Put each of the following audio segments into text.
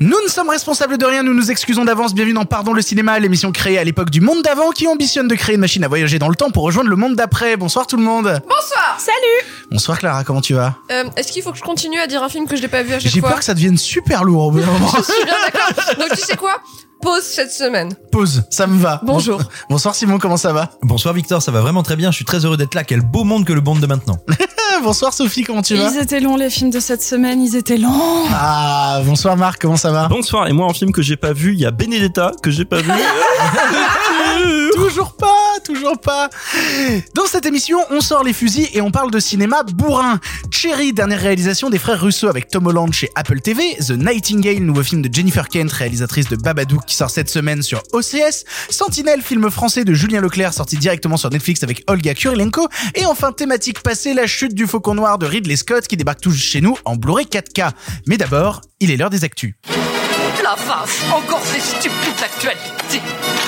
Nous ne sommes responsables de rien, nous nous excusons d'avance. Bienvenue dans Pardon le cinéma, l'émission créée à l'époque du monde d'avant qui ambitionne de créer une machine à voyager dans le temps pour rejoindre le monde d'après. Bonsoir tout le monde. Bonsoir Salut Bonsoir Clara, comment tu vas? Euh, Est-ce qu'il faut que je continue à dire un film que je n'ai pas vu à chaque J'ai fois peur que ça devienne super lourd au bout d'un moment. Je suis bien d'accord. Donc tu sais quoi? Pause cette semaine. Pause, ça me va. Bonjour. Bonsoir Simon, comment ça va Bonsoir Victor, ça va vraiment très bien, je suis très heureux d'être là, quel beau monde que le monde de maintenant. Bonsoir Sophie, comment tu vas Ils étaient longs les films de cette semaine, ils étaient longs. Ah, bonsoir Marc, comment ça va Bonsoir, et moi en film que j'ai pas vu, il y a Benedetta que j'ai pas vu. Toujours pas, toujours pas. Dans cette émission, on sort les fusils et on parle de cinéma bourrin. Cherry, dernière réalisation des frères Russo avec Tom Holland chez Apple TV. The Nightingale, nouveau film de Jennifer Kent, réalisatrice de Babadook qui sort cette semaine sur OCS. Sentinelle, film français de Julien Leclerc sorti directement sur Netflix avec Olga Kurilenko. Et enfin, thématique passée, la chute du Faucon Noir de Ridley Scott qui débarque tout chez nous en Blu-ray 4K. Mais d'abord, il est l'heure des actus. La vache, encore ces stupides actualités.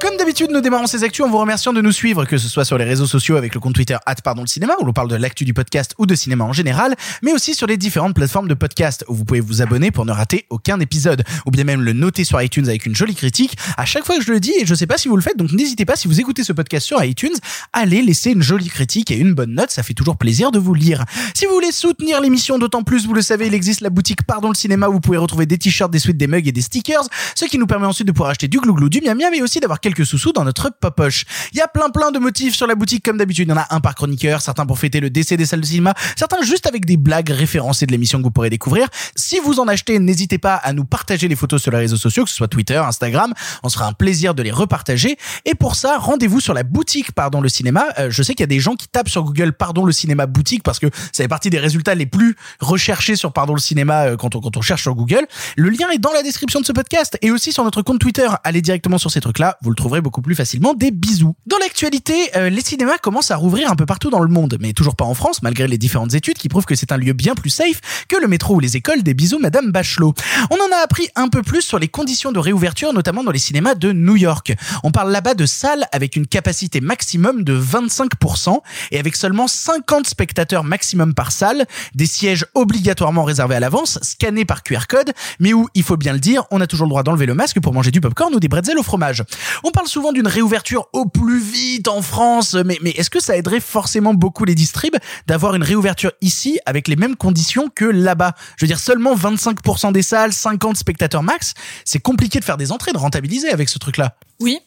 Comme d'habitude, nous démarrons ces actus en vous remerciant de nous suivre, que ce soit sur les réseaux sociaux avec le compte Twitter pardon le cinéma, où l'on parle de l'actu du podcast ou de cinéma en général, mais aussi sur les différentes plateformes de podcast, où vous pouvez vous abonner pour ne rater aucun épisode, ou bien même le noter sur iTunes avec une jolie critique. À chaque fois que je le dis, et je sais pas si vous le faites, donc n'hésitez pas, si vous écoutez ce podcast sur iTunes, allez laisser une jolie critique et une bonne note, ça fait toujours plaisir de vous lire. Si vous voulez soutenir l'émission, d'autant plus, vous le savez, il existe la boutique Pardon le cinéma, où vous pouvez retrouver des t-shirts, des suites, des mugs et des stickers, ce qui nous permet ensuite de pouvoir acheter du glouglou, du miam miam, mais aussi d'avoir quelques sous-sous dans notre popoche. Il y a plein plein de motifs sur la boutique comme d'habitude. Il y en a un par chroniqueur, certains pour fêter le décès des salles de cinéma, certains juste avec des blagues référencées de l'émission que vous pourrez découvrir. Si vous en achetez, n'hésitez pas à nous partager les photos sur les réseaux sociaux, que ce soit Twitter, Instagram. On sera un plaisir de les repartager. Et pour ça, rendez-vous sur la boutique Pardon le cinéma. Euh, je sais qu'il y a des gens qui tapent sur Google Pardon le cinéma boutique parce que ça fait partie des résultats les plus recherchés sur Pardon le cinéma euh, quand on, quand on cherche sur Google. Le lien est dans la description de ce podcast et aussi sur notre compte Twitter. Allez directement sur ces trucs-là, trouverez beaucoup plus facilement. Des bisous. Dans l'actualité, euh, les cinémas commencent à rouvrir un peu partout dans le monde, mais toujours pas en France, malgré les différentes études qui prouvent que c'est un lieu bien plus safe que le métro ou les écoles. Des bisous, Madame Bachelot. On en a appris un peu plus sur les conditions de réouverture, notamment dans les cinémas de New York. On parle là-bas de salles avec une capacité maximum de 25% et avec seulement 50 spectateurs maximum par salle, des sièges obligatoirement réservés à l'avance, scannés par QR code, mais où, il faut bien le dire, on a toujours le droit d'enlever le masque pour manger du popcorn ou des bretzels au fromage. On parle souvent d'une réouverture au plus vite en France, mais, est-ce que ça aiderait forcément beaucoup les distribs d'avoir une réouverture ici avec les mêmes conditions que là-bas? Je veux dire, seulement 25% des salles, 50 spectateurs max, c'est compliqué de faire des entrées, de rentabiliser avec ce truc-là. Oui.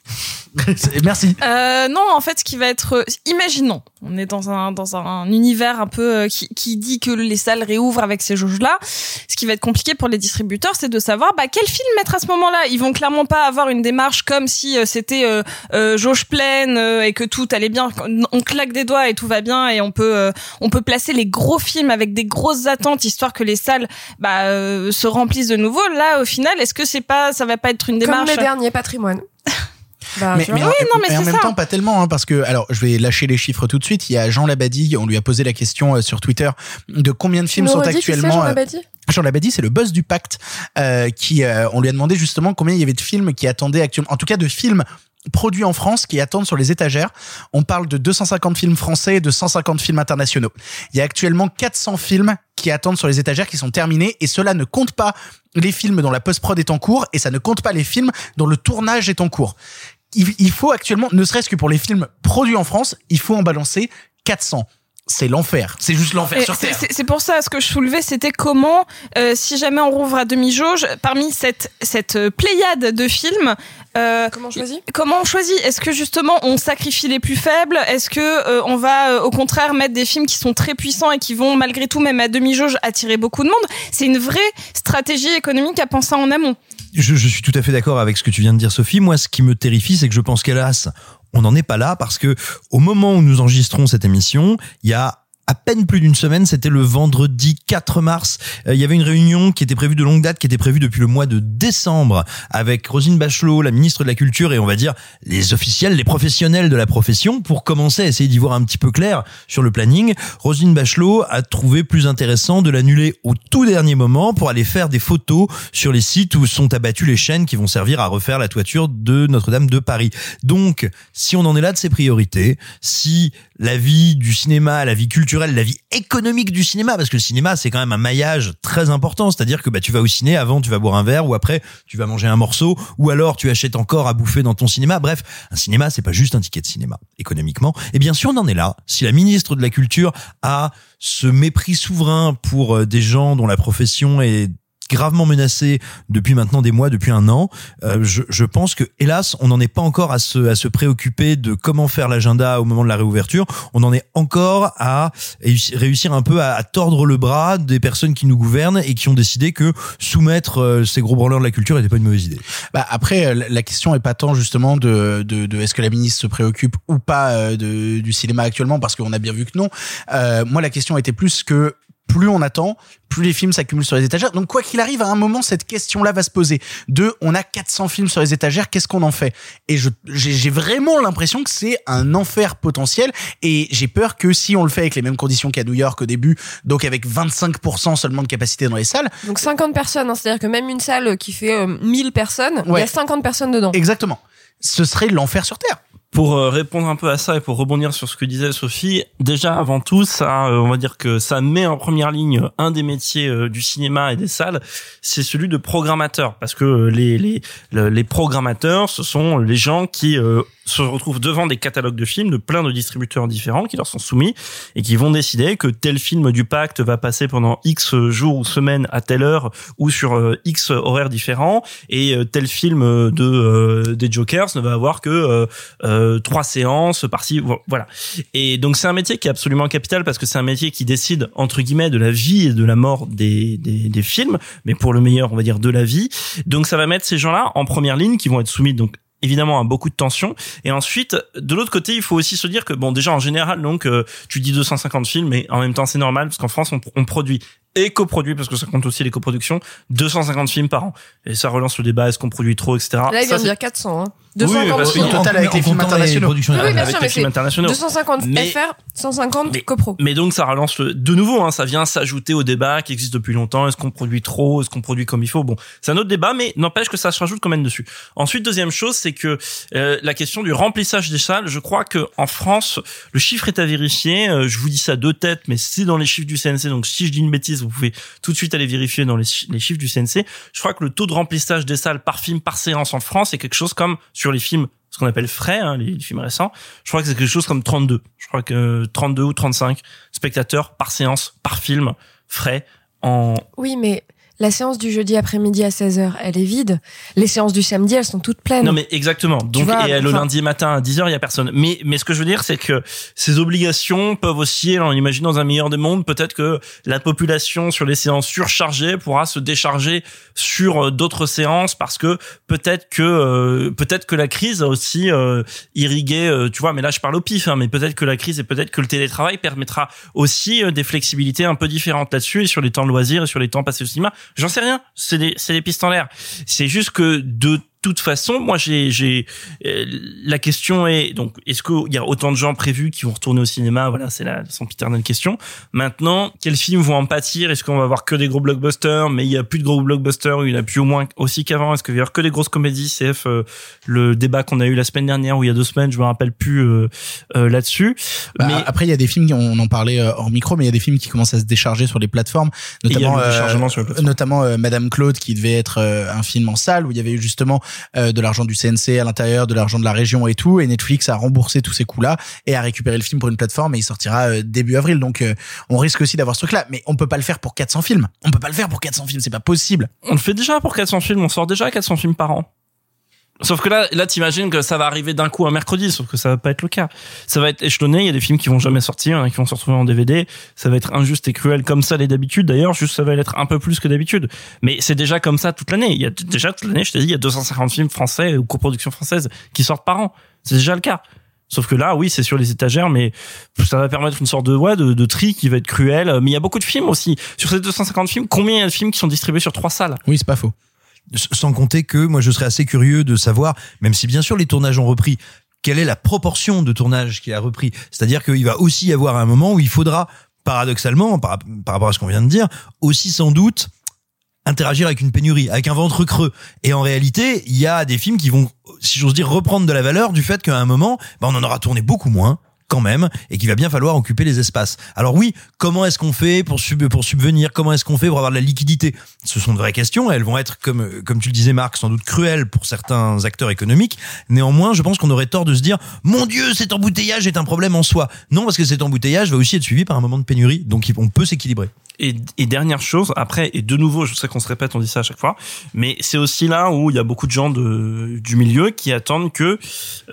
Merci. Euh, non, en fait, ce qui va être, euh, imaginons, on est dans un dans un univers un peu euh, qui, qui dit que les salles réouvrent avec ces jauges-là. Ce qui va être compliqué pour les distributeurs, c'est de savoir bah, quel film mettre à ce moment-là. Ils vont clairement pas avoir une démarche comme si euh, c'était euh, euh, jauge pleine euh, et que tout allait bien. On claque des doigts et tout va bien et on peut euh, on peut placer les gros films avec des grosses attentes histoire que les salles bah, euh, se remplissent de nouveau. Là, au final, est-ce que c'est pas ça va pas être une démarche Comme les derniers patrimoines. Bah, mais, mais, Oui, en, non, mais mais en même ça. temps pas tellement hein, parce que alors je vais lâcher les chiffres tout de suite il y a Jean Labadie on lui a posé la question euh, sur Twitter de combien de films sont actuellement Jean euh, Labadie? Jean Labadie, c'est le boss du pacte, euh, qui, euh, on lui a demandé justement combien il y avait de films qui attendaient actuellement, en tout cas de films produits en France qui attendent sur les étagères. On parle de 250 films français et de 150 films internationaux. Il y a actuellement 400 films qui attendent sur les étagères qui sont terminés et cela ne compte pas les films dont la post-prod est en cours et ça ne compte pas les films dont le tournage est en cours. Il, il faut actuellement, ne serait-ce que pour les films produits en France, il faut en balancer 400 c'est l'enfer. C'est juste l'enfer sur c'est- Terre. c'est- C'est pour ça, ce que je soulevais, c'était comment, euh, si jamais on rouvre à demi-jauge, parmi cette, cette euh, pléiade de films, euh, Comment on choisit? comment on choisit? Est-ce que justement on sacrifie les plus faibles? Est-ce que euh, on va euh, au contraire mettre des films qui sont très puissants et qui vont malgré tout, même à demi-jauge, attirer beaucoup de monde? C'est une vraie stratégie économique à penser en amont. Je, suis tout à fait d'accord avec ce que tu viens de dire, Sophie. Moi, ce qui me terrifie, c'est que je pense qu'hélas, on n'en est pas là parce que au moment où nous enregistrons cette émission, il y a à peine plus d'une semaine. C'était le vendredi 4 mars. Euh, Il y avait une réunion qui était prévue de longue date, qui était prévue depuis le mois de décembre avec Rosine Bachelot, la ministre de la Culture, et on va dire les officiels, les professionnels de la profession, pour commencer à essayer d'y voir un petit peu clair sur le planning. Rosine Bachelot a trouvé plus intéressant de l'annuler au tout dernier moment pour aller faire des photos sur les sites où sont abattues les chaînes qui vont servir à refaire la toiture de Notre-Dame de Paris. Donc, si on en est là de ses priorités, si la vie du cinéma, la vie culturelle, la vie économique du cinéma, parce que le cinéma c'est quand même un maillage très important, c'est-à-dire que bah tu vas au ciné, avant tu vas boire un verre ou après tu vas manger un morceau ou alors tu achètes encore à bouffer dans ton cinéma. Bref, un cinéma c'est pas juste un ticket de cinéma économiquement. Et bien sûr on en est là. Si la ministre de la Culture a ce mépris souverain pour euh, des gens dont la profession est gravement menacée depuis maintenant des mois, depuis un an. Euh, je, je pense que hélas, on n'en est pas encore à se, à se préoccuper de comment faire l'agenda au moment de la réouverture. On en est encore à réussir- un peu à, à tordre le bras des personnes qui nous gouvernent et qui ont décidé que soumettre euh, ces gros branleurs de la culture n'était pas une mauvaise idée. Bah après, euh, la- la question est pas tant justement de, de, de est-ce que la ministre se préoccupe ou pas euh, de, du cinéma actuellement, parce qu'on a bien vu que non. Euh, moi, la question était plus que plus on attend, plus les films s'accumulent sur les étagères. Donc quoi qu'il arrive, à un moment, cette question-là va se poser. De, on a 400 films sur les étagères, qu'est-ce qu'on en fait? Et je j'ai vraiment l'impression que c'est un enfer potentiel. Et j'ai peur que si on le fait avec les mêmes conditions qu'à New York au début, donc avec 25% seulement de capacité dans les salles, Donc 50 personnes, hein, c'est-à-dire que même une salle qui fait euh, 1000 personnes, il y a 50 personnes dedans. exactement, ce serait l'enfer sur Terre. Pour euh, répondre un peu à ça et pour rebondir sur ce que disait Sophie, déjà avant tout, ça, euh, on va dire que ça met en première ligne un des métiers euh, du cinéma et des salles, c'est celui de programmateur, parce que les les le- les programmateurs, ce sont les gens qui se retrouvent devant des catalogues de films de plein de distributeurs différents qui leur sont soumis et qui vont décider que tel film du pacte va passer pendant X jours ou semaines à telle heure ou sur X horaires différents et tel film de euh, des Jokers ne va avoir que euh, euh, trois séances par-ci vo- voilà. Et donc c'est un métier qui est absolument capital parce que c'est un métier qui décide entre guillemets de la vie et de la mort des, des des films mais pour le meilleur on va dire de la vie. Donc ça va mettre ces gens-là en première ligne qui vont être soumis donc évidemment à beaucoup de tensions. Et ensuite de l'autre côté il faut aussi se dire que bon déjà en général donc euh, tu dis 250 films mais en même temps c'est normal parce qu'en France on produit et coproduit parce que ça compte aussi les coproductions 250 films par an et ça relance le débat est-ce qu'on produit trop etc Là, il vient Ça, de dire 400. Hein. Oui, 250 parce films. qu'en total avec les films internationaux. Oui, oui, bien avec sûr, les mais films c'est internationaux 250 Mais- FR, 150 mais- copro. mais donc ça relance le de nouveau hein, ça vient s'ajouter au débat qui existe depuis longtemps est-ce qu'on produit trop est-ce qu'on produit comme il faut? Bon c'est un autre débat mais n'empêche que ça se rajoute quand même dessus ensuite deuxième chose c'est que euh, la question du remplissage des salles je crois que en France le chiffre est à vérifier Euh, je vous dis ça de tête mais c'est dans les chiffres du CNC donc si je dis une bêtise vous pouvez tout de suite aller vérifier dans les, chi- les chiffres du CNC je crois que le taux de remplissage des salles par film par séance en France est quelque chose comme sur les films ce qu'on appelle frais, hein, les, films récents, je crois que c'est quelque chose comme 32. Je crois que euh, 32 ou 35 spectateurs par séance, par film, frais, en... Oui, mais la séance du jeudi après-midi à 16h, elle est vide. Les séances du samedi, elles sont toutes pleines. Non mais exactement. Donc vois, et le enfin- lundi matin à 10h, il y a personne. Mais mais ce que je veux dire c'est que ces obligations peuvent aussi on imagine dans un meilleur des mondes, peut-être que la population sur les séances surchargées pourra se décharger sur euh, d'autres séances parce que peut-être que euh, peut-être que la crise a aussi euh, irrigué euh, tu vois mais là je parle au pif hein, mais peut-être que la crise et peut-être que le télétravail permettra aussi euh, des flexibilités un peu différentes là-dessus et sur les temps de loisirs et sur les temps passés au cinéma. J'en sais rien, c'est des des pistes en l'air. C'est juste que de toute façon, moi j'ai j'ai euh, la question est donc est-ce qu'il y a autant de gens prévus qui vont retourner au cinéma? Voilà, c'est la sempiternelle question. Maintenant, quels films vont en pâtir? Est-ce qu'on va avoir que des gros blockbusters? Mais il y a plus de gros blockbusters, il y en a plus au moins aussi qu'avant. Est-ce qu'il va y avoir que des grosses comédies? CF euh, le débat qu'on a eu la semaine dernière ou il y a deux semaines, je me rappelle plus euh, euh, là-dessus. Bah, mais Après, il y a des films, on en parlait euh, hors micro, mais il y a des films qui commencent à se décharger sur les plateformes, il y a notamment, le euh, déchargement sur les plateformes. notamment Madame Claude, qui devait être un film en salle, où il y avait eu justement euh, de l'argent du CNC à l'intérieur, de l'argent de la région et tout, et Netflix a remboursé tous ces coûts-là et a récupéré le film pour une plateforme et il sortira euh, début avril. Donc, euh, on risque aussi d'avoir ce truc-là, mais on peut pas le faire pour 400 films. On peut pas le faire pour 400 films, c'est pas possible. on le fait déjà pour 400 films, on sort déjà 400 films par an. Sauf que là, là, t'imagines que ça va arriver d'un coup un mercredi, sauf que ça va pas être le cas. Ça va être échelonné, il y a des films qui vont jamais sortir, a qui vont se retrouver en DVD, ça va être injuste et cruel comme ça l'est d'habitude, d'ailleurs, juste ça va l'être un peu plus que d'habitude. Mais c'est déjà comme ça toute l'année. Il y a déjà toute l'année, je t'ai dit, il y a 250 films français ou coproductions françaises qui sortent par an. C'est déjà le cas. Sauf que là, oui, c'est sur les étagères, mais ça va permettre une sorte de ouais, de, de tri qui va être cruel. Mais il y a beaucoup de films aussi. Sur ces 250 films, combien il y a de films qui sont distribués sur trois salles? Oui, c'est pas faux. Sans compter que moi, je serais assez curieux de savoir, même si bien sûr les tournages ont repris, quelle est la proportion de tournage qui a repris. C'est-à-dire qu'il va aussi y avoir un moment où il faudra, paradoxalement, par, par rapport à ce qu'on vient de dire, aussi sans doute interagir avec une pénurie, avec un ventre creux. Et en réalité, il y a des films qui vont, si j'ose dire, reprendre de la valeur du fait qu'à un moment, bah, on en aura tourné beaucoup moins quand même et qu'il va bien falloir occuper les espaces. Alors oui, comment est-ce qu'on fait pour sub pour subvenir? Comment est-ce qu'on fait pour avoir de la liquidité? Ce sont de vraies questions. Elles vont être comme comme tu le disais Marc, sans doute cruelles pour certains acteurs économiques. Néanmoins, je pense qu'on aurait tort de se dire mon Dieu, cet embouteillage est un problème en soi. Non, parce que cet embouteillage va aussi être suivi par un moment de pénurie, donc on peut s'équilibrer. Et, et dernière chose, après, et de nouveau, je sais qu'on se répète, on dit ça à chaque fois, mais c'est aussi là où il y a beaucoup de gens de, du milieu qui attendent que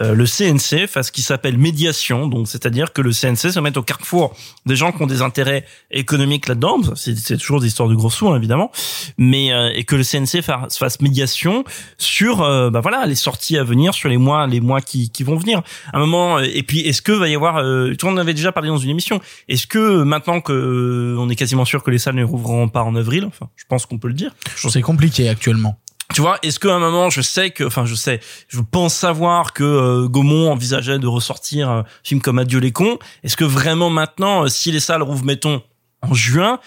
euh, le CNC fasse ce qui s'appelle médiation, donc c'est-à-dire que le CNC se mette au carrefour des gens qui ont des intérêts économiques là-dedans, c'est toujours des histoires de gros sous hein, évidemment, mais euh, et que le CNC fasse, fasse médiation sur, euh, bah voilà, les sorties à venir, sur les mois, les mois qui, qui vont venir. À un moment, euh, et puis est-ce que va y avoir, euh, tu en avais déjà parlé dans une émission, est-ce que maintenant que euh, on est quasiment sûr que les salles ne rouvriront pas en avril, enfin, je pense qu'on peut le dire. C'est compliqué actuellement. Tu vois, est-ce qu'à un moment, je sais que, enfin, je sais, je pense savoir que euh, Gaumont envisageait de ressortir un film comme Adieu les cons. Est-ce que vraiment maintenant, euh, si les salles rouvrent, mettons, en juin,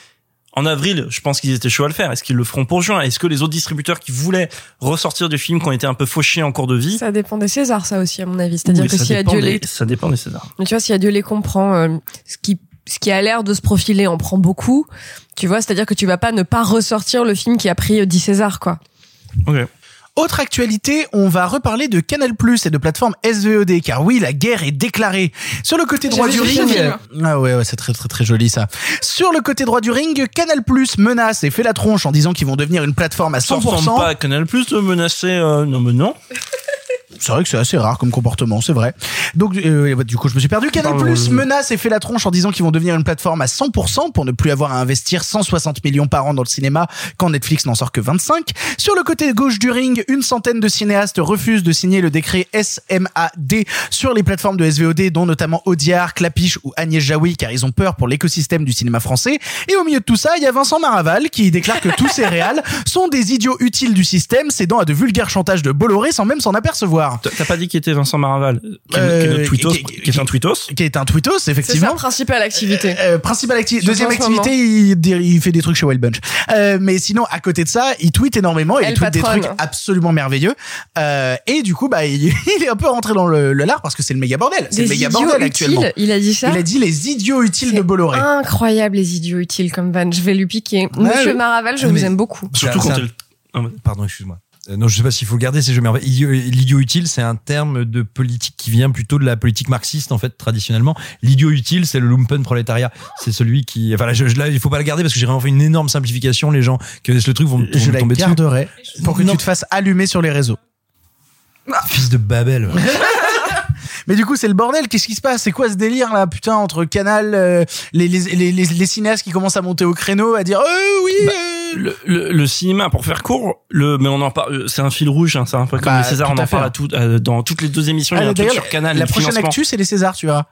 en avril, je pense qu'ils étaient chauds à le faire. Est-ce qu'ils le feront pour juin? Est-ce que les autres distributeurs qui voulaient ressortir des films qui ont été un peu fauchés en cours de vie Ça dépend des Césars, ça aussi, à mon avis. C'est-à-dire que si Adieu les Ça dépend des Césars. Mais tu vois, si Adieu les comprend, euh, ce qui ce qui a l'air de se profiler en prend beaucoup. Tu vois, c'est-à-dire que tu vas pas ne pas ressortir le film qui a pris euh, 10 Césars, quoi. Ok. Autre actualité, on va reparler de Canal Plus et de plateforme SVOD, car oui, la guerre est déclarée. Sur le côté droit du ring, ah ouais, ouais c'est très très très joli ça. Sur le côté droit du ring, Canal Plus menace et fait la tronche en disant qu'ils vont devenir une plateforme à Ça ressemble 100%. pas à Canal Plus de menacer. euh, non, mais non. C'est vrai que c'est assez rare comme comportement, c'est vrai. Donc euh, bah, du coup, je me suis perdu. Canal Plus je- menace et fait la tronche en disant qu'ils vont devenir une plateforme à 100% pour ne plus avoir à investir 160 millions par an dans le cinéma quand Netflix n'en sort que 25. Sur le côté gauche du ring, une centaine de cinéastes refusent de signer le décret SMAD sur les plateformes de SVOD, dont notamment Audiard, Clapiche ou Agnès Jaoui, car ils ont peur pour l'écosystème du cinéma français. Et au milieu de tout ça, il y a Vincent Maraval qui déclare que tous ces réals sont des idiots utiles du système, cédant à de vulgaires chantages de Bolloré sans même s'en apercevoir. T'as- T'as pas dit qui était Vincent Maraval, qui est, qui est Euh, notre tweetos, qui- qui, est un tweetos. qui est un tweetos C'est effectivement. sa principale activité. Euh, principale activité. Deuxième activité, il, il fait des trucs chez Wild Bunch. Euh, mais sinon, à côté de ça, il tweet énormément et il tweet des trucs absolument merveilleux. Euh, et du coup, bah, il, il est un peu rentré dans le, le lard parce que c'est le méga bordel. C'est le méga bordel utiles, actuellement. il a dit ça Il a dit les idiots utiles de Bolloré. Incroyable les idiots utiles comme van. Je vais lui piquer. Ouais, Monsieur oui. Maraval, je vous mais- aime beaucoup. Surtout C'est quand. Pardon, excuse-moi. Euh, non, je sais pas s'il faut le garder, je m'en vais. Idiot- L'idiot utile, c'est un terme de politique qui vient plutôt de la politique marxiste, en fait, traditionnellement. L'idiot utile, c'est le lumpen prolétariat. C'est celui qui, enfin là, je, je- là, il faut pas le garder parce que j'ai vraiment fait une énorme simplification. Les gens qui connaissent le truc vont, vont Je me la tomber dessus. garderai pour que Non. tu te fasses allumer sur les réseaux. Fils de Babel. Mais du coup, c'est le bordel. Qu'est-ce qui se passe? C'est quoi ce délire là, putain, entre Canal, euh, les, les, les, les, les cinéastes qui commencent à monter au créneau, à dire, euh, oui. Bah, euh, le, le, le cinéma, pour faire court, le, mais on en parle, c'est un fil rouge, hein, c'est un peu comme Bah, les Césars, on en parle à tout, euh, dans toutes les deux émissions, il y a Ah, un truc sur Canal, la prochaine actu, c'est les Césars, tu verras.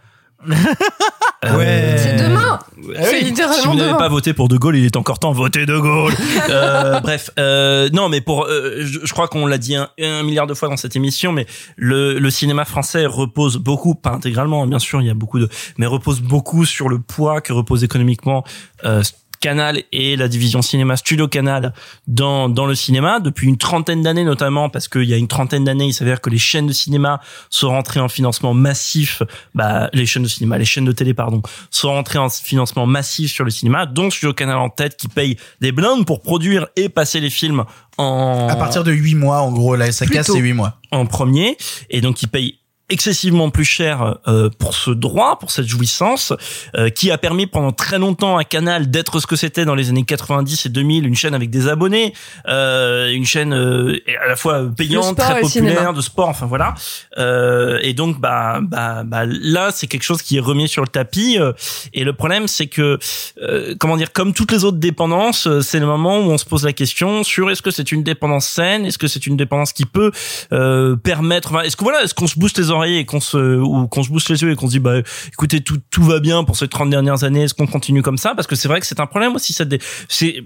Euh, C'est demain. Ah C'est oui. littéralement Si vous n'avez pas voté pour De Gaulle, il est encore temps, votez De Gaulle. Euh, bref, euh, non, mais pour, euh, je, je crois qu'on l'a dit un, un milliard de fois dans cette émission, mais le, le cinéma français repose beaucoup, pas intégralement, bien sûr, il y a beaucoup de, mais repose beaucoup sur le poids que repose économiquement euh, Canal et la division cinéma Studio Canal dans dans le cinéma depuis une trentaine d'années notamment parce qu'il y a une trentaine d'années il s'avère que les chaînes de cinéma sont rentrées en financement massif bah les chaînes de cinéma les chaînes de télé pardon sont rentrées en financement massif sur le cinéma dont Studio Canal en tête qui paye des blindes pour produire et passer les films en À partir de 8 mois, en gros, là, ça casse, Plutôt. c'est 8 mois. en premier et donc il paye excessivement plus cher euh, pour ce droit, pour cette jouissance, euh, qui a permis pendant très longtemps à Canal d'être ce que c'était dans les années 90 et 2000, une chaîne avec des abonnés, euh, une chaîne euh, à la fois payante, très populaire, de sport, enfin voilà. Euh, et donc bah bah bah là c'est quelque chose qui est remis sur le tapis. euh, et le problème c'est que euh, comment dire, comme toutes les autres dépendances, euh, c'est le moment où on se pose la question sur est-ce que c'est une dépendance saine, est-ce que c'est une dépendance qui peut euh, permettre, enfin, est-ce que voilà, est-ce qu'on se booste les et qu'on se ou qu'on se bouche les yeux et qu'on se dit bah écoutez tout tout va bien pour ces 30 dernières années, est-ce qu'on continue comme ça? Parce que c'est vrai que c'est un problème aussi c'est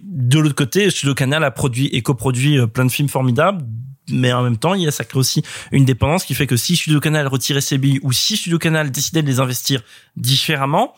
de l'autre côté Studio Canal a produit et coproduit euh, plein de films formidables mais en même temps, il y a ça crée aussi une dépendance qui fait que si Studio Canal retirait ses billes ou si Studio Canal décidait de les investir différemment,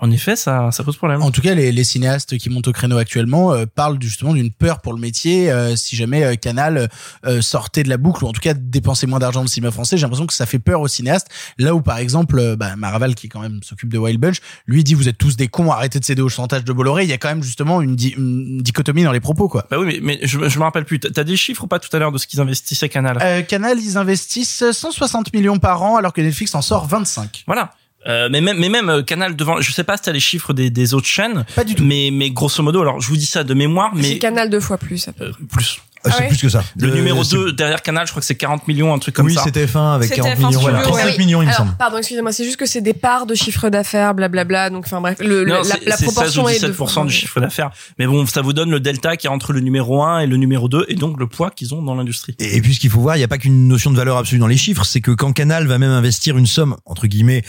en effet, ça, ça pose problème. En tout cas, les, les cinéastes qui montent au créneau actuellement euh, parlent justement d'une peur pour le métier. euh, si jamais euh, Canal euh, sortait de la boucle, ou en tout cas dépensait moins d'argent dans le cinéma français, j'ai l'impression que ça fait peur aux cinéastes. Là où, par exemple, euh, bah, Maraval, qui quand même s'occupe de Wild Bunch, lui dit vous êtes tous des cons, arrêtez de céder au chantage de Bolloré. Il y a quand même justement une, di- une dichotomie dans les propos, quoi. Bah oui, mais, mais je, je me rappelle plus. T'as des chiffres ou pas tout à l'heure de ce qu'ils investissaient Canal? Euh, Canal, ils investissent 160 millions par an, alors que Netflix en sort 25. Voilà. Euh, mais même, mais même euh, Canal devant, je sais pas si t'as les chiffres des, des autres chaînes. Pas du tout. Mais, mais grosso modo, alors je vous dis ça de mémoire, C'est mais Canal deux fois plus. à peu euh, plus. Ah, c'est ouais plus que ça. Le Euh, numéro c'est- 2 derrière Canal, je crois que c'est 40 millions, un truc comme oui, ça. c'était F1 avec C'est 40 TF1 millions. Voilà. Studio, 39 ouais. millions, il me Alors, semble. pardon, excusez-moi, c'est juste que c'est des parts de chiffre d'affaires, blablabla. Donc, enfin bref, le, le- Non, la, c'est la c'est 16 proportion est de 17% du chiffre d'affaires. Mais bon, ça vous donne le delta qui est entre le numéro 1 et le numéro 2 et donc le poids qu'ils ont dans l'industrie. Et et puis ce qu'il faut voir, il n'y a pas qu'une notion de valeur absolue dans les chiffres, c'est que quand Canal va même investir une somme, entre guillemets,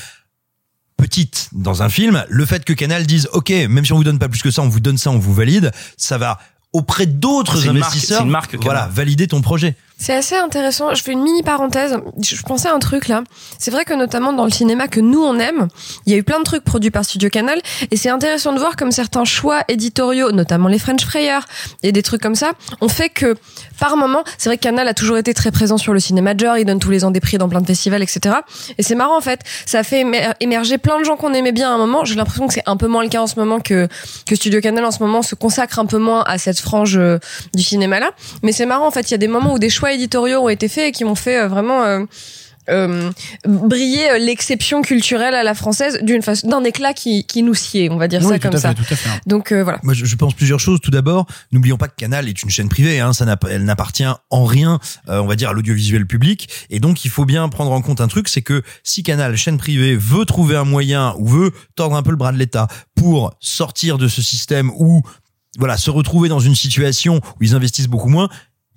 petite dans un film, le fait que Canal dise, OK, même si on vous donne pas plus que ça, on vous donne ça, on vous valide, ça va auprès d'autres marque, investisseurs, marque, voilà, valider ton projet. C'est assez intéressant. Je fais une mini parenthèse. Je pensais à un truc là. C'est vrai que notamment dans le cinéma que nous on aime, il y a eu plein de trucs produits par Studio Canal et c'est intéressant de voir comme certains choix éditoriaux, notamment les French Frayers et des trucs comme ça, ont fait que par moment, c'est vrai que Canal a toujours été très présent sur le cinéma major, il donne tous les ans des prix dans plein de festivals, etc. Et c'est marrant en fait, ça fait émer- émerger plein de gens qu'on aimait bien à un moment. J'ai l'impression que c'est un peu moins le cas en ce moment que que Studio Canal en ce moment se consacre un peu moins à cette frange euh, du cinéma là. Mais c'est marrant en fait, il y a des moments où des choix éditoriaux ont été faits et qui m'ont fait euh, vraiment euh, euh, briller l'exception culturelle à la française d'une façon d'un éclat qui qui nous sied, on va dire Oui, ça comme ça. fait, tout à fait. Donc euh, voilà. Moi, je, pense plusieurs choses. Tout d'abord, n'oublions pas que Canal est une chaîne privée. Hein, ça n'a, elle n'appartient en rien, euh, on va dire, à l'audiovisuel public. Et donc, il faut bien prendre en compte un truc, c'est que si Canal, chaîne privée, veut trouver un moyen ou veut tordre un peu le bras de l'État pour sortir de ce système ou voilà se retrouver dans une situation où ils investissent beaucoup moins,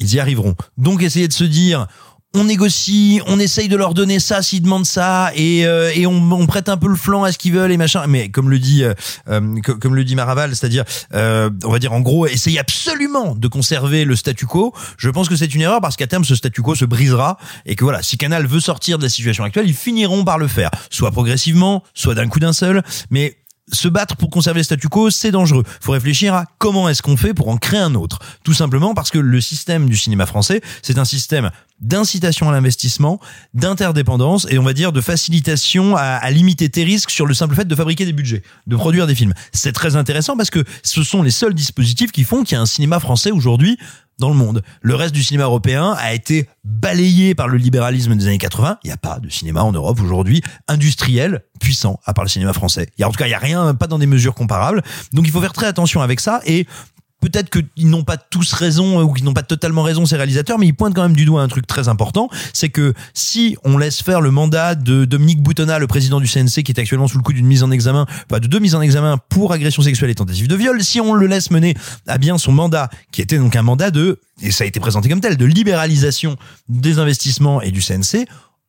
ils y arriveront. Donc, essayer de se dire on négocie, on essaye de leur donner ça s'ils demandent ça et, euh, et on, on prête un peu le flanc à ce qu'ils veulent et machin. Mais comme le dit euh, euh, co- comme le dit Maraval, c'est-à-dire euh, on va dire en gros essayer absolument de conserver le statu quo. Je pense que c'est une erreur parce qu'à terme ce statu quo se brisera et que voilà si Canal veut sortir de la situation actuelle, ils finiront par le faire, soit progressivement, soit d'un coup d'un seul, mais se battre pour conserver le statu quo, c'est dangereux. Faut réfléchir à comment est-ce qu'on fait pour en créer un autre. Tout simplement parce que le système du cinéma français, c'est un système d'incitation à l'investissement, d'interdépendance et on va dire de facilitation à, à limiter tes risques sur le simple fait de fabriquer des budgets, de produire des films. C'est très intéressant parce que ce sont les seuls dispositifs qui font qu'il y a un cinéma français aujourd'hui dans le monde. Le reste du cinéma européen a été balayé par le libéralisme des années 80. Il n'y a pas de cinéma en Europe aujourd'hui industriel puissant à part le cinéma français. Il y a, en tout cas, il y a rien, pas dans des mesures comparables. Donc il faut faire très attention avec ça et peut-être qu'ils n'ont pas tous raison euh, ou qu'ils n'ont pas totalement raison ces réalisateurs, mais ils pointent quand même du doigt un truc très important, c'est que si on laisse faire le mandat de Dominique Boutonnat, le président du CNC, qui est actuellement sous le coup d'une mise en examen, pas de deux mises en examen pour agression sexuelle et tentative de viol, si on le laisse mener à bien son mandat, qui était donc un mandat de, et ça a été présenté comme tel, de libéralisation des investissements et du CNC,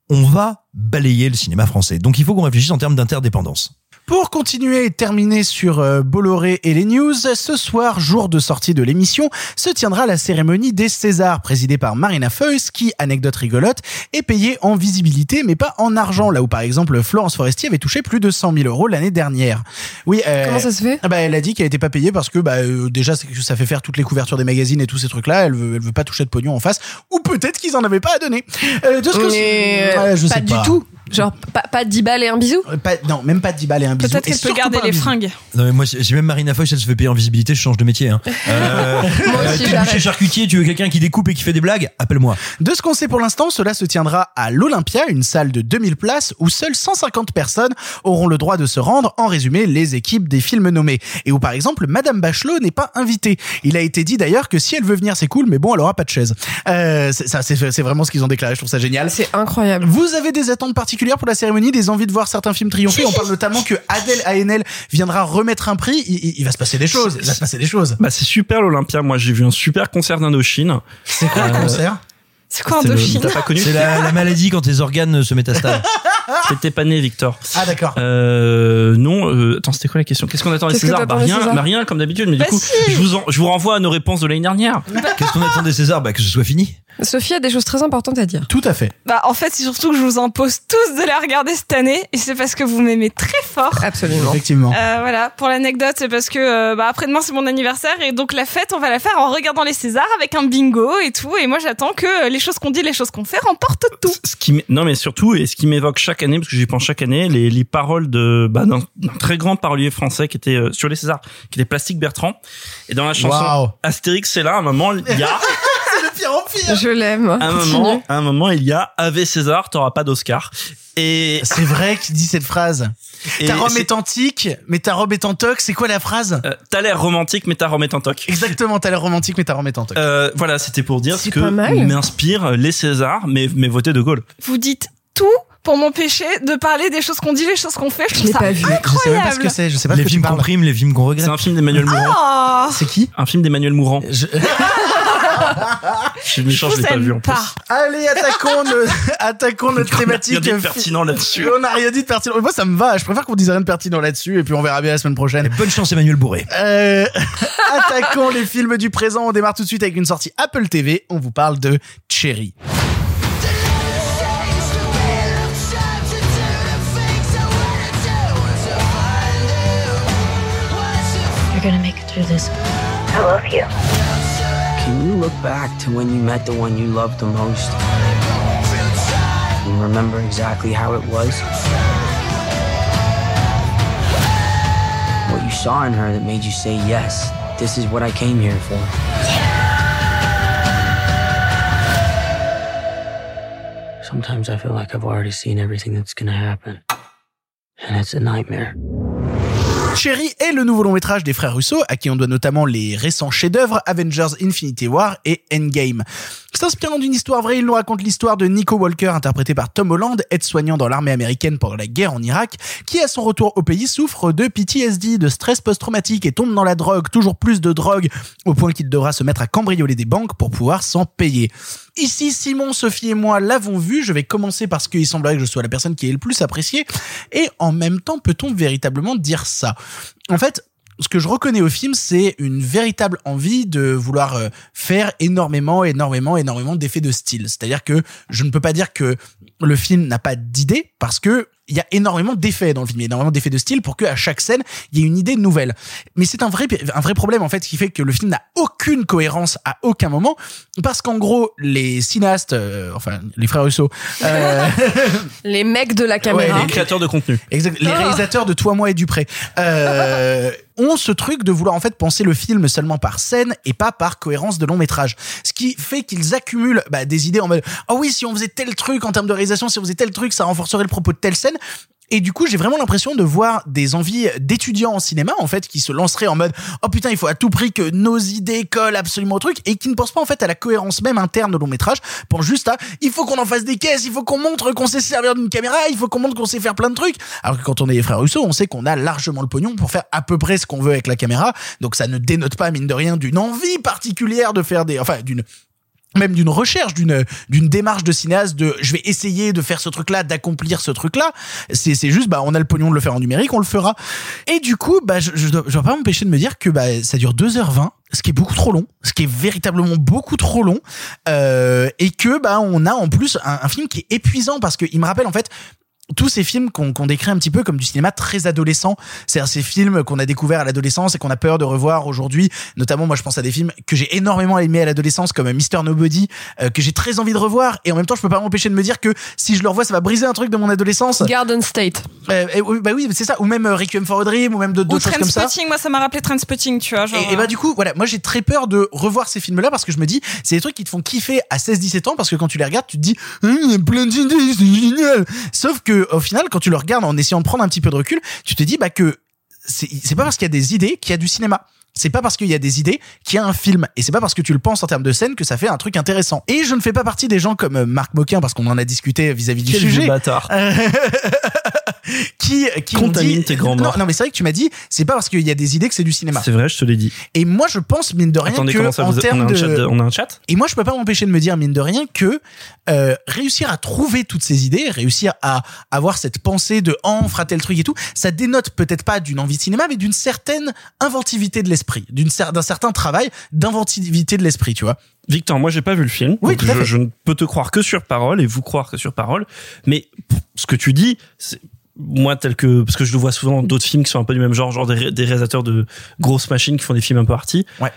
on va balayer le cinéma français. Donc il faut qu'on réfléchisse en termes d'interdépendance. Pour continuer et terminer sur euh, Bolloré et les news, ce soir, jour de sortie de l'émission, se tiendra la cérémonie des Césars, présidée par Marina Foïs, qui, anecdote rigolote, est payée en visibilité, mais pas en argent, là où par exemple Florence Foresti avait touché plus de 100 000 euros l'année dernière. Oui. euh, Comment ça se fait? ah bah, elle a dit qu'elle était pas payée parce que bah euh, déjà ça fait faire toutes les couvertures des magazines et tous ces trucs là. Elle veut, elle veut pas toucher de pognon en face, ou peut-être qu'ils en avaient pas à donner. Euh, de ce que Mais, je pas sais du tout. Genre pas, pas 10 balles et un bisou Euh, Pas, non, même pas 10 balles et un bisou. Peut-être qu'elle peut garder les fringues. Non mais moi si même Marina Foïs elle se fait payer en visibilité, je change de métier. Hein. Euh, Moi euh, aussi, t'es j'arrête. boucher charcutier, tu veux quelqu'un qui découpe et qui fait des blagues, appelle-moi. De ce qu'on sait pour l'instant, cela se tiendra à l'Olympia, une salle de 2000 places où seules 150 personnes auront le droit de se rendre, en résumé, les équipes des films nommés. Et où, par exemple, Madame Bachelot n'est pas invitée. Il a été dit d'ailleurs que si elle veut venir, c'est cool, mais bon, elle aura pas de chaise. Euh, ça, c'est vraiment ce qu'ils ont déclaré. Je trouve ça génial. C'est incroyable. Vous avez des attentes particulières pour la cérémonie, des envies de voir certains films triompher On parle notamment que Adèle Haenel viendra remettre un prix. Il, il- il va se passer des choses. Il va se passer des choses. Bah c'est super l'Olympia. Moi j'ai vu un super concert d'Indochine. C'est quoi le Euh, concert? C'est quoi Indochine T'as pas connu C'est la, la maladie quand tes organes se métastasent. T'étais pas né, Victor. Ah d'accord. Euh, non, euh, attends, c'était quoi la question? Qu'est-ce qu'on attend des Qu'est-ce que bah, rien, Césars bah, rien, comme d'habitude. Mais Bah du coup, si. je vous, en- je vous renvoie à nos réponses de l'année dernière. Qu'est-ce qu'on attend des Césars Bah que ce soit fini. Sophie a des choses très importantes à dire. Tout à fait. Bah, en fait, c'est surtout que je vous impose tous de la regarder cette année, et c'est parce que vous m'aimez très fort. Absolument. Effectivement. Euh, voilà, pour l'anecdote, c'est parce que euh, bah, après-demain c'est mon anniversaire et donc la fête, on va la faire en regardant les Césars avec un bingo et tout. Et moi, j'attends que les choses qu'on dit, les choses qu'on fait remportent tout. Ce qui, non, mais surtout, et ce qui m'évoque chaque année, parce que j'y pense chaque année, les, les paroles de, bah, d'un d'un très grand parolier français qui était euh, sur les Césars, qui était Plastique Bertrand. Et dans la chanson. Astérix, c'est là, à un moment, il y a, Je l'aime. à un Continue. moment, à un moment, il y a Ave César, t'auras pas d'Oscar. Et, C'est vrai qu'il dit cette phrase. et ta robe est antique, mais ta robe est en toc. C'est quoi la phrase euh, t'as l'air romantique, mais ta robe est en toc. Exactement, t'as l'air romantique, mais ta robe est en toc. Euh, voilà, c'était pour dire ce que m'inspire les Césars, mais, mais voter de Gaulle. Vous dites tout pour m'empêcher de parler des choses qu'on dit, les choses qu'on fait. Je Je trouve l'ai ça pas vu. je sais même pas ce incroyable. que c'est. Je sais pas les ce que tu films qu'on prime, les films qu'on regrette. C'est un film d'Emmanuel Mourant. Ah, C'est qui Un film d'Emmanuel Mourant. Je- Je suis méchant, je vous l'ai pas vu en plus. Allez, attaquons, le- attaquons notre On a thématique. rien dit de pertinent là-dessus. On n'a rien dit de pertinent. Moi, ça me va. Je préfère qu'on dise rien de pertinent là-dessus, et puis on verra bien la semaine prochaine. Et bonne chance Emmanuel Bourré. Euh, attaquons les films du présent. On démarre tout de suite avec une sortie Apple TV. On vous parle de Cherry. You're gonna make it through this. I love you. Can you look back to when you met the one you loved the most? And remember exactly how it was? What you saw in her that made you say, yes, this is what I came here for. Sometimes I feel like I've already seen everything that's gonna happen. And it's a nightmare. Cherry est le nouveau long métrage des frères Russo, à qui on doit notamment les récents chefs-d'œuvre Avengers Infinity War et Endgame. S'inspirant d'une histoire vraie, il nous raconte l'histoire de Nico Walker, interprété par Tom Holland, aide-soignant dans l'armée américaine pendant la guerre en Irak, qui à son retour au pays souffre de PTSD, de stress post-traumatique et tombe dans la drogue, toujours plus de drogue, au point qu'il devra se mettre à cambrioler des banques pour pouvoir s'en payer. Ici, Simon, Sophie et moi l'avons vu. Je vais commencer parce qu'il semblerait que je sois la personne qui est le plus appréciée. Et en même temps, peut-on véritablement dire ça? En fait, ce que je reconnais au film, c'est une véritable envie de vouloir euh, faire énormément, énormément, énormément d'effets de style. C'est-à-dire que je ne peux pas dire que le film n'a pas d'idée parce que il y a énormément d'effets dans le film, il y a énormément d'effets de style pour que à chaque scène il y ait une idée nouvelle. Mais c'est un vrai un vrai problème en fait qui fait que le film n'a aucune cohérence à aucun moment parce qu'en gros les cinéastes, euh, enfin les frères Russo, euh, Les mecs de la caméra. Les créateurs de contenu. Exact. Les Ah. réalisateurs de Toi, moi et Dupré euh, ont ce truc de vouloir en fait penser le film seulement par scène et pas par cohérence de long métrage. Ce qui fait qu'ils accumulent bah, des idées en mode ah oui si on faisait tel truc en termes de réalisation, si on faisait tel truc, ça renforcerait le propos de telle scène. Et du coup, j'ai vraiment l'impression de voir des envies d'étudiants en cinéma, en fait, qui se lanceraient en mode, oh putain, il faut à tout prix que nos idées collent absolument au truc, et qui ne pensent pas, en fait, à la cohérence même interne au long métrage, pensent juste à, il faut qu'on en fasse des caisses, il faut qu'on montre qu'on sait se servir d'une caméra, il faut qu'on montre qu'on sait faire plein de trucs. Alors que quand on est les frères Russo, on sait qu'on a largement le pognon pour faire à peu près ce qu'on veut avec la caméra, donc ça ne dénote pas, mine de rien, d'une envie particulière de faire des, enfin, d'une, même d'une recherche, d'une d'une démarche de cinéaste de je vais essayer de faire ce truc-là, d'accomplir ce truc-là. C'est c'est juste bah on a le pognon de le faire en numérique, on le fera. Et du coup bah je je dois, pas m'empêcher de me dire que bah ça dure 2h20 ce qui est beaucoup trop long, ce qui est véritablement beaucoup trop long, euh, et que bah on a en plus un, un film qui est épuisant parce que il me rappelle en fait tous ces films qu'on qu'on décrit un petit peu comme du cinéma très adolescent, c'est-à-dire ces films qu'on a découverts à l'adolescence et qu'on a peur de revoir aujourd'hui. Notamment, moi, je pense à des films que j'ai énormément aimés à l'adolescence, comme Mister Nobody, euh, que j'ai très envie de revoir. Et en même temps, je peux pas m'empêcher de me dire que si je le revois, ça va briser un truc de mon adolescence. Garden State. Euh, et bah oui, c'est ça. Ou même euh, Requiem for a Dream, ou même d'autres choses comme ça. Moi ça m'a rappelé Trainspotting, tu vois. Genre, Et, et bah du coup, voilà, moi j'ai très peur de revoir ces films-là parce que je me dis, c'est des trucs qui te font kiffer à 16-17 ans parce que quand tu les regardes, tu te dis, Hum, il y a plein d'idées, c'est génial. Sauf que au final, quand tu le regardes en essayant de prendre un petit peu de recul, tu te dis bah que c'est c'est pas parce qu'il y a des idées qu'il y a du cinéma. C'est pas parce qu'il y a des idées qu'il y a un film. Et c'est pas parce que tu le penses en termes de scène que ça fait un truc intéressant. Et je ne fais pas partie des gens comme euh, Marc Moquin parce qu'on en a discuté vis-à-vis du Quel sujet. bâtard. Euh, qui qui ont Contamine dit tes grands non, morts. non mais c'est vrai que tu m'as dit c'est pas parce qu'il y a des idées que c'est du cinéma C'est vrai, je te l'ai dit. et moi je pense mine de rien Attendez, que ça en termes de on a un chat? Et moi je peux pas m'empêcher de me dire mine de rien que euh, réussir à trouver toutes ces idées réussir à avoir cette pensée de oh, on fera tel truc et tout ça dénote peut-être pas d'une envie de cinéma mais d'une certaine inventivité de l'esprit d'une d'un certain travail d'inventivité de l'esprit tu vois Victor, moi j'ai pas vu le film, Oui, donc je, ne peux te croire que sur parole et vous croire que sur parole. Mais ce que tu dis, c'est moi tel que parce que je le vois souvent dans d'autres films qui sont un peu du même genre, genre des, des réalisateurs de grosses machines qui font des films un peu arty. Ouais.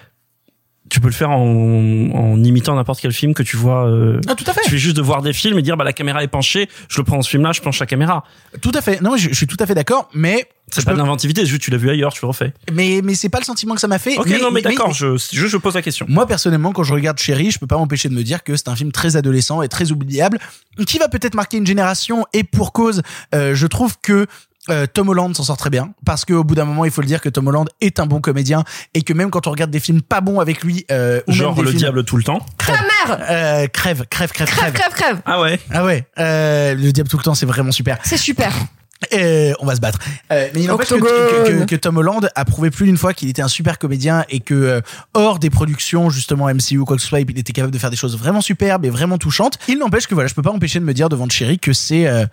Tu peux le faire en, en imitant n'importe quel film que tu vois. Euh, ah tout à fait tu fais juste de voir des films et dire bah la caméra est penchée, je le prends dans ce film-là, je penche la caméra. tout à fait non je, je suis tout à fait d'accord mais C'est je pas peux- de l'inventivité, juste tu l'as vu ailleurs, tu le refais. mais mais c'est pas le sentiment que ça m'a fait Ok, non mais, d'accord, je, juste je pose la question. Moi personnellement, quand je regarde Chéri, je peux pas m'empêcher de me dire que c'est un film très adolescent et très oubliable, qui va peut-être marquer une génération. Et pour cause, euh, je trouve que euh, Tom Holland s'en sort très bien parce qu'au bout d'un moment, il faut le dire que Tom Holland est un bon comédien et que même quand on regarde des films pas bons avec lui, euh, ou Genre même des le films- diable tout le temps. Ta mère euh, crève, crève, crève, Crève, crève. crève, crève Ah ouais. Ah ouais, euh, le diable tout le temps, c'est vraiment super. C'est super. Euh, on va se battre. Euh, mais il n'empêche que, que, que- que Tom Holland a prouvé plus d'une fois qu'il était un super comédien et que euh, hors des productions justement MCU ou quoi que ce soit, il était capable de faire des choses vraiment superbes et vraiment touchantes. Il n'empêche que voilà, je peux pas empêcher de me dire devant Cherry que c'est euh,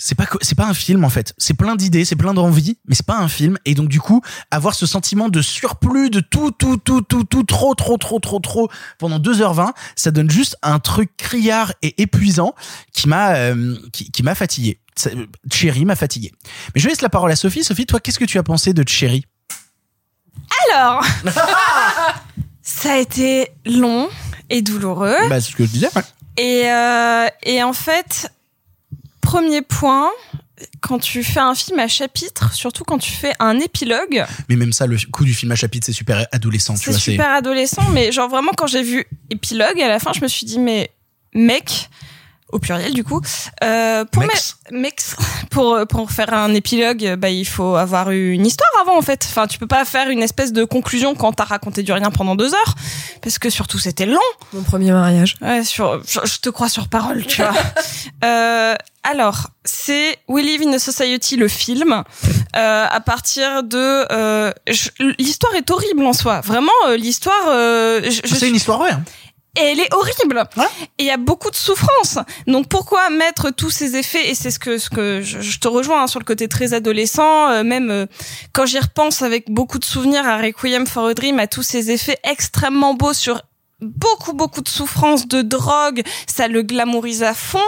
c'est pas c'est pas un film en fait. C'est plein d'idées, c'est plein d'envies, mais c'est pas un film. Et donc du coup, avoir ce sentiment de surplus de tout, tout, tout, tout, tout, trop, trop, trop, trop, trop pendant 2h20, ça donne juste un truc criard et épuisant qui m'a euh, qui, qui m'a fatigué. Cherry m'a fatigué. Mais je laisse la parole à Sophie. Sophie, toi, qu'est-ce que tu as pensé de Cherry Alors, ça a été long et douloureux. Bah, c'est ce que je disais. ouais. Et, euh, et en fait, premier point, quand tu fais un film à chapitre, surtout quand tu fais un épilogue, Mais même ça, le coup du film à chapitre, c'est super adolescent. C'est super adolescent, mais genre vraiment quand j'ai vu épilogue, à la fin, je me suis dit, mais mec, au pluriel du coup, euh, pour Mex. mex, pour pour faire un épilogue, bah il faut avoir eu une histoire avant en fait. Enfin, tu peux pas faire une espèce de conclusion quand t'as raconté du rien pendant deux heures, parce que surtout c'était long. Mon premier mariage. Ouais, sur, je, je te crois sur parole, tu vois. euh, alors, c'est We Live in a Society, le film, euh, à partir de... euh, je- l'histoire est horrible en soi. Vraiment, euh, l'histoire... euh, je- je C'est une histoire vraie. hein. Et elle est horrible. Et il y a beaucoup de souffrance. Donc pourquoi mettre tous ces effets Et c'est ce que ce que je, je te rejoins hein, sur le côté très adolescent. euh, même euh, quand j'y repense avec beaucoup de souvenirs à Requiem for a Dream, à tous ces effets extrêmement beaux sur beaucoup beaucoup de souffrance de drogue ça le glamourise à fond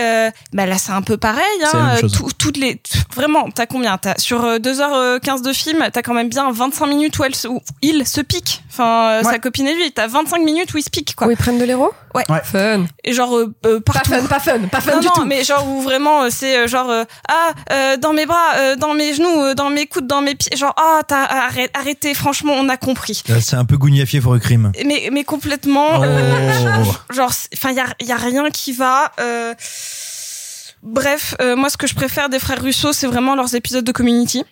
euh, bah là c'est un peu pareil hein, euh, tout- toutes les vraiment t'as combien? T'as sur euh, 2h15 de film t'as quand même bien 25 minutes où, elle se, où il se pique enfin euh, Ouais. sa copine et lui t'as 25 minutes où il se pique quoi Où ils prennent de l'héros? Ouais. Ouais. Fun. et genre euh, euh, Pas fun, pas fun, pas fun non, du non, tout. mais genre où vraiment euh, c'est euh, genre euh, ah euh, dans mes bras, euh, dans mes genoux, euh, dans mes coudes, dans mes pieds, genre ah t'as arrête, arrêtez, franchement on a compris. C'est un peu gougnafié pour le crime. Mais mais complètement, euh, Oh. genre enfin il y a y a rien qui va. euh, Bref, euh, moi ce que je préfère des frères Russo, c'est vraiment leurs épisodes de Community.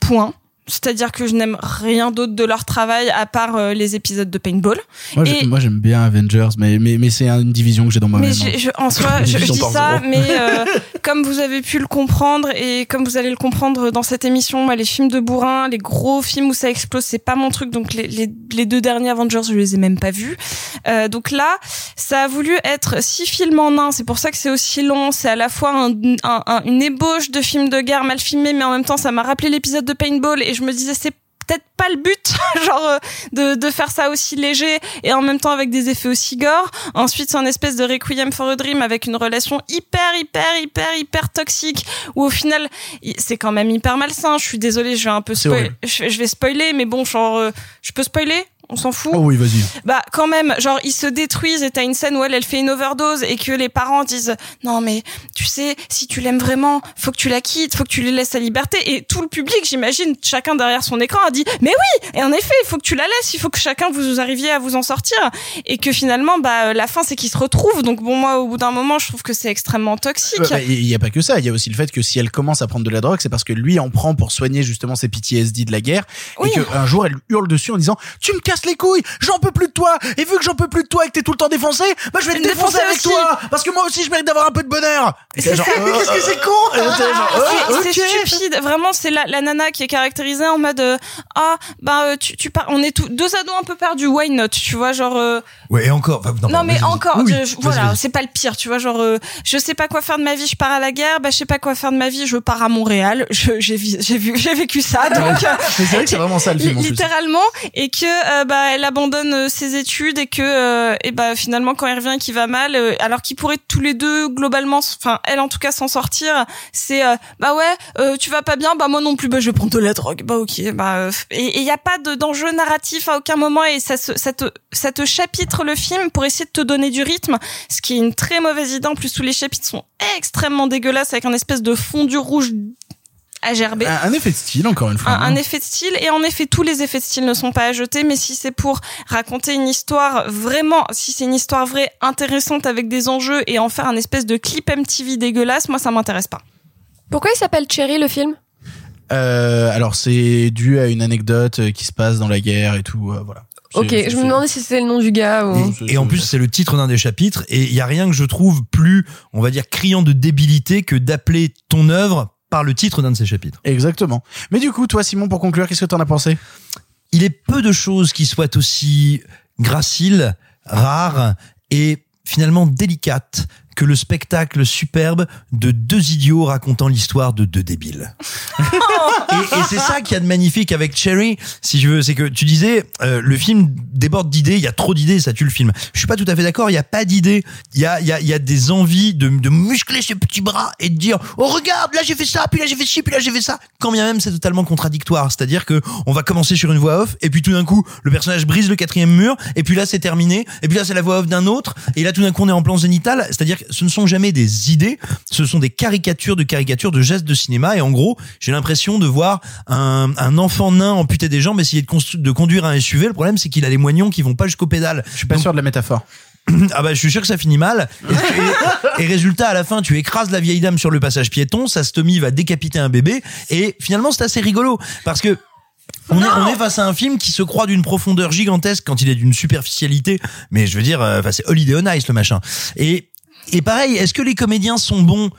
Point. C'est-à-dire que je n'aime rien d'autre de leur travail à part euh, les épisodes de Paintball. Moi, Et- j'ai- moi, j'aime bien Avengers, mais, mais, mais c'est une division que j'ai dans moi-même. Mais je- en soi, je, dis ça, mais euh, comme vous avez pu le comprendre et comme vous allez le comprendre dans cette émission, moi, les films de bourrin, les gros films où ça explose, c'est pas mon truc. Donc les, les, les deux derniers Avengers, je les ai même pas vus. Euh, donc là, ça a voulu être six films en un. C'est pour ça que c'est aussi long. C'est à la fois un, un- un- une ébauche de film de guerre mal filmé, mais en même temps, ça m'a rappelé l'épisode de Paintball et je me disais c'est peut-être pas le but, genre euh, de, de faire ça aussi léger et en même temps avec des effets aussi gore. Ensuite, c'est un espèce de Requiem for a Dream avec une relation hyper, hyper, hyper, hyper toxique où au final, c'est quand même hyper malsain. Je suis désolée, je vais un peu C'est spoil- horrible. je, je vais spoiler, mais bon, genre, euh, je peux spoiler? On s'en fout. Oh oui, vas-y. Bah quand même, genre ils se détruisent et t'as une scène où elle, elle fait une overdose et que les parents disent non mais tu sais si tu l'aimes vraiment, faut que tu la quittes, faut que tu lui laisses sa liberté et tout le public, j'imagine, chacun derrière son écran a dit mais oui et en effet il faut que tu la laisses, il faut que chacun vous arriviez à vous en sortir et que finalement bah la fin c'est qu'ils se retrouvent donc bon moi au bout d'un moment je trouve que c'est extrêmement toxique. Euh, bah, Il y a pas que ça. Il y a aussi le fait que si elle commence à prendre de la drogue, c'est parce que lui en prend pour soigner justement ses PTSD de la guerre Oui. et qu'un jour elle hurle dessus en disant "Tu me casses les couilles, j'en peux plus de toi. Et vu que j'en peux plus de toi et que t'es tout le temps défoncé, bah je vais te défoncer défoncer avec aussi. toi. Parce que moi aussi je mérite d'avoir un peu de bonheur. C'est genre, euh, qu'est-ce que c'est con euh, c'est ok. stupide. Vraiment, c'est la, la nana qui est caractérisée en mode euh, ah bah euh, tu tu pars. On est tous deux ados un peu perdus. Why not Tu vois genre. euh, Ouais, et encore. enfin, non, pardon, mais encore, Oui, je- oui, je- vas-y, voilà, c'est pas le pire, tu vois, genre, euh, je sais pas quoi faire de ma vie, je pars à la guerre, bah je sais pas quoi faire de ma vie, je pars à Montréal, je- j'ai j'ai vu, j'ai vécu ça, donc. euh, Mais c'est vrai que c'est vraiment ça le film littéralement et que euh, bah elle abandonne euh, ses études et que euh, et bah finalement quand elle revient et qu'il va mal euh, alors qu'ils pourraient tous les deux globalement enfin elle en tout cas s'en sortir c'est euh, bah ouais euh, tu vas pas bien bah moi non plus bah je vais prendre de la drogue. Bah ok bah euh, et il y a pas de d'enjeu narratif à aucun moment et ça ça te ça te chapitre le film pour essayer de te donner du rythme ce qui est une très mauvaise idée. En plus tous les chapitres sont extrêmement dégueulasses avec un espèce de fondu rouge à gerber Un, un effet de style encore une fois. un, un effet de style et en effet tous les effets de style ne sont pas à jeter mais si c'est pour raconter une histoire vraiment si c'est une histoire vraie intéressante avec des enjeux et en faire un espèce de clip MTV dégueulasse moi ça m'intéresse pas Pourquoi il s'appelle Cherry le film? Euh, alors c'est dû à une anecdote euh, qui se passe dans la guerre et tout. euh, voilà. Ok, je me demandais si c'était le nom du gars ou. Et en plus, c'est le titre d'un des chapitres, et il y a rien que je trouve plus, on va dire, criant de débilité que d'appeler ton œuvre par le titre d'un de ces chapitres. Exactement. Mais du coup, toi, Simon, pour conclure, qu'est-ce que t'en as pensé? Il est peu de choses qui soient aussi graciles, rares et finalement délicates que le spectacle superbe de deux idiots racontant l'histoire de deux débiles. et et c'est ça qu'il y a de magnifique avec Cherry, si je veux, c'est que tu disais, euh, le film déborde d'idées, il y a trop d'idées, ça tue le film. Je suis pas tout à fait d'accord, il y a pas d'idées, il y a, il y, a, y a des envies de, de muscler ses petits bras et de dire, oh regarde, là j'ai fait ça, puis là j'ai fait ci, puis là j'ai fait ça. Quand bien même c'est totalement contradictoire, c'est-à-dire que on va commencer sur une voix off, et puis tout d'un coup, le personnage brise le quatrième mur, et puis là c'est terminé, et puis là c'est la voix off d'un autre, et là tout d'un coup on est en plan zénital, c'est-à-dire ce ne sont jamais des idées, ce sont des caricatures de caricatures de gestes de cinéma, et en gros, j'ai l'impression de voir un, un enfant nain amputé des jambes essayer de, conduire un SUV. Le problème, c'est qu'il a les moignons qui vont pas jusqu'aux pédales. Je suis pas sûr de la métaphore. Ah bah je suis sûr que ça finit mal. Et, et- et résultat à la fin tu écrases la vieille dame sur le passage piéton, sa stomie va décapiter un bébé et finalement c'est assez rigolo parce que on est, on est face à un film qui se croit d'une profondeur gigantesque quand il est d'une superficialité, mais je veux dire, euh, enfin, c'est Holiday on Ice le machin. Et, et pareil, est-ce que les comédiens sont bons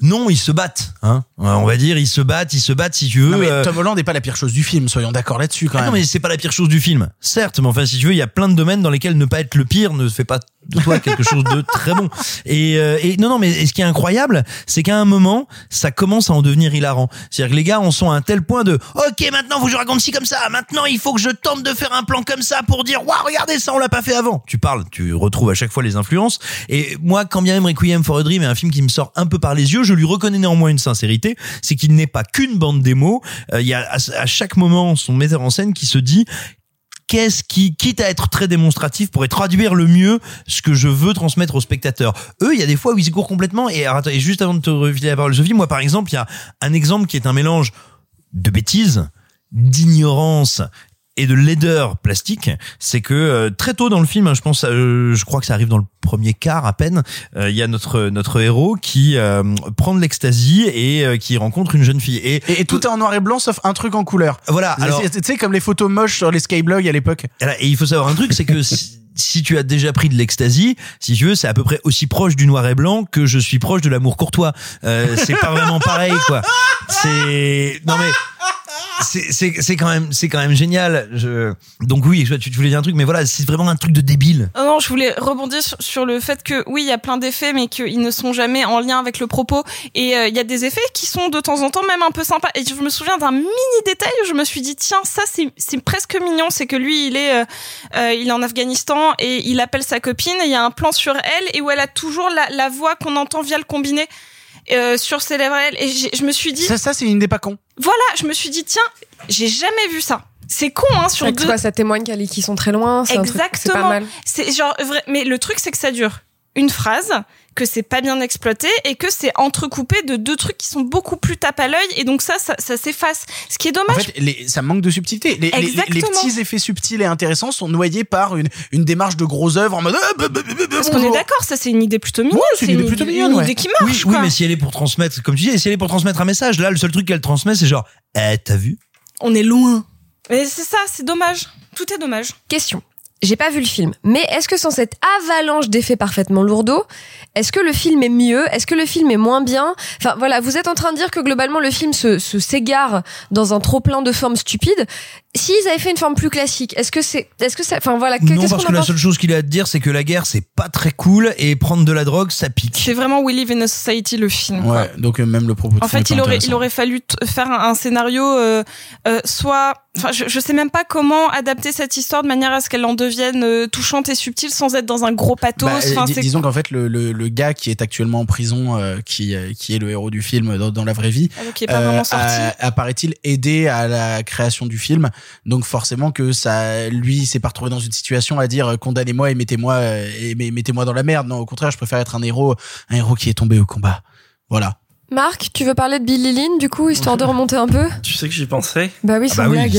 Non, ils se battent. Hein Euh, on va dire, ils se battent, ils se battent si tu veux. Non, mais euh, Tom Holland n'est pas la pire chose du film, soyons d'accord là-dessus quand ah même. non mais c'est pas la pire chose du film, certes, mais enfin si tu veux, il y a plein de domaines dans lesquels ne pas être le pire ne fait pas de toi quelque chose de très bon. Et, euh, et non non mais et ce qui est incroyable, c'est qu'à un moment, ça commence à en devenir hilarant. C'est-à-dire que les gars en sont à un tel point de OK, maintenant que je raconte ci comme ça. Maintenant, il faut que je tente de faire un plan comme ça pour dire "Waouh, regardez ça, on l'a pas fait avant." Tu parles, tu retrouves à chaque fois les influences et moi quand bien même Requiem for a Dream est un film qui me sort un peu par les yeux, je lui reconnais néanmoins une sincérité, c'est qu'il n'est pas qu'une bande démo, Euh, il y a à, chaque moment son metteur en scène qui se dit qu'est-ce qui, quitte à être très démonstratif, pourrait traduire le mieux ce que je veux transmettre aux spectateurs. Eux, il y a des fois où ils courent complètement. Et, et juste avant de te refiler la parole, Sophie, moi, par exemple, il y a un exemple qui est un mélange de bêtises, d'ignorance et de laideur plastique, c'est que euh, très tôt dans le film, hein, je pense, euh, je crois que ça arrive dans le premier quart à peine, euh, il y a notre notre héros qui euh, prend de l'ecstasy et euh, qui rencontre une jeune fille. Et, Et, et tout est en noir et blanc sauf un truc en couleur. Voilà, Tu sais, comme les photos moches sur les skyblogs à l'époque. Et il faut savoir un truc, c'est que si, si tu as déjà pris de l'ecstasy, si tu veux, c'est à peu près aussi proche du noir et blanc que je suis proche de l'amour courtois. Euh, c'est pas vraiment pareil, quoi. C'est non mais c'est c'est c'est quand même c'est quand même génial. Je donc oui, tu, tu voulais dire un truc, mais voilà, c'est vraiment un truc de débile. Non, non, je voulais rebondir sur, sur le fait que oui, il y a plein d'effets, mais qu'ils ne sont jamais en lien avec le propos. Et euh, il y a des effets qui sont de temps en temps même un peu sympas. Et je me souviens d'un mini détail où je me suis dit tiens, ça c'est c'est presque mignon. C'est que lui, il est euh, euh, il est en Afghanistan et il appelle sa copine. Et il y a un plan sur elle et où elle a toujours la, la voix qu'on entend via le combiné. euh, sur ses lèvres à elle et je me suis dit Ça, ça c'est une idée pas con. Voilà je me suis dit tiens j'ai jamais vu ça c'est con hein sur deux quoi, ça témoigne qu'ils sont très loin. Exactement. C'est pas mal. C'est genre vrai, mais le truc c'est que ça dure une phrase, que c'est pas bien exploité et que c'est entrecoupé de deux trucs qui sont beaucoup plus tape à l'œil et donc ça, ça, ça s'efface. Ce qui est En dommage. fait, les- ça manque de subtilité. Les, les- les- les Exactement. petits effets subtils et intéressants sont noyés par une, une démarche de gros œuvre en mode. ah, bah, bah, bah, Parce qu'on est d'accord, ça c'est une idée plutôt mignonne. Ouais, c'est une idée plutôt mignonne, Une ouais. idée qui marche. Oui, mais si elle est pour transmettre, comme tu dis, si elle est pour transmettre un message, là, le seul truc qu'elle transmet, c'est genre, eh, t'as vu? On est loin. Mais c'est ça, c'est dommage. Tout est dommage. Question. J'ai pas vu le film, mais est-ce que sans cette avalanche d'effets parfaitement lourdeaux, est-ce que le film est mieux? Est-ce que le film est moins bien? Enfin voilà, vous êtes en train de dire que globalement le film se s'égare dans un trop plein de formes stupides. S'ils avaient fait une forme plus classique, est-ce que c'est, est-ce que ça, enfin voilà, que- Non, parce qu'on que la seule chose qu'il a à te dire, c'est que la guerre, c'est pas très cool et prendre de la drogue, ça pique. C'est vraiment We Live in a Society le film. quoi. Ouais, donc euh, même le propos de En fait, il aurait, il aurait fallu faire un, un scénario, euh, euh, soit, enfin, je, je sais même pas comment adapter cette histoire de manière à ce qu'elle en devienne euh, touchante et subtile sans être dans un gros pathos. Bah, disons qu'en fait le, le, le gars qui est actuellement en prison, euh, qui euh, qui est le héros du film dans, dans la vraie vie, Ah, donc il est pas vraiment sorti. a- apparaît-il aidé à la création du film. Donc forcément que ça, lui, s'est pas retrouvé dans une situation à dire euh, condamnez-moi et mettez-moi euh, et met- mettez-moi dans la merde. Non, au contraire, je préfère être un héros, un héros qui est tombé au combat. Voilà. Marc, tu veux parler de Billy Lynn du coup, histoire de remonter un peu? Tu sais que j'y pensais? Bah oui, sans blague.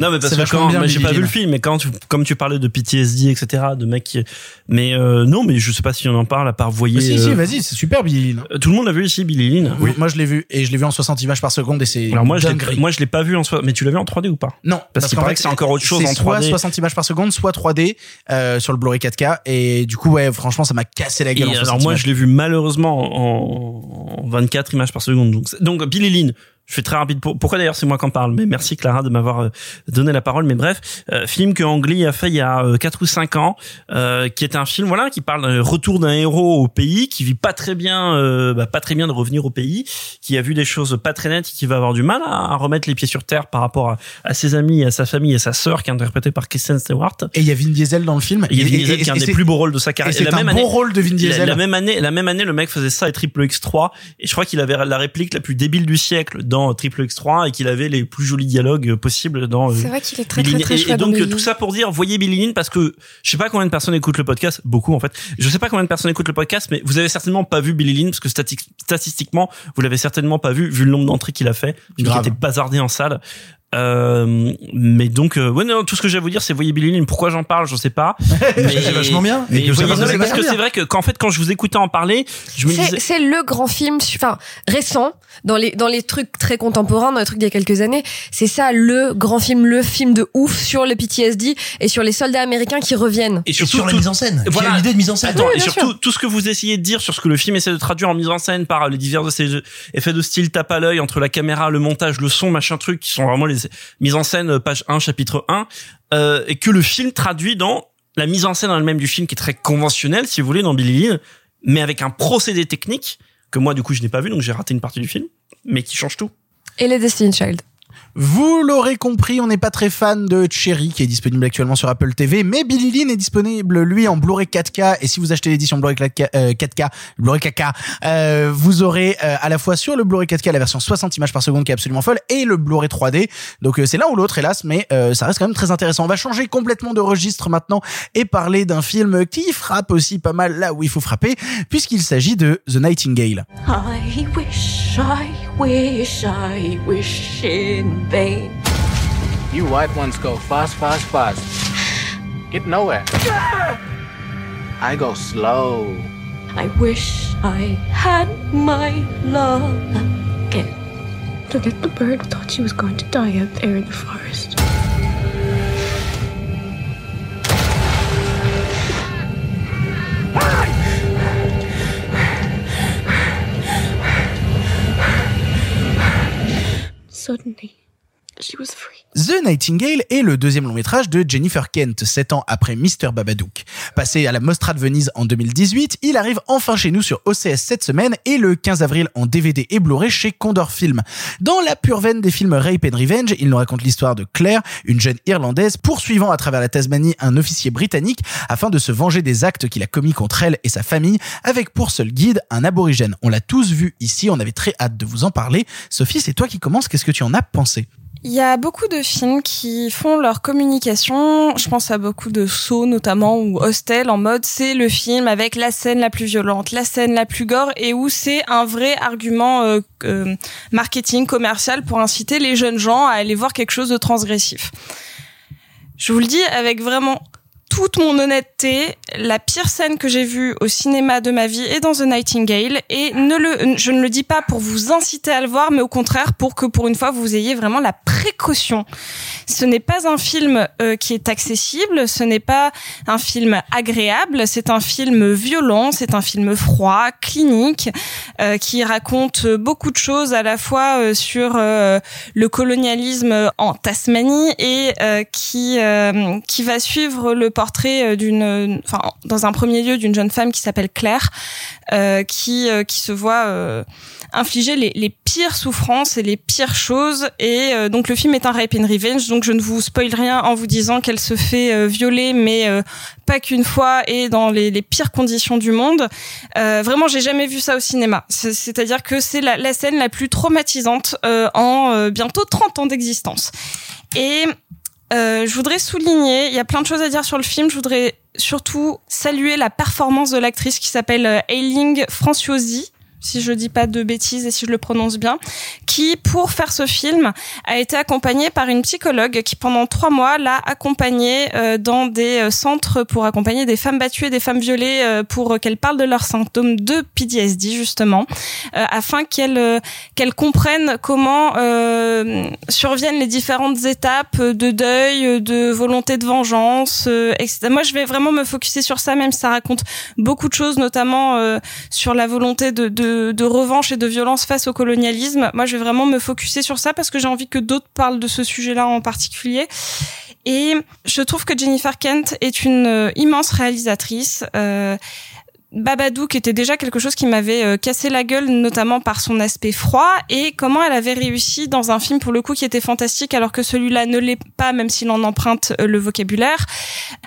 Non mais parce C'est que quand mais j'ai pas vu le film mais quand tu, comme tu parlais de PTSD etc de mecs qui mais euh, non mais je sais pas si on en parle à part voyez si, si, euh, vas-y, c'est super Billy Lynn. euh, tout le monde a vu ici Billy Lynn Oui, moi je l'ai vu et je l'ai vu en 60 images par seconde et c'est alors moi je moi je l'ai pas vu en soi mais tu l'as vu en 3D ou pas? Non, parce, qu'il qu'en paraît fait, que c'est encore autre chose c'est en soit 3D 60 images par seconde, soit 3D euh, sur le Blu-ray 4K et du coup ouais, franchement ça m'a cassé la gueule en 60 alors moi je l'ai vu malheureusement en, en 24 images par seconde. Donc donc Billy Lynn je fais très rapide pour, pourquoi d'ailleurs c'est moi qui en parle? Mais merci Clara de m'avoir euh, donné la parole mais bref euh, film que Ang Lee a fait il y a euh, 4 ou 5 ans euh, qui est un film voilà qui parle d'un retour d'un héros au pays qui vit pas très bien euh, bah, pas très bien de revenir au pays qui a vu des choses pas très nettes et qui va avoir du mal à, à remettre les pieds sur terre par rapport à, à ses amis à sa famille et sa sœur qui est interprétée par Kristen Stewart Et il y a Vin Diesel dans le film. il y a Vin Diesel et- qui est un des plus beaux rôles de sa carrière. c'est la un même bon année, rôle de Vin la, Diesel. la même année, la même année, le mec faisait ça et Triple X3. Et je crois qu'il avait la réplique la plus débile du siècle dans Triple X3 et qu'il avait les plus jolis dialogues possibles dans. euh, C'est vrai qu'il est très très très et, et dans donc tout ça pour dire, voyez Billy Lynn parce que je sais pas combien de personnes écoutent le podcast, beaucoup en fait. Je sais pas combien de personnes écoutent le podcast, mais vous avez certainement pas vu Billy Lynn parce que stati- statistiquement, vous l'avez certainement pas vu vu le nombre d'entrées qu'il a fait, qui était bazardé en salle. Euh, mais donc, euh, ouais, non, tout ce que j'ai à vous dire, c'est voyez Billy Lynn. Pourquoi j'en parle, je sais pas. Mais C'est vachement bien. Mais Et que ça voyez- parce que c'est vrai que qu'en fait, quand je vous écoutais en parler, je me C'est disais. c'est le grand film, enfin récent dans les dans les trucs très contemporains, dans les trucs d'il y a quelques années. C'est ça le grand film, le film de ouf sur le PTSD et sur les soldats américains qui reviennent. Et Et sur la tout- mise en scène. Voilà. Qui a l'idée de mise en scène. Attends, Oui, et surtout sûr. tout ce que vous essayez de dire sur ce que le film essaie de traduire en mise en scène par les divers effets de style tape à l'œil entre la caméra, le montage, le son, machin truc, qui sont vraiment les mises en scène euh, page 1, chapitre 1, euh, et que le film traduit dans la mise en scène en elle-même du film qui est très conventionnelle, si vous voulez, dans Billy Lynn, mais avec un procédé technique que moi du coup je n'ai pas vu, donc j'ai raté une partie du film, mais qui change tout. Et les Destiny Child. Vous l'aurez compris, on n'est pas très fan de Cherry qui est disponible actuellement sur Apple TV, mais Billy Lynn est disponible lui en Blu-ray 4K et si vous achetez l'édition Blu-ray 4K, euh, 4K, Blu-ray 4K, euh, vous aurez euh, à la fois sur le Blu-ray 4K la version 60 images par seconde qui est absolument folle et le Blu-ray 3D. Donc euh, c'est l'un ou l'autre hélas, mais ça reste quand même très intéressant. On va changer complètement de registre maintenant et parler d'un film qui frappe aussi pas mal là où il faut frapper puisqu'il s'agit de The Nightingale. I wish, I wish, I wish in vain. You white ones go fast, fast, fast. Get nowhere. I go slow. I wish I had my love again. The little bird thought she was going to die out there in the forest. Suddenly, she was free. The Nightingale est le deuxième long métrage de Jennifer Kent, sept ans après Mr. Babadook. Passé à la Mostra de Venise en 2018, il arrive enfin chez nous sur OCS cette semaine et le 15 avril en DVD et Blu-ray chez Condor Film. Dans la pure veine des films Rape and Revenge, il nous raconte l'histoire de Claire, une jeune irlandaise poursuivant à travers la Tasmanie un officier britannique afin de se venger des actes qu'il a commis contre elle et sa famille avec pour seul guide un aborigène. On l'a tous vu ici, on avait très hâte de vous en parler. Sophie, c'est toi qui commences, qu'est-ce que tu en as pensé? Il y a beaucoup de films qui font leur communication. Je pense à beaucoup de sauts notamment ou Hostel en mode c'est le film avec la scène la plus violente, la scène la plus gore et où c'est un vrai argument euh, euh, marketing commercial pour inciter les jeunes gens à aller voir quelque chose de transgressif. Je vous le dis avec vraiment toute mon honnêteté, la pire scène que j'ai vue au cinéma de ma vie est dans The Nightingale et je ne le dis pas pour vous inciter à le voir, mais au contraire pour que pour une fois vous ayez vraiment la précaution. Ce n'est pas un film euh, qui est accessible, ce n'est pas un film agréable, c'est un film violent, c'est un film froid, clinique, euh, qui raconte beaucoup de choses à la fois euh, sur euh, le colonialisme en Tasmanie et euh, qui euh, qui va suivre le portrait euh, d'une, enfin dans un premier lieu d'une jeune femme qui s'appelle Claire, euh, qui euh, qui se voit euh, infliger les, les pires souffrances et les pires choses. Et euh, donc le film est un rape and revenge. Donc je ne vous spoil rien en vous disant qu'elle se fait euh, violer, mais euh, pas qu'une fois et dans les, les pires conditions du monde. Euh, vraiment, j'ai jamais vu ça au cinéma. C'est- C'est-à-dire que c'est la, la scène la plus traumatisante euh, en euh, bientôt 30 ans d'existence. Et euh, je voudrais souligner, il y a plein de choses à dire sur le film. Je voudrais surtout saluer la performance de l'actrice qui s'appelle euh, Ailing Franciosi si je dis pas de bêtises et si je le prononce bien, qui, pour faire ce film, a été accompagnée par une psychologue qui, pendant trois mois, l'a accompagnée euh, dans des euh, centres pour accompagner des femmes battues et des femmes violées euh, pour qu'elles parlent de leurs symptômes de PTSD, justement, afin qu'elles qu'elles comprennent comment euh, surviennent les différentes étapes de deuil, de volonté de vengeance, etc. Moi, je vais vraiment me focuser sur ça, même si ça raconte beaucoup de choses, notamment euh, sur la volonté de, de, de revanche et de violence face au colonialisme. Moi, je vais vraiment me focuser sur ça parce que j'ai envie que d'autres parlent de ce sujet-là en particulier. Et je trouve que Jennifer Kent est une euh, immense réalisatrice. Euh, Babadook était déjà quelque chose qui m'avait euh, cassé la gueule, notamment par son aspect froid et comment elle avait réussi dans un film pour le coup qui était fantastique alors que celui-là ne l'est pas, même s'il en emprunte euh, le vocabulaire,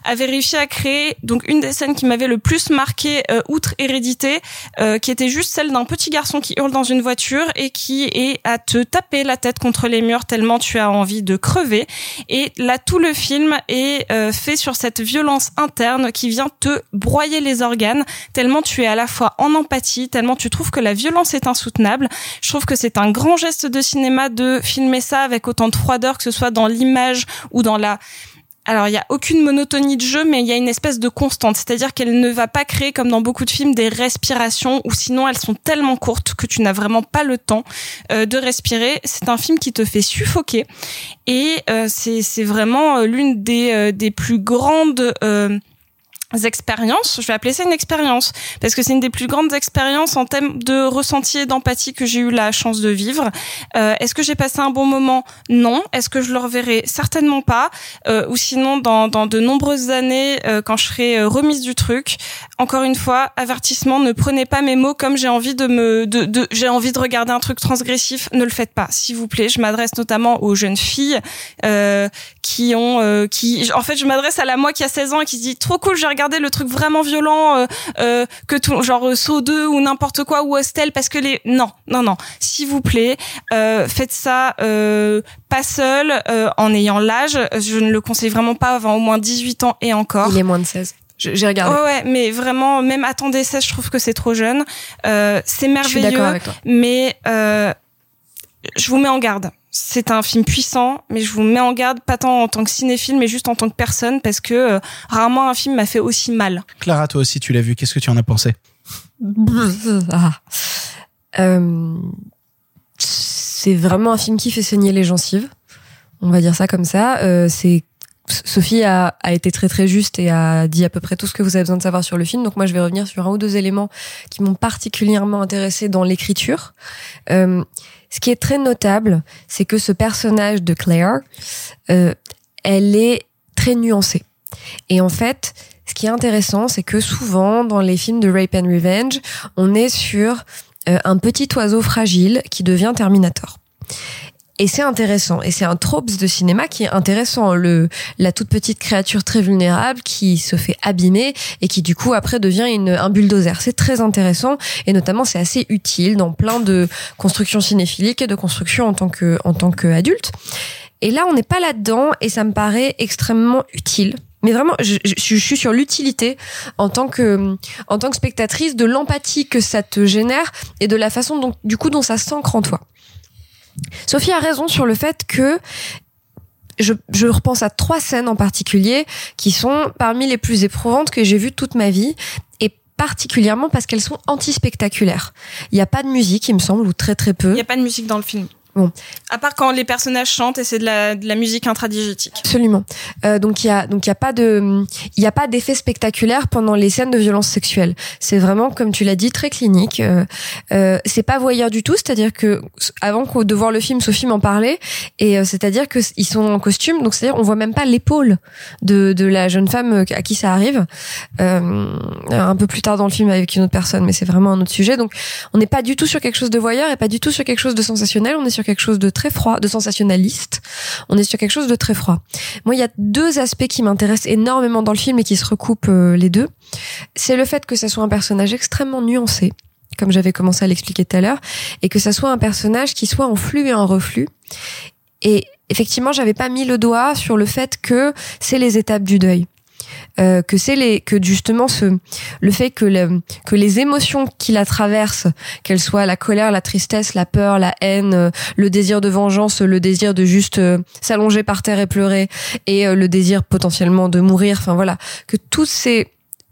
avait réussi à créer donc une des scènes qui m'avait le plus marqué euh, outre hérédité, euh, qui était juste celle d'un petit garçon qui hurle dans une voiture et qui est à te taper la tête contre les murs tellement tu as envie de crever. Et là, tout le film est fait sur cette violence interne qui vient te broyer les organes tellement tu es à la fois en empathie, tellement tu trouves que la violence est insoutenable. Je trouve que c'est un grand geste de cinéma de filmer ça avec autant de froideur, que ce soit dans l'image ou dans la alors, il y a aucune monotonie de jeu, mais il y a une espèce de constante. C'est-à-dire qu'elle ne va pas créer, comme dans beaucoup de films, des respirations, ou sinon elles sont tellement courtes que tu n'as vraiment pas le temps euh, de respirer. C'est un film qui te fait suffoquer. Et euh, c'est vraiment euh, l'une des, euh, des plus grandes... expériences, je vais appeler ça une expérience parce que c'est une des plus grandes expériences en termes de ressenti et d'empathie que j'ai eu la chance de vivre. Euh, Est-ce que j'ai passé un bon moment? Non. Est-ce que je le reverrai? Certainement pas. Euh, ou sinon, dans, dans de nombreuses années, euh, quand je serai remise du truc, encore une fois, avertissement, ne prenez pas mes mots comme j'ai envie de me, de, de j'ai envie de regarder un truc transgressif. Ne le faites pas, s'il vous plaît. Je m'adresse notamment aux jeunes filles euh, qui ont, euh, qui, en fait, je m'adresse à la moi qui a 16 ans et qui se dit trop cool, j'ai regardé le truc vraiment violent euh, euh, que tout, genre euh, Saw 2 ou n'importe quoi ou Hostel parce que les, non, non, non, s'il vous plaît, euh, faites ça pas seul, en ayant l'âge. Je ne le conseille vraiment pas avant au moins 18 ans et encore. Il est moins de 16. Je- J'ai regardé. Ouais, ouais, mais vraiment, même attendez ça, je trouve que c'est trop jeune. Euh, c'est suis merveilleux, d'accord avec toi. mais euh, je vous mets en garde. C'est un film puissant, mais je vous mets en garde pas tant en tant que cinéphile, mais juste en tant que personne, parce que euh, rarement un film m'a fait aussi mal. Clara, toi aussi, tu l'as vu. Qu'est-ce que tu en as pensé? Ah. Euh, c'est vraiment un film qui fait saigner les gencives. On va dire ça comme ça. Euh, c'est Sophie a, a été très très juste et a dit à peu près tout ce que vous avez besoin de savoir sur le film. Donc moi je vais revenir sur un ou deux éléments qui m'ont particulièrement intéressé dans l'écriture. Euh, ce qui est très notable, c'est que ce personnage de Claire, euh, elle est très nuancée. Et en fait, ce qui est intéressant, c'est que souvent dans les films de rape and revenge, on est sur euh, un petit oiseau fragile qui devient Terminator. Et c'est intéressant. Et c'est un trope de cinéma qui est intéressant. Le, la toute petite créature très vulnérable qui se fait abîmer et qui du coup après devient une, un bulldozer. C'est très intéressant et notamment c'est assez utile dans plein de constructions cinéphiliques et de constructions en tant que, en tant qu'adulte. Et là, on n'est pas là-dedans et ça me paraît extrêmement utile. Mais vraiment, je, je- je suis sur l'utilité en tant que en tant que spectatrice de l'empathie que ça te génère et de la façon dont du coup dont ça s'ancre en toi. Sophie a raison sur le fait que je, je repense à trois scènes en particulier qui sont parmi les plus éprouvantes que j'ai vues toute ma vie et particulièrement parce qu'elles sont anti-spectaculaires. Il n'y a pas de musique, il me semble, ou très très peu. Il n'y a pas de musique dans le film. Bon. À part quand les personnages chantent et c'est de la, de la musique intradigétique. Absolument. Euh, donc il y a donc il y a pas de il y a pas d'effet spectaculaire pendant les scènes de violence sexuelle. C'est vraiment comme tu l'as dit très clinique. Euh, euh, c'est pas voyeur du tout, c'est-à-dire que avant qu'on- de voir le film, Sophie m'en parlait et euh, c'est-à-dire que ils sont en costume, donc c'est-à-dire on voit même pas l'épaule de de la jeune femme euh, à qui ça arrive. Euh, un peu plus tard dans le film avec une autre personne, mais c'est vraiment un autre sujet. Donc on n'est pas du tout sur quelque chose de voyeur et pas du tout sur quelque chose de sensationnel. On est sur quelque chose de très froid, de sensationnaliste. On est sur quelque chose de très froid. Moi, il y a deux aspects qui m'intéressent énormément dans le film et qui se recoupent euh, les deux. C'est le fait que ça soit un personnage extrêmement nuancé, comme j'avais commencé à l'expliquer tout à l'heure, et que ça soit un personnage qui soit en flux et en reflux. Et effectivement, j'avais pas mis le doigt sur le fait que c'est les étapes du deuil. Euh, que c'est les que justement ce le fait que le, que les émotions qui la traversent qu'elles soient la colère la tristesse la peur la haine euh, le désir de vengeance le désir de juste euh, s'allonger par terre et pleurer et le désir potentiellement de mourir enfin voilà que tous ces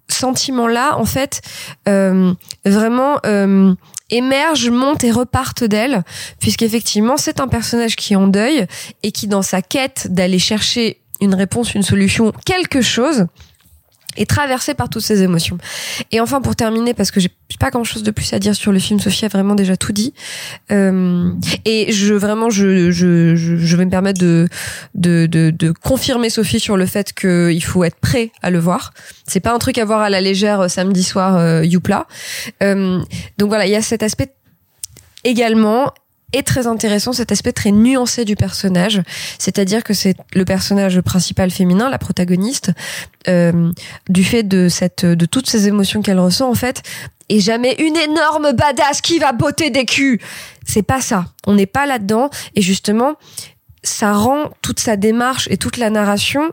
sentiments là en fait euh, vraiment euh, émergent, montent et repartent d'elle, puisqu'effectivement c'est un personnage qui est en deuil et qui dans sa quête d'aller chercher une réponse, une solution, quelque chose, est traversé par toutes ces émotions. Et enfin, pour terminer, parce que j'ai pas grand chose de plus à dire sur le film, Sophie a vraiment déjà tout dit. Euh, et je vraiment, je, je, je, je vais me permettre de, de, de, de confirmer Sophie sur le fait qu'il faut être prêt à le voir. C'est pas un truc à voir à la légère euh, samedi soir, euh, Youpla. Euh, donc voilà, il y a cet aspect également est très intéressant cet aspect très nuancé du personnage, c'est-à-dire que c'est le personnage principal féminin, la protagoniste, euh, du fait de cette, de toutes ces émotions qu'elle ressent en fait, et jamais une énorme badass qui va botter des culs. C'est pas ça. On n'est pas là-dedans, et justement, ça rend toute sa démarche et toute la narration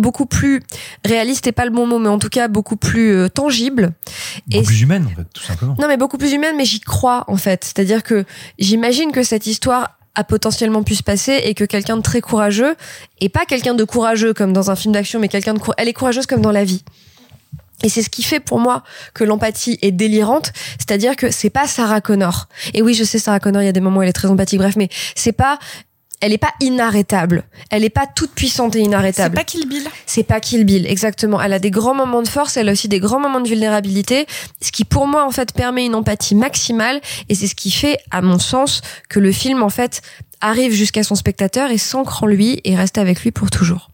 beaucoup plus réaliste et pas le bon mot mais en tout cas beaucoup plus euh, tangible Beaucoup plus humaine, en fait, tout simplement. non, mais beaucoup plus humaine, mais j'y crois, en fait. C'est-à-dire que j'imagine que cette histoire a potentiellement pu se passer et que quelqu'un de très courageux, et pas quelqu'un de courageux comme dans un film d'action, mais quelqu'un de cour- elle est courageuse comme dans la vie. Et c'est ce qui fait pour moi que l'empathie est délirante, c'est-à-dire que c'est pas Sarah Connor. Et oui, je sais Sarah Connor, il y a des moments où elle est très empathique, bref, mais c'est pas elle est pas inarrêtable. Elle est pas toute puissante et inarrêtable. C'est pas Kill Bill. C'est pas Kill Bill, exactement. Elle a des grands moments de force, elle a aussi des grands moments de vulnérabilité, ce qui pour moi en fait permet une empathie maximale et c'est ce qui fait, à mon sens, que le film en fait arrive jusqu'à son spectateur et s'ancre en lui et reste avec lui pour toujours.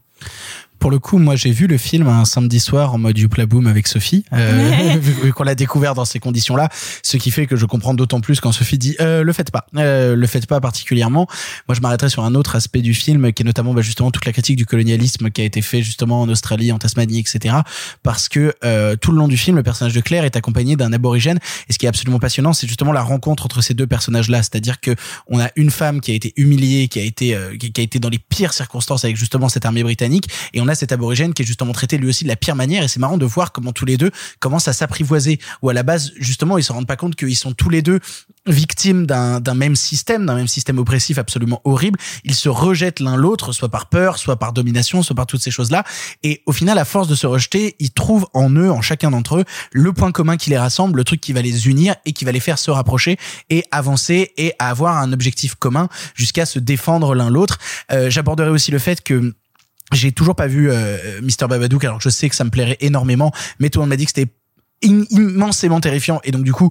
Pour le coup, moi, j'ai vu le film un samedi soir en mode Youpla Boom avec Sophie, euh, vu, qu'on l'a découvert dans ces conditions-là, ce qui fait que je comprends d'autant plus quand Sophie dit euh, le faites pas, euh, le faites pas particulièrement. Moi, je m'arrêterai sur un autre aspect du film, qui est notamment bah, justement toute la critique du colonialisme qui a été fait justement en Australie, en Tasmanie, etc. Parce que euh, tout le long du film, le personnage de Claire est accompagné d'un aborigène, et ce qui est absolument passionnant, c'est justement la rencontre entre ces deux personnages-là, c'est-à-dire que on a une femme qui a été humiliée, qui a été euh, qui qui a été dans les pires circonstances avec justement cette armée britannique, et on a cet aborigène qui est justement traité lui aussi de la pire manière, et c'est marrant de voir comment tous les deux commencent à s'apprivoiser, ou à la base justement ils se rendent pas compte qu'ils sont tous les deux victimes d'un d'un même système, d'un même système oppressif absolument horrible. Ils se rejettent l'un l'autre, soit par peur, soit par domination, soit par toutes ces choses-là. Et au final, à force de se rejeter, ils trouvent en eux, en chacun d'entre eux, le point commun qui les rassemble, le truc qui va les unir et qui va les faire se rapprocher et avancer et avoir un objectif commun jusqu'à se défendre l'un l'autre. Euh, J'aborderai aussi le fait que j'ai toujours pas vu euh, Mr Babadook alors je sais que ça me plairait énormément mais tout le monde m'a dit que c'était im- immensément terrifiant et donc du coup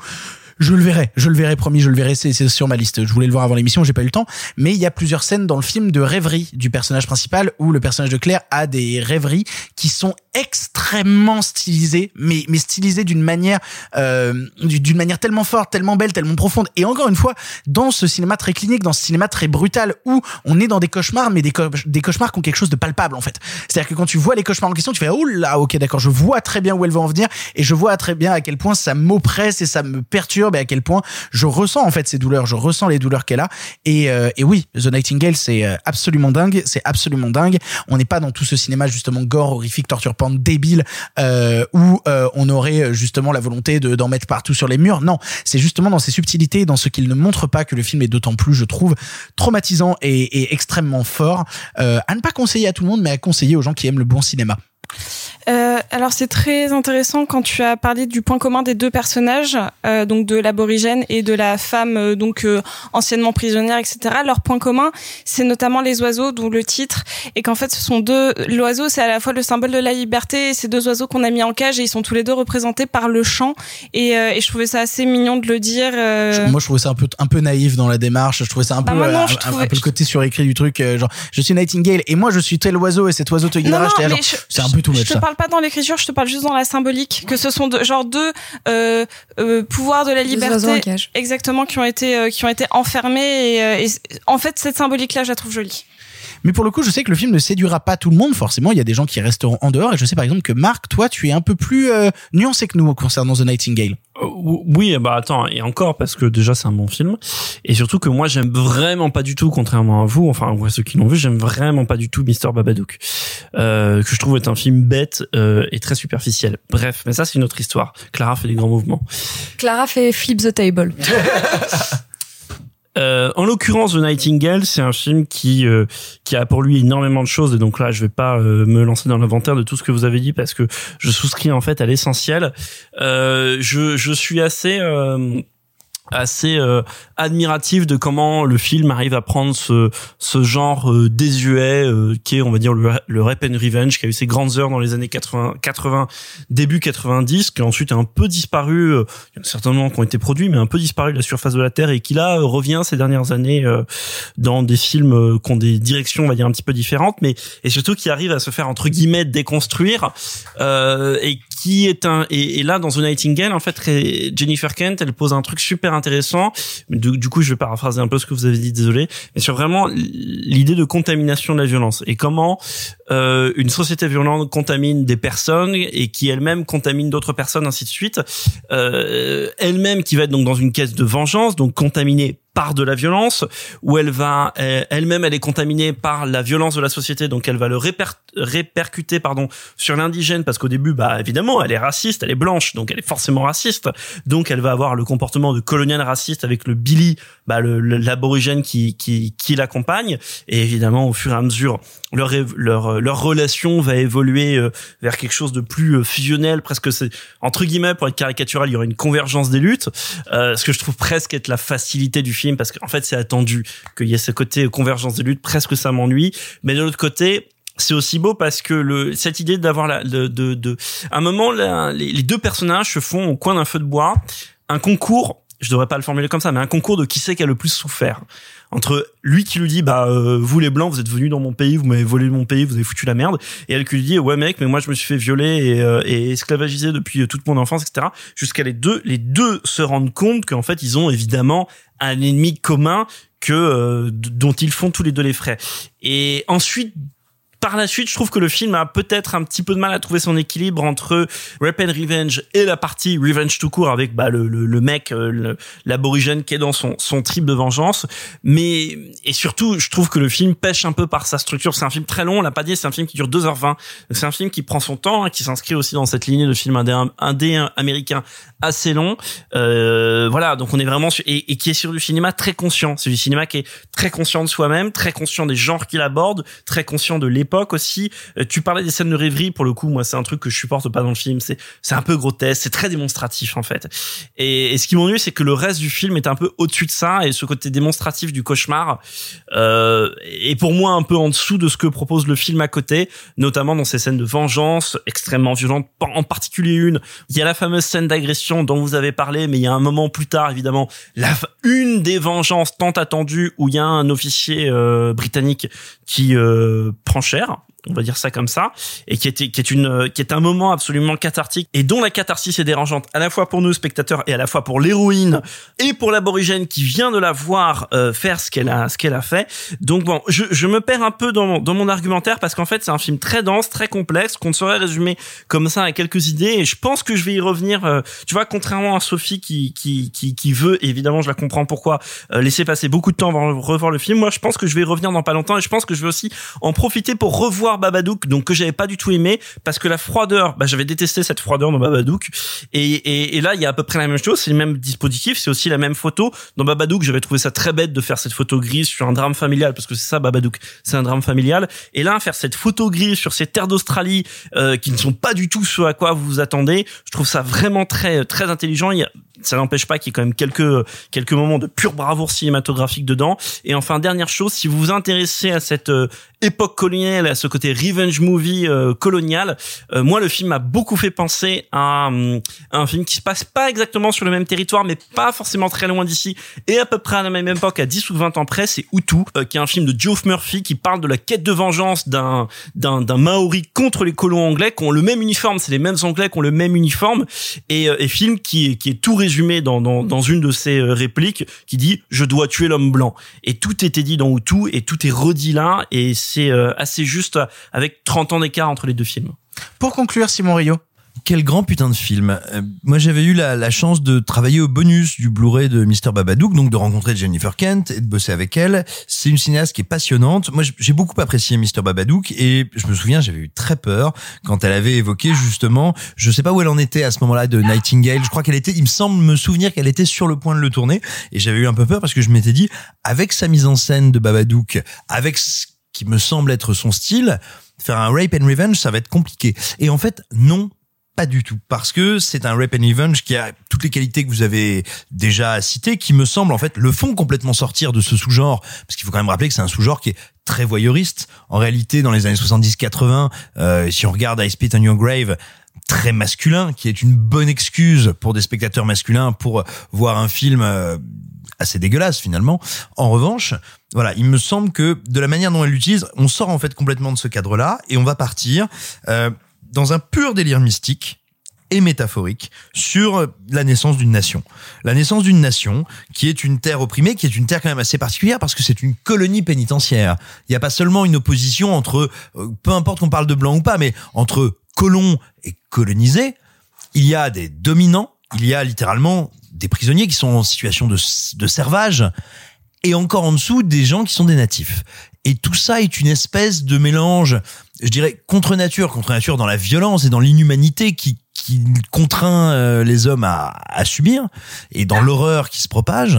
je le verrai, je le verrai promis, je le verrai, c'est sur ma liste. Je voulais le voir avant l'émission, j'ai pas eu le temps, mais il y a plusieurs scènes dans le film de rêverie du personnage principal où le personnage de Claire a des rêveries qui sont extrêmement stylisées, mais mais stylisées d'une manière euh, d'une manière tellement forte, tellement belle, tellement profonde. Et encore une fois, dans ce cinéma très clinique, dans ce cinéma très brutal où on est dans des cauchemars, mais des, cauchemars qui ont quelque chose de palpable en fait. C'est-à-dire que quand tu vois les cauchemars en question, tu fais oh là, ok d'accord, je vois très bien où elle va en venir et je vois très bien à quel point ça m'oppresse et ça me perturbe à quel point je ressens en fait ces douleurs, je ressens les douleurs qu'elle a et, euh, et oui, The Nightingale c'est euh, absolument dingue, c'est absolument dingue. On n'est pas dans tout ce cinéma justement gore, horrifique, torture porn débile euh, où euh, on aurait justement la volonté de d'en mettre partout sur les murs. Non, c'est justement dans ces subtilités, dans ce qu'il ne montre pas que le film est d'autant plus, je trouve, traumatisant et, et extrêmement fort. Euh, à ne pas conseiller à tout le monde, mais à conseiller aux gens qui aiment le bon cinéma. Euh, alors c'est très intéressant quand tu as parlé du point commun des deux personnages, euh, donc de l'aborigène et de la femme euh, donc euh, anciennement prisonnière, etc. Leur point commun, c'est notamment les oiseaux, dont le titre, et qu'en fait ce sont deux. L'oiseau, c'est à la fois le symbole de la liberté, et ces deux oiseaux qu'on a mis en cage, et ils sont tous les deux représentés par le chant. Et, euh, et je trouvais ça assez mignon de le dire. euh, Moi, je trouvais ça un peu un peu naïf dans la démarche. Je trouvais ça un Bah, peu non, un- trouvais- un, peu le côté surécrit du truc. euh, genre, je suis Nightingale et moi, je suis tel oiseau et cet oiseau te guidera. C'est un peu tout Je te ça. parle pas dans l'écriture, je te parle juste dans la symbolique. Que ce sont de, genre deux euh, euh, pouvoirs de la liberté, cage. exactement, qui ont été euh, qui ont été enfermés. Et, euh, et en fait, cette symbolique-là, je la trouve jolie. Mais pour le coup, je sais que le film ne séduira pas tout le monde. Forcément, il y a des gens qui resteront en dehors. Et je sais par exemple que Marc, toi, tu es un peu plus euh, nuancé que nous concernant The Nightingale. Euh, Oui, bah attends, et encore parce que déjà c'est un bon film, et surtout que moi j'aime vraiment pas du tout, contrairement à vous, enfin à ceux qui l'ont vu, j'aime vraiment pas du tout Mister Babadook, euh, que je trouve être un film bête euh, et très superficiel. Bref, mais ça c'est une autre histoire. Clara fait des grands mouvements. Clara fait flip the table. Euh, en l'occurrence, The Nightingale, c'est un film qui euh, qui a pour lui énormément de choses et donc là, je vais pas euh, me lancer dans l'inventaire de tout ce que vous avez dit parce que je souscris en fait à l'essentiel. Euh, je je suis assez euh, assez euh, admiratif de comment le film arrive à prendre ce ce genre euh, désuet euh, qui est on va dire le, le Rape and Revenge qui a eu ses grandes heures dans les années 80 80 début 90 qui ensuite a un peu disparu euh, il y en a certainement qui ont été produits mais un peu disparu de la surface de la terre et qui là euh, revient ces dernières années euh, dans des films qui ont des directions on va dire un petit peu différentes mais et surtout qui arrive à se faire entre guillemets déconstruire et qui est un et, là dans The Nightingale en fait Jennifer Kent elle pose un truc super intéressant. Du, du coup je vais paraphraser un peu ce que vous avez dit désolé mais sur vraiment l'idée de contamination de la violence et comment euh, une société violente contamine des personnes et qui elle-même contamine d'autres personnes ainsi de suite. Euh, elle-même qui va être donc dans une quête de vengeance donc contaminée par de la violence, où elle va euh, elle-même elle est contaminée par la violence de la société, donc elle va le réper- répercuter pardon sur l'indigène parce qu'au début bah évidemment elle est raciste, elle est blanche, donc elle est forcément raciste, donc elle va avoir le comportement de colonial raciste avec le Billy, bah l'aborigène qui qui qui l'accompagne, et évidemment au fur et à mesure leur leur leur relation va évoluer euh, vers quelque chose de plus euh, fusionnel, presque c'est entre guillemets pour être caricatural il y aura une convergence des luttes, euh, ce que je trouve presque être la facilité du film parce qu'en fait c'est attendu qu'il y ait ce côté convergence des luttes presque ça m'ennuie. Mais de l'autre côté c'est aussi beau parce que le cette idée d'avoir la de de, de à un moment les deux personnages se font au coin d'un feu de bois un concours je devrais pas le formuler comme ça mais un concours de qui c'est qui a le plus souffert. Entre lui qui lui dit bah euh, vous les blancs vous êtes venus dans mon pays vous m'avez volé mon pays vous avez foutu la merde. Et elle qui lui dit ouais mec mais moi je me suis fait violer et, euh, et esclavagiser depuis euh, toute mon enfance etc jusqu'à les deux les deux se rendent compte qu'en fait ils ont évidemment un ennemi commun que euh, dont ils font tous les deux les frais. Et ensuite par la suite, je trouve que le film a peut-être un petit peu de mal à trouver son équilibre entre Rape and Revenge et la partie Revenge tout court avec bah, le, le, le mec, euh, l'aborigène qui est dans son, son trip de vengeance. Mais et surtout, je trouve que le film pêche un peu par sa structure. C'est un film très long, on l'a pas dit, c'est un film qui dure 2h20. C'est un film qui prend son temps, hein, qui s'inscrit aussi dans cette lignée de film indé, indé américain assez long. Euh, voilà, donc on est vraiment sur, et, et qui est sur du cinéma très conscient. C'est du cinéma qui est très conscient de soi-même, très conscient des genres qu'il aborde, très conscient de l'époque aussi. Euh, tu parlais des scènes de rêverie, pour le coup, moi c'est un truc que je supporte pas dans le film. C'est c'est un peu grotesque, c'est très démonstratif en fait. Et, ce qui m'ennuie, c'est que le reste du film est un peu au-dessus de ça et ce côté démonstratif du cauchemar euh, est pour moi un peu en dessous de ce que propose le film à côté, notamment dans ces scènes de vengeance extrêmement violentes, en particulier une. Il y a la fameuse scène d'agression dont vous avez parlé, mais il y a un moment plus tard, évidemment, une des vengeances tant attendues où il y a un officier euh, britannique qui euh, prend cher cher on va dire ça comme ça, et qui était qui est une qui est un moment absolument cathartique et dont la catharsis est dérangeante à la fois pour nous spectateurs et à la fois pour l'héroïne et pour l'aborigène qui vient de la voir euh, faire ce qu'elle a ce qu'elle a fait. Donc bon, je, je me perds un peu dans mon, dans mon argumentaire parce qu'en fait c'est un film très dense, très complexe qu'on ne saurait résumer comme ça à quelques idées et je pense que je vais y revenir. euh, tu vois, contrairement à Sophie qui qui qui, qui veut évidemment je la comprends pourquoi euh, laisser passer beaucoup de temps avant de revoir le film. Moi, je pense que je vais y revenir dans pas longtemps et je pense que je vais aussi en profiter pour revoir Babadook, donc que j'avais pas du tout aimé parce que la froideur, bah j'avais détesté cette froideur dans Babadook et, et, et là il y a à peu près la même chose, c'est le même dispositif, c'est aussi la même photo. Dans Babadook, j'avais trouvé ça très bête de faire cette photo grise sur un drame familial parce que c'est ça Babadook, c'est un drame familial. Et là, faire cette photo grise sur ces terres d'Australie euh, qui ne sont pas du tout ce à quoi vous vous attendez, je trouve ça vraiment très très intelligent. Ça n'empêche pas qu'il y ait quand même quelques quelques moments de pure bravoure cinématographique dedans. Et enfin dernière chose, si vous vous intéressez à cette euh, époque coloniale, à ce côté revenge movie euh, colonial, euh, moi le film m'a beaucoup fait penser à, à un film qui se passe pas exactement sur le même territoire, mais pas forcément très loin d'ici, et à peu près à la même époque, à 10 ou 20 ans près, c'est Hutu, euh, qui est un film de Geoff Murphy qui parle de la quête de vengeance d'un d'un d'un Maori contre les colons anglais qui ont le même uniforme, c'est les mêmes anglais qui ont le même uniforme, et, euh, et film qui qui est tout résumé dans dans dans une de ses euh, répliques qui dit je dois tuer l'homme blanc, et tout était dit dans Hutu et tout est redit là, et c'est euh, assez juste avec 30 ans d'écart entre les deux films. Pour conclure, Simon Rio. Quel grand putain de film. Euh, moi, j'avais eu la, la chance de travailler au bonus du Blu-ray de Mr. Babadook, donc de rencontrer Jennifer Kent et de bosser avec elle. C'est une cinéaste qui est passionnante. Moi, j'ai beaucoup apprécié Mr. Babadook et je me souviens, j'avais eu très peur quand elle avait évoqué justement, je sais pas où elle en était à ce moment-là de Nightingale. Je crois qu'elle était, il me semble me souvenir qu'elle était sur le point de le tourner et j'avais eu un peu peur parce que je m'étais dit, avec sa mise en scène de Babadook, avec ce qui me semble être son style, faire un rape and revenge, ça va être compliqué. Et en fait, non, pas du tout, parce que c'est un Rape and Revenge qui a toutes les qualités que vous avez déjà citées, qui me semble en fait le font complètement sortir de ce sous-genre, parce qu'il faut quand même rappeler que c'est un sous-genre qui est très voyeuriste. En réalité, dans les années 70-80, euh, si on regarde I Spit on Your Grave, très masculin, qui est une bonne excuse pour des spectateurs masculins pour voir un film euh, assez dégueulasse finalement. En revanche, voilà, il me semble que de la manière dont elle l'utilise, on sort en fait complètement de ce cadre-là et on va partir euh, dans un pur délire mystique et métaphorique sur la naissance d'une nation. La naissance d'une nation qui est une terre opprimée, qui est une terre quand même assez particulière parce que c'est une colonie pénitentiaire. Il n'y a pas seulement une opposition entre, euh, peu importe qu'on parle de blanc ou pas, mais entre colons et colonisés, il y a des dominants, il y a littéralement des prisonniers qui sont en situation de, de servage et encore en dessous des gens qui sont des natifs. Et tout ça est une espèce de mélange, je dirais, contre nature, contre nature dans la violence et dans l'inhumanité qui, qui contraint euh, les hommes à, à subir et dans l'horreur qui se propage.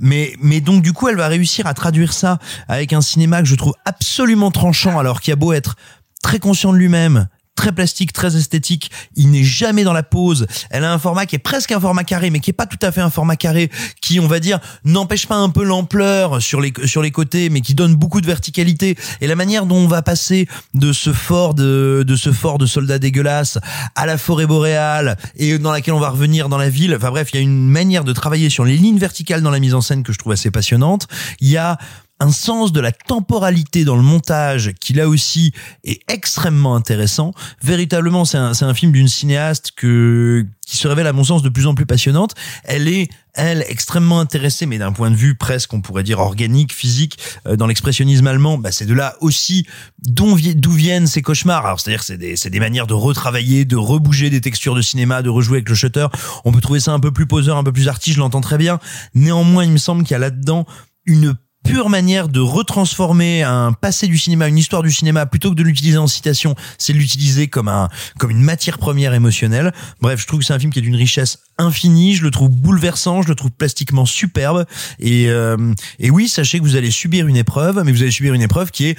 Mais, mais donc du coup, elle va réussir à traduire ça avec un cinéma que je trouve absolument tranchant, alors qu'il a beau être très conscient de lui-même, très plastique, très esthétique. Il n'est jamais dans la pose. Elle a un format qui est presque un format carré, mais qui est pas tout à fait un format carré, qui, on va dire, n'empêche pas un peu l'ampleur sur les sur les côtés, mais qui donne beaucoup de verticalité. Et la manière dont on va passer de ce fort de de ce fort de soldats dégueulasses à la forêt boréale et dans laquelle on va revenir dans la ville. Enfin bref, il y a une manière de travailler sur les lignes verticales dans la mise en scène que je trouve assez passionnante. Il y a un sens de la temporalité dans le montage qui là aussi est extrêmement intéressant. Véritablement, c'est un, c'est un film d'une cinéaste que qui se révèle à mon sens de plus en plus passionnante. Elle est elle extrêmement intéressée, mais d'un point de vue presque on pourrait dire organique, physique, euh, dans l'expressionnisme allemand. Bah, c'est de là aussi d'où vi- d'où viennent ces cauchemars. Alors c'est-à-dire c'est des c'est des manières de retravailler, de rebouger des textures de cinéma, de rejouer avec le shutter. On peut trouver ça un peu plus poseur, un peu plus arty, je l'entends très bien. Néanmoins, il me semble qu'il y a là-dedans une pure manière de retransformer un passé du cinéma, une histoire du cinéma, plutôt que de l'utiliser en citation, c'est de l'utiliser comme un comme une matière première émotionnelle. Bref, je trouve que c'est un film qui est d'une richesse infinie. Je le trouve bouleversant, je le trouve plastiquement superbe. Et euh, et oui, sachez que vous allez subir une épreuve, mais vous allez subir une épreuve qui est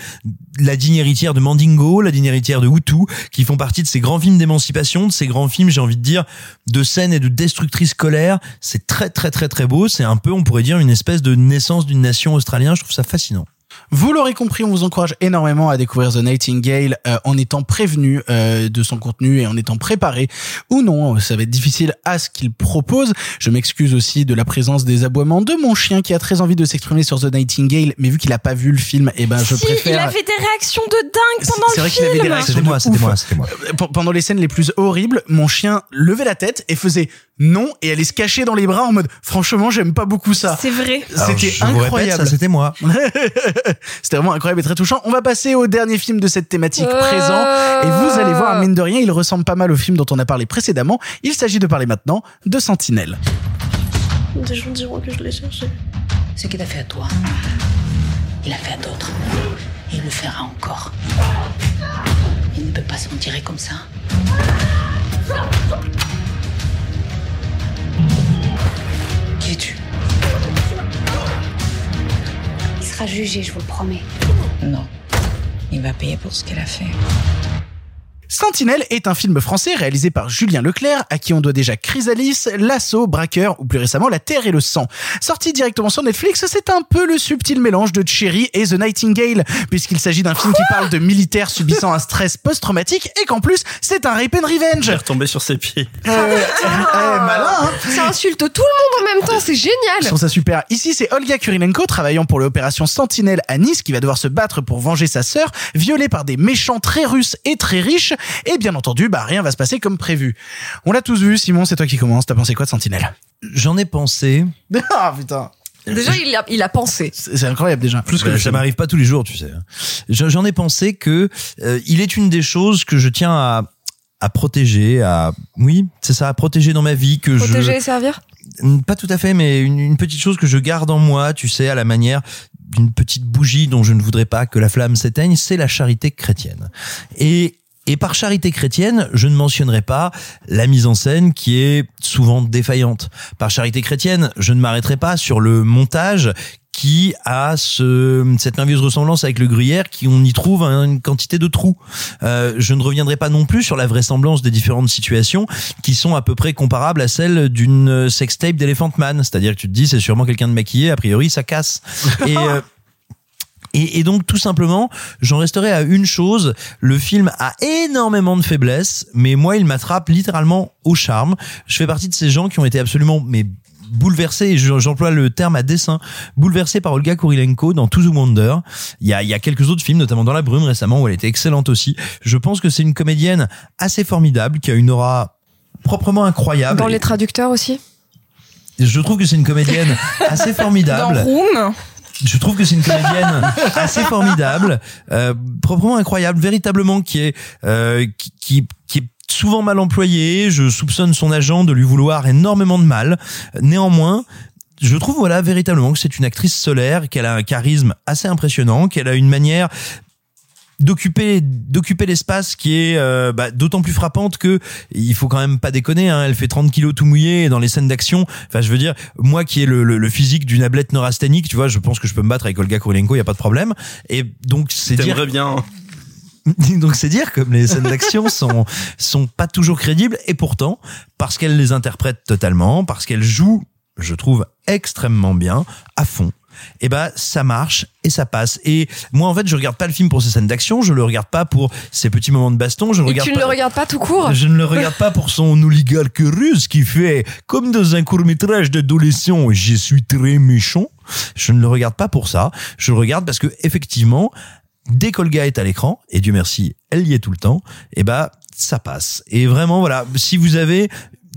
la digne héritière de Mandingo, la digne héritière de Hutu, qui font partie de ces grands films d'émancipation, de ces grands films, j'ai envie de dire, de scènes et de destructrices colère. C'est très très très très beau. C'est un peu, on pourrait dire, une espèce de naissance d'une nation australienne. Je trouve ça fascinant. Vous l'aurez compris, on vous encourage énormément à découvrir The Nightingale euh, en étant prévenu euh, de son contenu et en étant préparé ou non. Ça va être difficile à ce qu'il propose. Je m'excuse aussi de la présence des aboiements de mon chien qui a très envie de s'exprimer sur The Nightingale, mais vu qu'il a pas vu le film, eh ben je si, préfère. il avait des réactions de dingue pendant C'est le vrai qu'il film. avait des réactions C'était moi, c'était moi, c'était moi. Euh, p- Pendant les scènes les plus horribles, mon chien levait la tête et faisait non et allait se cacher dans les bras en mode franchement j'aime pas beaucoup ça. C'est vrai. C'était répète, incroyable. ça, c'était moi. C'était vraiment incroyable et très touchant. On va passer au dernier film de cette thématique Euh. présent. Et vous allez voir, mine de rien, il ressemble pas mal au film dont on a parlé précédemment. Il s'agit de parler maintenant de Sentinelle. Des gens diront que je l'ai cherché. Ce qu'il a fait à toi, il a fait à d'autres. Et il le fera encore. Il ne peut pas s'en tirer comme ça. Qui es-tu Il sera jugé, je vous le promets. Non. Il va payer pour ce qu'il a fait. Sentinelle est un film français réalisé par Julien Leclerc, à qui on doit déjà Chrysalis, L'Assaut, Braqueur ou plus récemment La Terre et le Sang. Sorti directement sur Netflix, c'est un peu le subtil mélange de Cherry et The Nightingale, puisqu'il s'agit d'un film qui parle de militaires subissant un stress post-traumatique et qu'en plus, c'est un rape and Il est revenge. retombé sur ses pieds. Euh, eh, malin, hein Ça insulte tout le monde en même temps, c'est Je génial. trouve ça super. Ici, c'est Olga Kurilenko travaillant pour l'opération Sentinelle à Nice qui va devoir se battre pour venger sa sœur, violée par des méchants très russes et très riches. Et bien entendu, bah rien va se passer comme prévu. On l'a tous vu. Simon, c'est toi qui commence. T'as pensé quoi de Sentinelle? J'en ai pensé. Ah putain, Déjà, il a, il a pensé. c'est incroyable déjà. Plus que ça m'arrive pas tous les jours, tu sais. Je- J'en ai pensé que euh, il est une des choses que je tiens à à protéger, à oui, c'est ça, à protéger dans ma vie que Protéger je et servir? pas tout à fait, mais une, une petite chose que je garde en moi, tu sais, à la manière d'une petite bougie dont je ne voudrais pas que la flamme s'éteigne, c'est la charité chrétienne. Et et par charité chrétienne, je ne mentionnerai pas la mise en scène qui est souvent défaillante. Par charité chrétienne, je ne m'arrêterai pas sur le montage qui a ce, cette merveilleuse ressemblance avec le gruyère qui on y trouve une quantité de trous. Euh, je ne reviendrai pas non plus sur la vraisemblance des différentes situations qui sont à peu près comparables à celles d'une sextape d'Elephant Man. C'est-à-dire que tu te dis c'est sûrement quelqu'un de maquillé, a priori ça casse. Euh, et, et donc tout simplement, j'en resterai à une chose. Le film a énormément de faiblesses, mais moi il m'attrape littéralement au charme. Je fais partie de ces gens qui ont été absolument mais bouleversés, et je- j'emploie le terme à dessein, bouleversés par Olga Kurilenko dans To the Wonder. Il y a, il y a quelques autres films, notamment dans La Brume récemment, où elle était excellente aussi. Je pense que c'est une comédienne assez formidable, qui a une aura proprement incroyable. Dans les traducteurs aussi? Je trouve que c'est une comédienne assez formidable. Dans Room. Je trouve que c'est une comédienne assez formidable, euh, proprement incroyable, véritablement qui est euh, qui, qui, qui est souvent mal employée. Je soupçonne son agent de lui vouloir énormément de mal. Néanmoins, je trouve voilà véritablement que c'est une actrice solaire, qu'elle a un charisme assez impressionnant, qu'elle a une manière d'occuper d'occuper l'espace qui est euh, bah, d'autant plus frappante que il faut quand même pas déconner hein, elle fait 30 kilos tout mouillé et dans les scènes d'action enfin je veux dire moi qui ai le, le, le physique d'une ablette neurasthénique tu vois je pense que je peux me battre avec Olga Kurylenko il y a pas de problème. Et donc c'est dire bien. donc c'est dire comme les scènes d'action sont sont pas toujours crédibles et pourtant parce qu'elle les interprète totalement parce qu'elle joue je trouve extrêmement bien à fond et ben ça marche et ça passe et moi en fait je regarde pas le film pour ses scènes d'action je le regarde pas pour ses petits moments de baston je le Et regarde tu ne le regardes pas tout court. je ne le regarde pas pour son oligarque russe qui fait comme dans un court métrage d'adolescent je suis très méchant je ne le regarde pas pour ça je le regarde parce que effectivement dès qu'Olga est à l'écran, et Dieu merci, elle y est tout le temps, et bah ça passe. Et vraiment voilà, si vous avez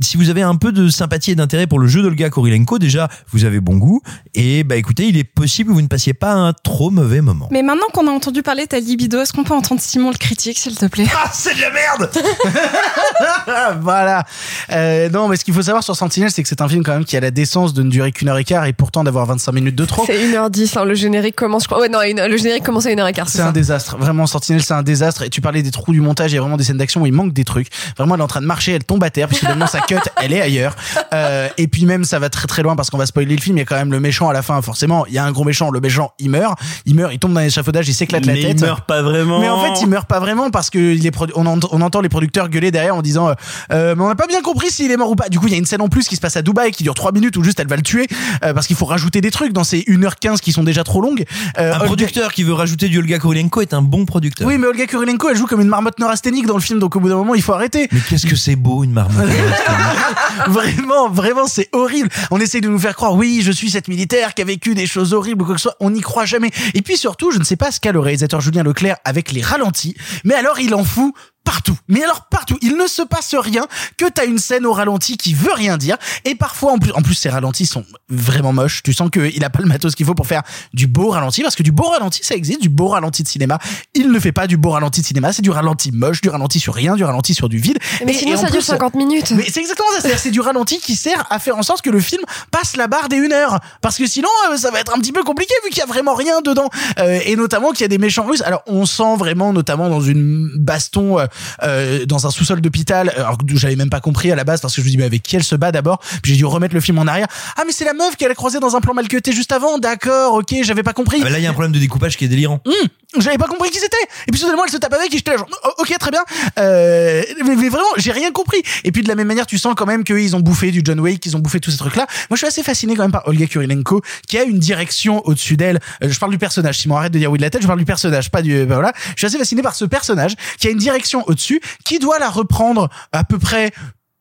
si vous avez un peu de sympathie et d'intérêt pour le jeu d'Olga Kurilenko, déjà vous avez bon goût et bah écoutez, il est possible que vous ne passiez pas un trop mauvais moment. Mais maintenant qu'on a entendu parler de ta libido, est-ce qu'on peut entendre Simon le critique, s'il te plaît? Ah, c'est de la merde voilà. Euh, non, mais ce qu'il faut savoir sur Sentinelle, c'est que c'est un film quand même qui a la décence de ne durer qu'une heure et quart et pourtant d'avoir 25 minutes de trop. C'est 1h10, hein, le générique commence, je crois. Ouais, non, une- le générique commence à 1h15. C'est un désastre. Vraiment, Sentinelle, c'est un désastre. Et tu parlais des trous du montage, il y a vraiment des scènes d'action où il manque des trucs. Vraiment, elle est en train de marcher, elle tombe à terre, puis soudainement, ça cut elle est ailleurs. Euh, et puis même, ça va très très loin parce qu'on va spoiler le film. Il y a quand même le méchant à la fin. Forcément, il y a un gros méchant. Le méchant, il meurt, il meurt, il tombe dans l'échafaudage, il s'éclate la Mais tête. il meurt pas vraiment. Mais en fait, il meurt pas vraiment parce que les produ- on, ent- on entend les producteurs gueuler derrière en disant, euh, Euh, mais on n'a pas bien compris s'il est mort ou pas. Du coup, il y a une scène en plus qui se passe à Dubaï qui dure 3 minutes où juste elle va le tuer euh, parce qu'il faut rajouter des trucs dans ces 1h15 qui sont déjà trop longues. Euh, Un Olga- producteur qui veut rajouter du Olga Kurilenko est un bon producteur. Oui, mais Olga Kurilenko, elle joue comme une marmotte neurasthénique dans le film, donc au bout d'un moment, il faut arrêter. Mais qu'est-ce que c'est beau une marmotte vraiment, vraiment, c'est horrible. On essaye de nous faire croire, oui, je suis cette militaire qui a vécu des choses horribles ou quoi que ce soit. On n'y croit jamais. Et puis surtout, je ne sais pas ce qu'a le réalisateur Julien Leclerc avec les ralentis, mais alors il en fout partout. Mais alors partout, il ne se passe rien que t'as une scène au ralenti qui veut rien dire et parfois en plus en plus ces ralentis sont vraiment moches. Tu sens qu'il a pas le matos qu'il faut pour faire du beau ralenti parce que du beau ralenti ça existe, du beau ralenti de cinéma. Il ne fait pas du beau ralenti de cinéma, c'est du ralenti moche, du ralenti sur rien, du ralenti sur du vide. Mais Et- sinon, et ça dure plus, 50 minutes. mais c'est exactement ça, c'est du ralenti qui sert à faire en sorte que le film passe la barre des une heure. Parce que sinon, euh, ça va être un petit peu compliqué vu qu'il y a vraiment rien dedans. Euh, et notamment qu'il y a des méchants russes. Alors on sent vraiment, notamment dans une baston euh, euh, dans un sous-sol d'hôpital, alors que j'avais même pas compris à la base parce que je me dis mais avec qui elle se bat d'abord? Puis j'ai dû remettre le film en arrière. Ah mais c'est la meuf qu'elle a croisée dans un plan mal cuté juste avant. D'accord, ok, j'avais pas compris. Ah bah là, il y a un problème de découpage qui est délirant. Hum, j'avais pas compris qui c'était. Et puis soudainement, elle se tape avec et j'étais là genre, oh, ok, très bien. Euh, mais, mais vraiment, j'ai rien compris. Et puis de la même manière, tu sens quand même qu'ils ont bouffé du John Wick, qu'ils ont bouffé tous ces trucs-là. Moi, je suis assez fasciné quand même par Olga Kurilenko, qui a une direction au-dessus d'elle. Euh, je parle du personnage. Simon, arrête de dire oui de la tête. Je parle du personnage, pas du. ben voilà. Je suis assez fasciné par ce personnage qui a une direction au-dessus, qui doit la reprendre à peu près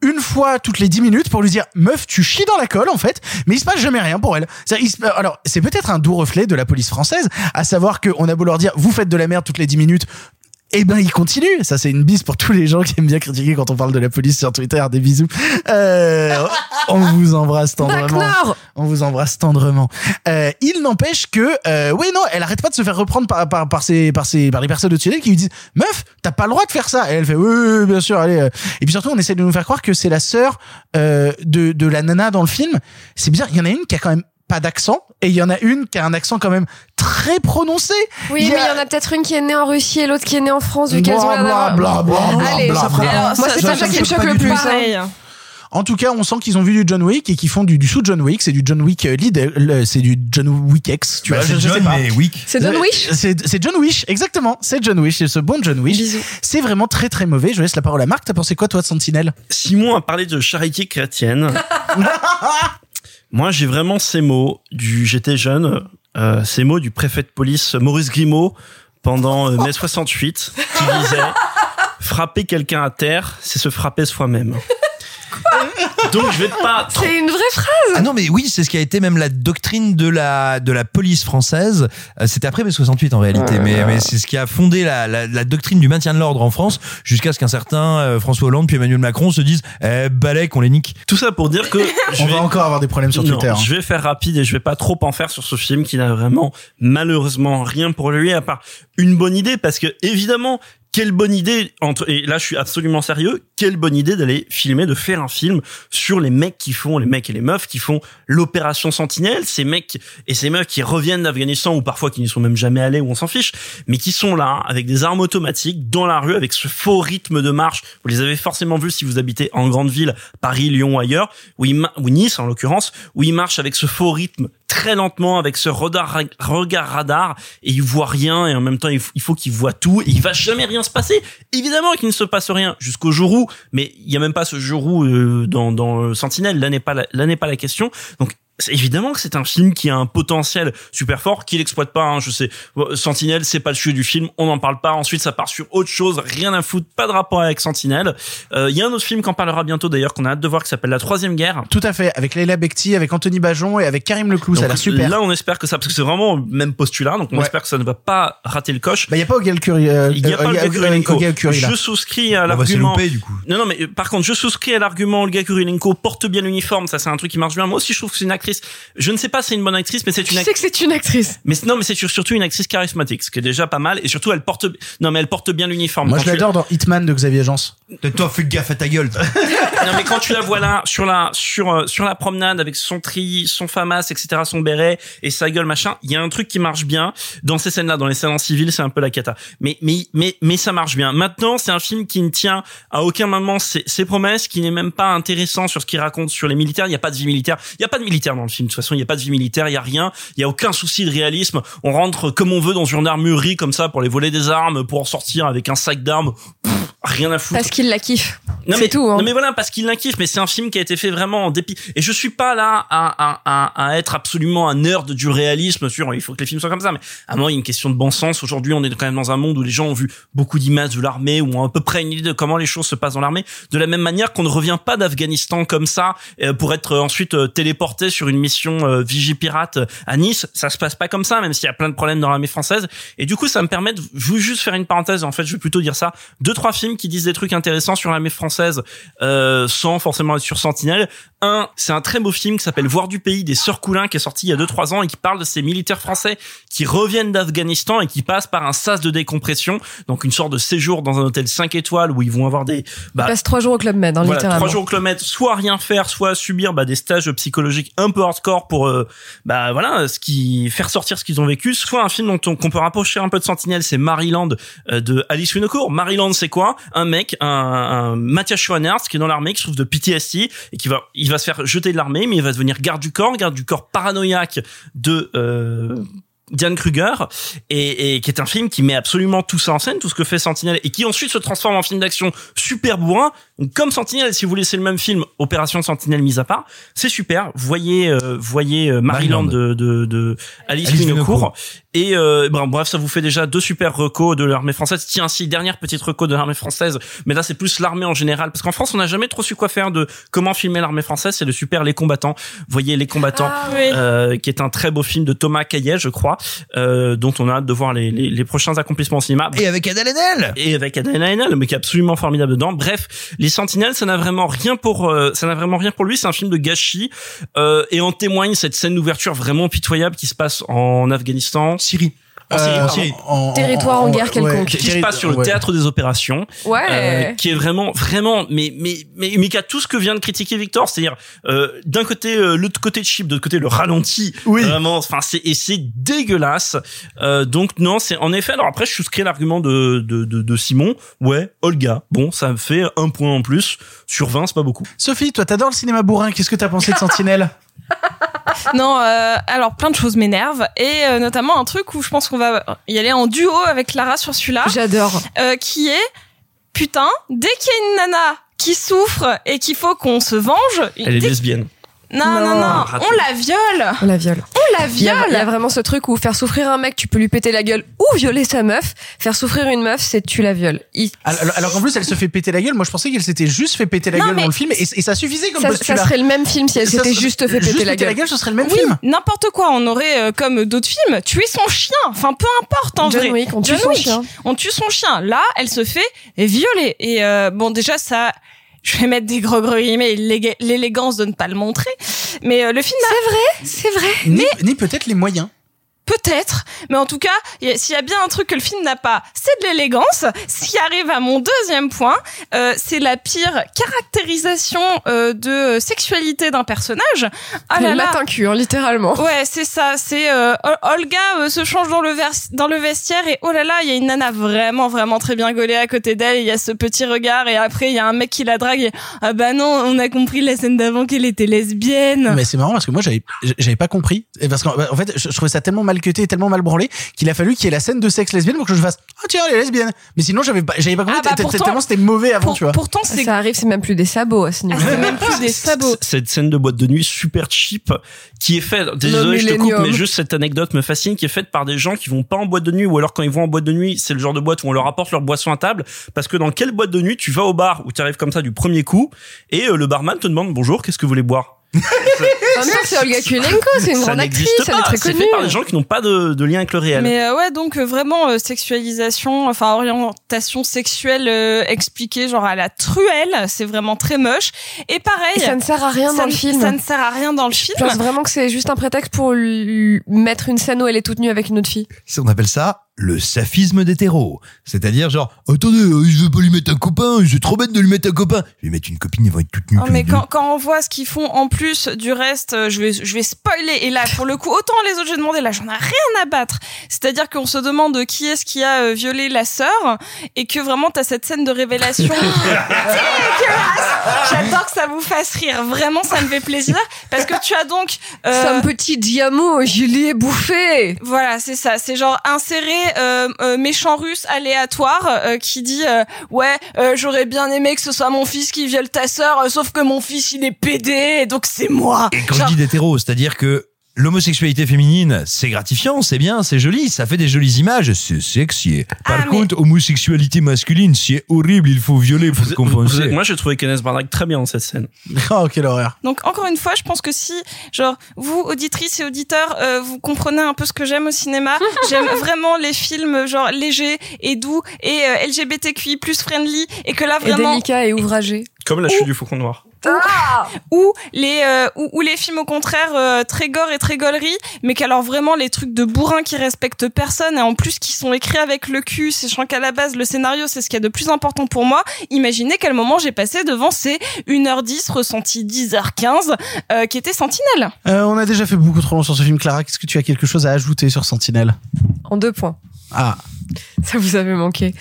une fois toutes les 10 minutes pour lui dire meuf tu chies dans la colle en fait mais il se passe jamais rien pour elle alors c'est peut-être un doux reflet de la police française à savoir qu'on a beau leur dire vous faites de la merde toutes les 10 minutes eh ben, il continue. Ça, c'est une bise pour tous les gens qui aiment bien critiquer quand on parle de la police sur Twitter. Des bisous. Euh, on vous embrasse tendrement. Nord. On vous embrasse tendrement. Euh, il n'empêche que, euh, oui, non, elle arrête pas de se faire reprendre par, par, par, ses, par, ses, par les personnes au-dessus d'elle qui lui disent, meuf, t'as pas le droit de faire ça. Et elle fait, oui, oui, oui, bien sûr, allez. euh. Et puis surtout, on essaie de nous faire croire que c'est la sœur euh, de, de la nana dans le film. C'est bizarre. Il y en a une qui a quand même pas d'accent et il y en a une qui a un accent quand même très prononcé. Oui, mais il y en a peut-être une qui est née en Russie et l'autre qui est née en France, vu qu'elles ont rien à bla, voir. bla, bla, Allez, moi, c'est pas ça qui me choque le plus. hein. En tout cas, on sent qu'ils ont vu du John Wick et qu'ils font du, du sous John Wick. C'est du John Wick euh, lead, c'est du John Wick X. Tu Bah, vois, c'est je, je John, sais pas. mais Wick. C'est John Wish C'est c'est John Wish, exactement. C'est John Wish, c'est ce bon John Wish. C'est vraiment très très mauvais. Je laisse la parole à Marc. T'as pensé quoi toi de Sentinelle? Simon a parlé de charité chrétienne. Moi, j'ai vraiment ces mots du j'étais jeune, euh, ces mots du préfet de police Maurice Grimaud pendant euh, mai 68 qui disait frapper quelqu'un à terre, c'est se frapper soi-même. Donc je vais pas trop C'est une vraie phrase. Ah non, mais oui, c'est ce qui a été même la doctrine de la de la police française. Euh, C'était après mai 68 en réalité, mais, mais c'est ce qui a fondé la, la, la doctrine du maintien de l'ordre en France jusqu'à ce qu'un certain euh, François Hollande puis Emmanuel Macron se disent eh, balèque, on les nique. Tout ça pour dire que je On vais va encore avoir des problèmes sur Non, Twitter. hein. Je vais faire rapide et je vais pas trop en faire sur ce film qui n'a vraiment malheureusement rien pour lui à part une bonne idée parce que évidemment quelle bonne idée entre et là je suis absolument sérieux quelle bonne idée d'aller filmer de faire un film sur les mecs qui font les mecs et les meufs qui font l'opération Sentinelle ces mecs et ces meufs qui reviennent d'Afghanistan ou parfois qui n'y sont même jamais allés ou on s'en fiche mais qui sont là avec des armes automatiques dans la rue avec ce faux rythme de marche. Vous les avez forcément vus si vous habitez en grande ville Paris Lyon ou ailleurs ou Nice en l'occurrence où ils marchent avec ce faux rythme très lentement avec ce regard radar et il voit rien et en même temps il faut qu'il voit tout et il va jamais rien se passer. Évidemment qu'il ne se passe rien. Jusqu'au jour où mais il y a même pas ce jour où euh, dans, dans euh, Sentinelle là n'est pas la, là n'est pas la question. Donc évidemment que c'est un film qui a un potentiel super fort qu'il exploite pas hein, je sais Sentinelle c'est pas le sujet du film on n'en parle pas ensuite ça part sur autre chose rien à foutre pas de rapport avec Sentinelle Euh, il y a un autre film qu'on parlera bientôt d'ailleurs qu'on a hâte de voir qui s'appelle La Troisième Guerre Tout à fait. Avec Leila Bekti, avec Anthony Bajon et avec Karim Leclou. Ça a donc l'air super. Là, on espère que ça, parce que c'est vraiment le même postulat, donc on Ouais. espère que ça ne va pas rater le coche. Bah, y a pas Olga Curie, euh, Il n'y a pas euh, Olga Kurilenko. Curie. Je souscris à l'argument. louper du coup. Non, non, mais euh, par contre, je souscris à l'argument Olga Kurilenko porte bien l'uniforme. Ça, c'est un truc qui marche bien. Moi aussi, je trouve que c'est une actrice actrice. Je ne sais pas si c'est une bonne actrice, mais c'est Tu une sais actrice. que c'est une actrice. Mais non, mais c'est sur- surtout une actrice charismatique, ce qui est déjà pas mal. Et surtout, elle porte. Non, mais elle porte bien l'uniforme. Moi, Quand je tu- l'adore dans Hitman de Xavier Agence. Toi, fais gaffe à ta gueule. non mais quand tu la vois là sur la sur euh, sur la promenade avec son tri, son famas, etc., son béret et sa gueule machin, il y a un truc qui marche bien dans ces scènes-là, dans les scènes en civil, c'est un peu la cata. Mais mais mais mais ça marche bien. Maintenant, c'est un film qui ne tient à aucun moment ses, ses promesses, qui n'est même pas intéressant sur ce qu'il raconte sur les militaires. Il y a pas de vie militaire. Il y a pas de militaire dans le film. De toute façon, il y a pas de vie militaire. Il y a rien. Il y a aucun souci de réalisme. On rentre comme on veut dans une armurerie comme ça pour les voler des armes, pour en sortir avec un sac d'armes. Rien à foutre. Parce qu'il la kiffe. Non C'est mais, tout, hein. non mais voilà, parce qu'il l'inkiffe, mais c'est un film qui a été fait vraiment en dépit. Et je suis pas là à, à, à, à être absolument un nerd du réalisme sur il faut que les films soient comme ça. Mais à moi, il y a une question de bon sens. Aujourd'hui, on est quand même dans un monde où les gens ont vu beaucoup d'images de l'armée, ou ont à peu près une idée de comment les choses se passent dans l'armée. De la même manière qu'on ne revient pas d'Afghanistan comme ça euh, pour être euh, ensuite euh, téléporté sur une mission Vigie Pirate euh, à Nice. Ça se passe pas comme ça, même s'il y a plein de problèmes dans l'armée française. Et du coup, ça me permet de veux juste faire une parenthèse. En fait, je vais plutôt dire ça. Deux, trois films qui disent des trucs intéressants sur l'armée française euh, sans forcément être sur Sentinelle. Un, c'est un très beau film qui s'appelle Voir du pays des Sœurs Coulin qui est sorti il y a deux trois ans et qui parle de ces militaires français qui reviennent d'Afghanistan et qui passent par un sas de décompression, donc une sorte de séjour dans un hôtel 5 étoiles où ils vont avoir des bah, Il passe trois jours au Club Med, hein, voilà, littéralement. trois jours au kilomètre, soit rien faire, soit subir bah, des stages psychologiques un peu hardcore pour euh, bah voilà ce qui faire sortir ce qu'ils ont vécu, soit un film dont on qu'on peut rapprocher un peu de Sentinelle, c'est Maryland euh, de Alice Winocourt. Maryland, c'est quoi? Un mec, un, un Mathias Schoenaerts qui est dans l'armée, qui souffre de PTSD et qui va il va se faire jeter de l'armée, mais il va devenir garde du corps, garde du corps paranoïaque de euh, Diane Kruger et, et qui est un film qui met absolument tout ça en scène, tout ce que fait Sentinelle et qui ensuite se transforme en film d'action super bourrin. Donc, comme Sentinelle, si vous voulez, c'est le même film, Opération Sentinelle mise à part, c'est super. Voyez, euh, voyez euh, Maryland, Maryland. de, de, de Alice, Alice. Et euh, bon, bref, ça vous fait déjà deux super recos de l'armée française. Tiens, si dernière petite reco de l'armée française, mais là c'est plus l'armée en général, parce qu'en France on n'a jamais trop su quoi faire de comment filmer l'armée française. C'est le super Les Combattants. Voyez Les Combattants, Ah oui. euh, qui est un très beau film de Thomas Caillet, je crois, euh, dont on a hâte de voir les, les, les prochains accomplissements au cinéma. Et avec Adèle Haenel. Et avec Adèle Haenel, mais qui est absolument formidable dedans. Bref, Les Sentinelles, ça n'a vraiment rien pour, euh, ça n'a vraiment rien pour lui. C'est un film de gâchis, euh, et en témoigne cette scène d'ouverture vraiment pitoyable qui se passe en Afghanistan, Syrie. en Syrie, Euh. Syrie. En- Territoire en guerre quelconque. qui se passe sur le ouais. théâtre des opérations, Ouais. euh, qui est vraiment, vraiment, mais, mais, mais, mais qui a tout ce que vient de critiquer Victor, c'est-à-dire euh, d'un côté euh, l'autre côté de chip, de l'autre côté le ralenti, Oui. vraiment, enfin c'est et c'est dégueulasse. Euh, donc non, c'est en effet. Alors après, je souscris à l'argument de, de, de, de Simon. Ouais, Olga. Bon, ça me fait un point en plus sur 20, c'est pas beaucoup. Sophie, toi, t'adores le cinéma bourrin. Qu'est-ce que t'as pensé de Sentinelle? Non, euh, alors plein de choses m'énervent et euh, notamment un truc où je pense qu'on va y aller en duo avec Clara sur celui-là, J'adore. euh, qui est putain dès qu'il y a une nana qui souffre et qu'il faut qu'on se venge, Elle est dès- lesbienne. Non non non, on la viole, On la viole. on la viole. il y a vraiment ce truc où faire souffrir un mec, tu peux lui péter la gueule ou violer sa meuf. Faire souffrir une meuf, c'est tu la violes. Il- Alors, alors qu'en plus, elle se fait péter la gueule. Moi, je pensais qu'elle s'était juste fait péter la Non, gueule dans le film et, et ça suffisait comme ça, postulat. ça serait le même film si elle s'était juste fait péter juste la gueule. ce serait le même Oui, film. n'importe quoi. On aurait, euh, comme d'autres films, tué son chien. Enfin, peu importe en John vrai. Wick, on tue John son Wick. chien. On tue son chien. Là, elle se fait violer. Et euh, bon, déjà, ça, je vais mettre des gros gros guillemets, l'élég- l'élégance de ne pas le montrer. Mais euh, le film, C'est vrai. Ni, ni peut-être les moyens. Peut-être. Mais en tout cas, s'il y a bien un truc que le film n'a pas, c'est de l'élégance. Ce qui arrive à mon deuxième point, euh, c'est la pire caractérisation euh, de sexualité d'un personnage. Ah Le là là. matin cul, hein, littéralement. Ouais, c'est ça. C'est euh, Ol- Olga euh, se change dans le dans le vestiaire et oh là là, il y a une nana vraiment vraiment très bien gaulée à côté d'elle. Il y a ce petit regard et après il y a un mec qui la drague. Et, ah bah non, on a compris la scène d'avant qu'elle était lesbienne. Mais c'est marrant parce que moi j'avais j'avais pas compris Et parce qu'en en fait je, je trouvais ça tellement mal cuté et tellement mal branlé qu'il a fallu qu'il y ait la scène de sexe lesbienne pour que je fasse ah tiens elle est lesbienne mais sinon j'avais pas j'avais pas compris Ah bah pourtant- tellement c'était mauvais avant Pour- tu vois pourtant c'est Ça arrive, c'est même plus des sabots à ce niveau. ah, c'est même plus des sabots. Cette scène de boîte de nuit super cheap qui est faite, désolé je te coupe, mais juste cette anecdote me fascine, qui est faite par des gens qui vont pas en boîte de nuit ou alors quand ils vont en boîte de nuit, c'est le genre de boîte où on leur apporte leur boisson à table parce que dans quelle boîte de nuit tu vas au bar où tu arrives comme ça du premier coup et euh, le barman te demande bonjour, qu'est-ce que vous voulez boire? C'est Olga Kurylenko, c'est une ça grande actrice, n'existe elle est pas. très C'est connue. fait par des gens qui n'ont pas de, de lien avec le réel. Mais euh, ouais, donc euh, vraiment euh, sexualisation, enfin orientation sexuelle euh, expliquée genre à la truelle, c'est vraiment très moche. Et pareil, Et ça ne sert à rien ça dans le ne- film. Ça ne sert à rien dans le film. Je pense vraiment que c'est juste un prétexte pour lui mettre une scène où elle est toute nue avec une autre fille. On appelle ça le saphisme d'hétéro. C'est-à-dire genre, attendez, euh, je veux pas lui mettre un copain, c'est trop bête de lui mettre un copain. Je vais mettre une copine, ils vont être toutes nues. Oh, mais quand, quand on voit ce qu'ils font en plus du reste, euh, je vais, je vais spoiler. Et là, pour le coup, autant les autres, j'ai demandé, là, j'en ai rien à battre. C'est-à-dire qu'on se demande qui est-ce qui a euh, violé la sœur et que vraiment t'as cette scène de révélation. J'adore que ça vous fasse rire. Vraiment, ça me fait plaisir parce que tu as donc euh, C'est un petit diamant, je l'ai bouffé. Voilà, c'est ça. C'est genre insérer euh, euh, méchant russe aléatoire euh, qui dit euh, ouais, euh, j'aurais bien aimé que ce soit mon fils qui viole ta sœur, euh, sauf que mon fils il est pédé, donc c'est moi. Et quand Genre- je dis d'hétéro, c'est-à-dire que l'homosexualité féminine, c'est gratifiant, c'est bien, c'est joli, ça fait des jolies images, c'est sexy. Par Ah, mais- contre, homosexualité masculine, c'est horrible, il faut violer pour Vous- compenser. vous- moi, j'ai trouvé Kenneth Branagh très bien dans cette scène. Oh, quelle horreur. Donc encore une fois, je pense que si, genre, vous auditrices et auditeurs, euh, vous comprenez un peu ce que j'aime au cinéma, j'aime vraiment les films genre légers et doux et euh, LGBTQI plus friendly et que là Et vraiment délicat et ouvragé. Comme la chute du faucon noir. ou les euh, ou, ou les films au contraire euh, très gore et très gaulerie mais qu'alors vraiment les trucs de bourrin qui respectent personne et en plus qui sont écrits avec le cul sachant qu'à la base le scénario c'est ce qu'il y a de plus important pour moi imaginez quel moment j'ai passé devant ces 1h10 ressenti 10h15 euh, qui était Sentinelle Euh, on a déjà fait beaucoup trop long sur ce film, Clara. Qu'est-ce que tu as quelque chose à ajouter sur Sentinelle? En deux points. Ah, Ça vous avait manqué.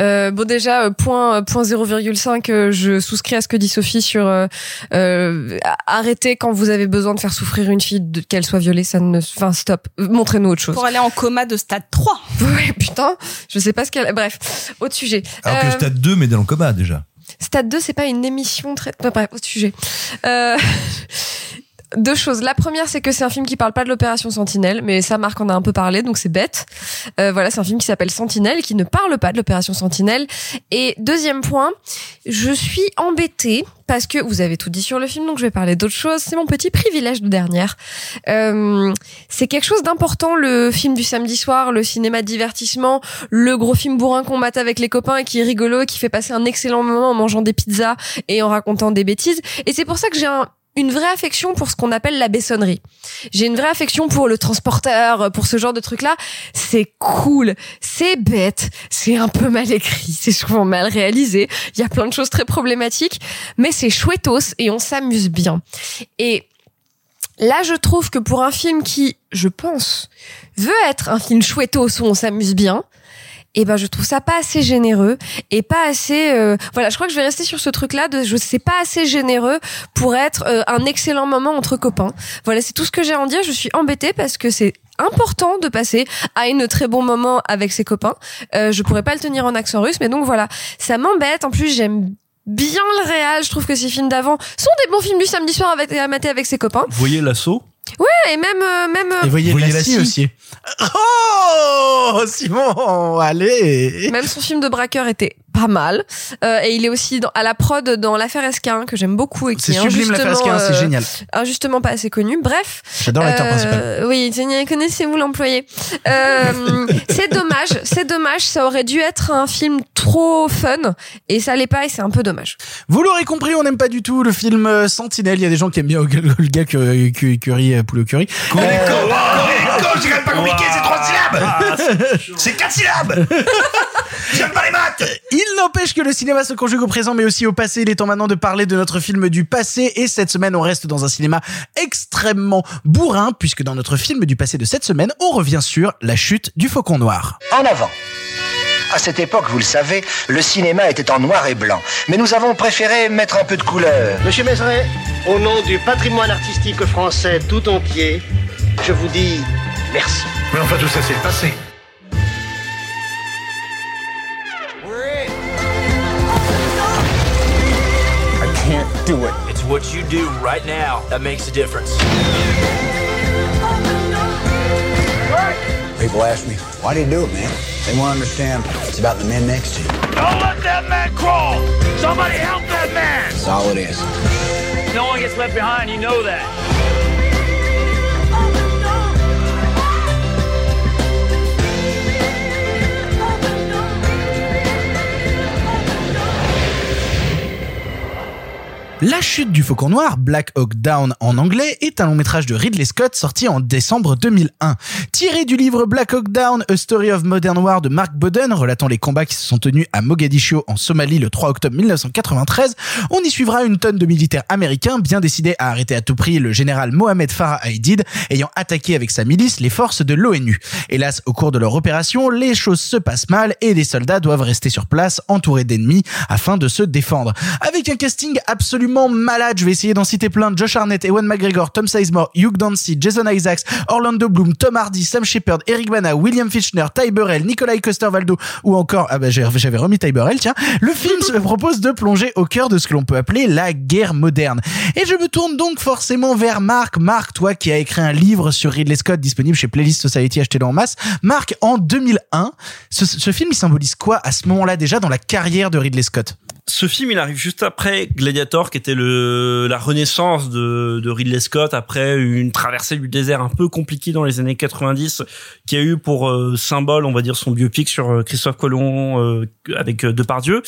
Euh, bon déjà euh, point point 0,5 euh, je souscris à ce que dit Sophie sur euh, euh, arrêtez quand vous avez besoin de faire souffrir une fille qu'elle soit violée ça ne enfin stop Euh, montrez-nous autre chose. pour aller en coma de stade 3 Ouais putain, je sais pas ce qu'elle bref, autre sujet. Alors que Euh, Stade 2 met dans le coma déjà. Stade 2, c'est pas une émission très. Bref, autre sujet. Deux choses. La première, c'est que c'est un film qui parle pas de l'opération Sentinelle, mais ça, Marc en a un peu parlé, donc c'est bête. Euh, voilà, c'est un film qui s'appelle Sentinelle, qui ne parle pas de l'opération Sentinelle. Et deuxième point, je suis embêtée parce que vous avez tout dit sur le film, donc je vais parler d'autre chose. C'est mon petit privilège de dernière. Euh, c'est quelque chose d'important, le film du samedi soir, le cinéma de divertissement, le gros film bourrin qu'on mate avec les copains et qui est rigolo, et qui fait passer un excellent moment en mangeant des pizzas et en racontant des bêtises. Et c'est pour ça que j'ai un une vraie affection pour ce qu'on appelle la bessonnerie. J'ai une vraie affection pour le transporteur, pour ce genre de truc-là. C'est cool, c'est bête, c'est un peu mal écrit, c'est souvent mal réalisé. Il y a plein de choses très problématiques, mais c'est chouettos et on s'amuse bien. Et là, je trouve que pour un film qui, je pense, veut être un film chouettos où on s'amuse bien, et ben je trouve ça pas assez généreux et pas assez euh, voilà je crois que je vais rester sur ce truc là de je sais pas assez généreux pour être euh, un excellent moment entre copains. Voilà c'est tout ce que j'ai à en dire. Je suis embêtée parce que c'est important de passer à un très bon moment avec ses copains. Euh, je pourrais pas le tenir en accent russe mais donc voilà. Ça m'embête. En plus j'aime bien le réal. Je trouve que ces films d'avant sont des bons films du samedi soir avec, à mater avec ses copains. Vous voyez l'assaut? Ouais et même euh, même euh, et voyez, Voyez la la scie scie. aussi. Oh, Simon, allez. Même son film de braqueur était pas mal. Euh, et il est aussi dans, à la prod dans l'affaire Esquin, que j'aime beaucoup et qui C'est est sublime l'affaire injustement, Esquin, c'est euh, génial. Injustement pas assez connu. Bref. J'adore l'acteur Euh, principal. Oui, connaissez-vous l'employé euh, C'est dommage, c'est dommage. Ça aurait dû être un film trop fun et ça l'est pas et c'est un peu dommage. Vous l'aurez compris, on n'aime pas du tout le film euh, Sentinelle. Il y a des gens qui aiment bien le gars curry, curry, euh, poulet curry. Euh, c'est quand même pas compliqué, c'est trois syllabes C'est quatre syllabes Il n'empêche que le cinéma se conjugue au présent mais aussi au passé. Il est temps maintenant de parler de notre film du passé et cette semaine on reste dans un cinéma extrêmement bourrin puisque dans notre film du passé de cette semaine on revient sur la chute du faucon noir. En avant. À cette époque, vous le savez, le cinéma était en noir et blanc. Mais nous avons préféré mettre un peu de couleur. Monsieur Mézeret, au nom du patrimoine artistique français tout entier, je vous dis merci. Mais enfin, tout ça, c'est le passé. Do it. It's what you do right now that makes a difference. People ask me, why do you do it, man? They want to understand it's about the men next to you. Don't let that man crawl! Somebody help that man! That's all it is. No one gets left behind, you know that. La chute du faucon noir, Black Hawk Down en anglais, est un long métrage de Ridley Scott sorti en décembre 2001. Tiré du livre Black Hawk Down, A Story of Modern War de Mark Boden, relatant les combats qui se sont tenus à Mogadiscio en Somalie le 3 octobre 1993, on y suivra une tonne de militaires américains bien décidés à arrêter à tout prix le général Mohamed Farah Aidid, ayant attaqué avec sa milice les forces de l'ONU. Hélas, au cours de leur opération, les choses se passent mal et les soldats doivent rester sur place entourés d'ennemis afin de se défendre. Avec un casting absolument malade, je vais essayer d'en citer plein, Josh Arnett, Ewan McGregor, Tom Sizemore, Hugh Dancy, Jason Isaacs, Orlando Bloom, Tom Hardy, Sam Shepard, Eric Bana, William Fichtner, Ty Burrell, Nikolai Coster-Waldau ou encore, ah bah j'avais remis Ty Burrell, tiens, le film se propose de plonger au cœur de ce que l'on peut appeler la guerre moderne. Et je me tourne donc forcément vers Marc. Marc, toi qui as écrit un livre sur Ridley Scott disponible chez Playlist Society, achetez-le en masse. Marc, en 2001, ce, ce film, il symbolise quoi à ce moment-là déjà dans la carrière de Ridley Scott? Ce film, il arrive juste après Gladiator, qui était le la renaissance de, de Ridley Scott après une traversée du désert un peu compliquée dans les années 90, qui a eu pour euh, symbole, on va dire, son biopic sur euh, Christophe Colomb euh, avec euh, Depardieu.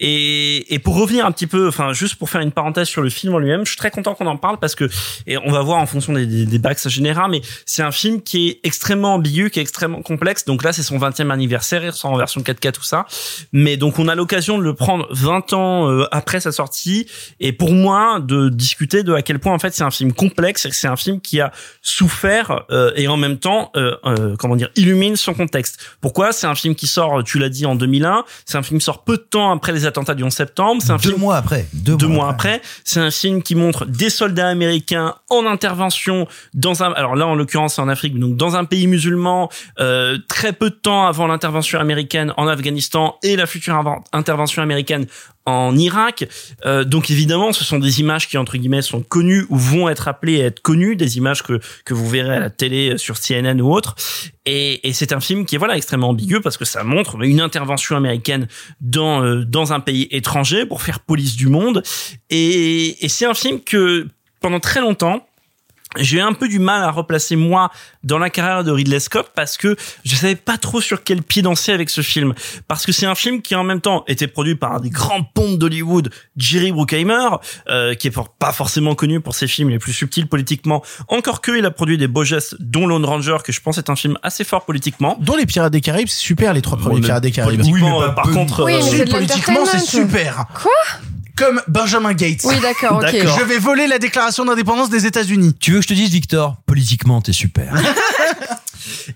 Et, et pour revenir un petit peu, enfin juste pour faire une parenthèse sur le film en lui-même, je suis très content qu'on en parle parce que et on va voir en fonction des, des, des bacs ça générera, mais c'est un film qui est extrêmement ambigu, qui est extrêmement complexe. Donc là, c'est son 20e anniversaire, il en version 4K tout ça. Mais donc on a l'occasion de le prendre 20 ans euh, après sa sortie et pour moi de discuter de à quel point en fait c'est un film complexe et que c'est un film qui a souffert euh, et en même temps euh, euh, comment dire illumine son contexte. Pourquoi? C'est un film qui sort, tu l'as dit en 2001, c'est un film qui sort peu de temps après les attentats du 11 septembre, c'est un Deux film mois après. Deux, deux mois après. C'est un film qui montre des soldats américains en intervention dans un, alors là en l'occurrence c'est en Afrique, donc dans un pays musulman, euh, très peu de temps avant l'intervention américaine en Afghanistan et la future intervention américaine en Irak. Euh, donc évidemment, ce sont des images qui entre guillemets sont connues ou vont être appelées à être connues, des images que que vous verrez à la télé sur CNN ou autre. Et, et c'est un film qui est voilà extrêmement ambigu parce que ça montre une intervention américaine dans euh, dans un pays étranger pour faire police du monde. Et, et c'est un film que pendant très longtemps j'ai un peu du mal à replacer moi dans la carrière de Ridley Scott parce que je savais pas trop sur quel pied danser avec ce film. Parce que c'est un film qui en même temps était produit par un des grands pontes d'Hollywood Jerry Bruckheimer euh, qui est for- pas forcément connu pour ses films les plus subtils politiquement. Encore que il a produit des beaux gestes dont Lone Ranger que je pense est un film assez fort politiquement. Dont les Pirates des Caraïbes c'est super les trois premiers mais Pirates des Caraïbes. politiquement, euh, par contre Oui, mais de politiquement c'est super. Quoi? Comme Benjamin Gates Oui, d'accord, ok. Je vais voler la déclaration d'indépendance des États-Unis Tu veux que je te dise, Victor, politiquement, t'es super.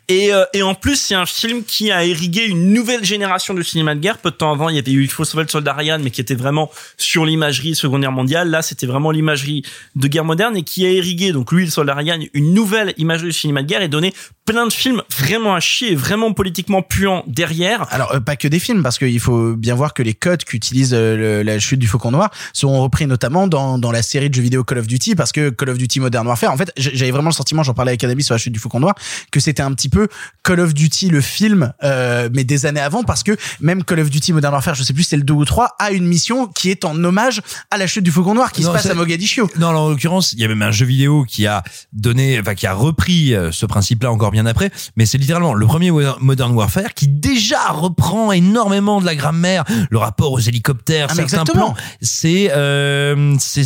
Et, euh, et en plus, c'est un film qui a irrigué une nouvelle génération de cinéma de guerre. Peu de temps avant, il y avait eu Il faut sauver le soldat Ryan, mais qui était vraiment sur l'imagerie seconde guerre mondiale. Là, c'était vraiment l'imagerie de guerre moderne et qui a irrigué, donc lui, le soldat Ryan, une nouvelle imagerie du cinéma de guerre et donné plein de films vraiment à chier vraiment politiquement puants derrière. Alors euh, pas que des films parce qu'il faut bien voir que les codes qu'utilise euh, la chute du Faucon Noir sont repris notamment dans, dans la série de jeux vidéo Call of Duty parce que Call of Duty Modern Warfare en fait j'avais vraiment le sentiment j'en parlais avec Cannabis sur la chute du Faucon Noir que c'était un petit peu Call of Duty le film euh, mais des années avant parce que même Call of Duty Modern Warfare je sais plus si c'est le 2 ou 3 a une mission qui est en hommage à la chute du Faucon Noir qui Non, se passe à Mogadiscio. Non, en l'occurrence, il y a même un jeu vidéo qui a donné, enfin, qui a repris euh, ce principe-là encore bien après. Mais c'est littéralement le premier Modern Warfare qui déjà reprend énormément de la grammaire, le rapport aux hélicoptères, Ah, certains exactement. plans. C'est, euh, c'est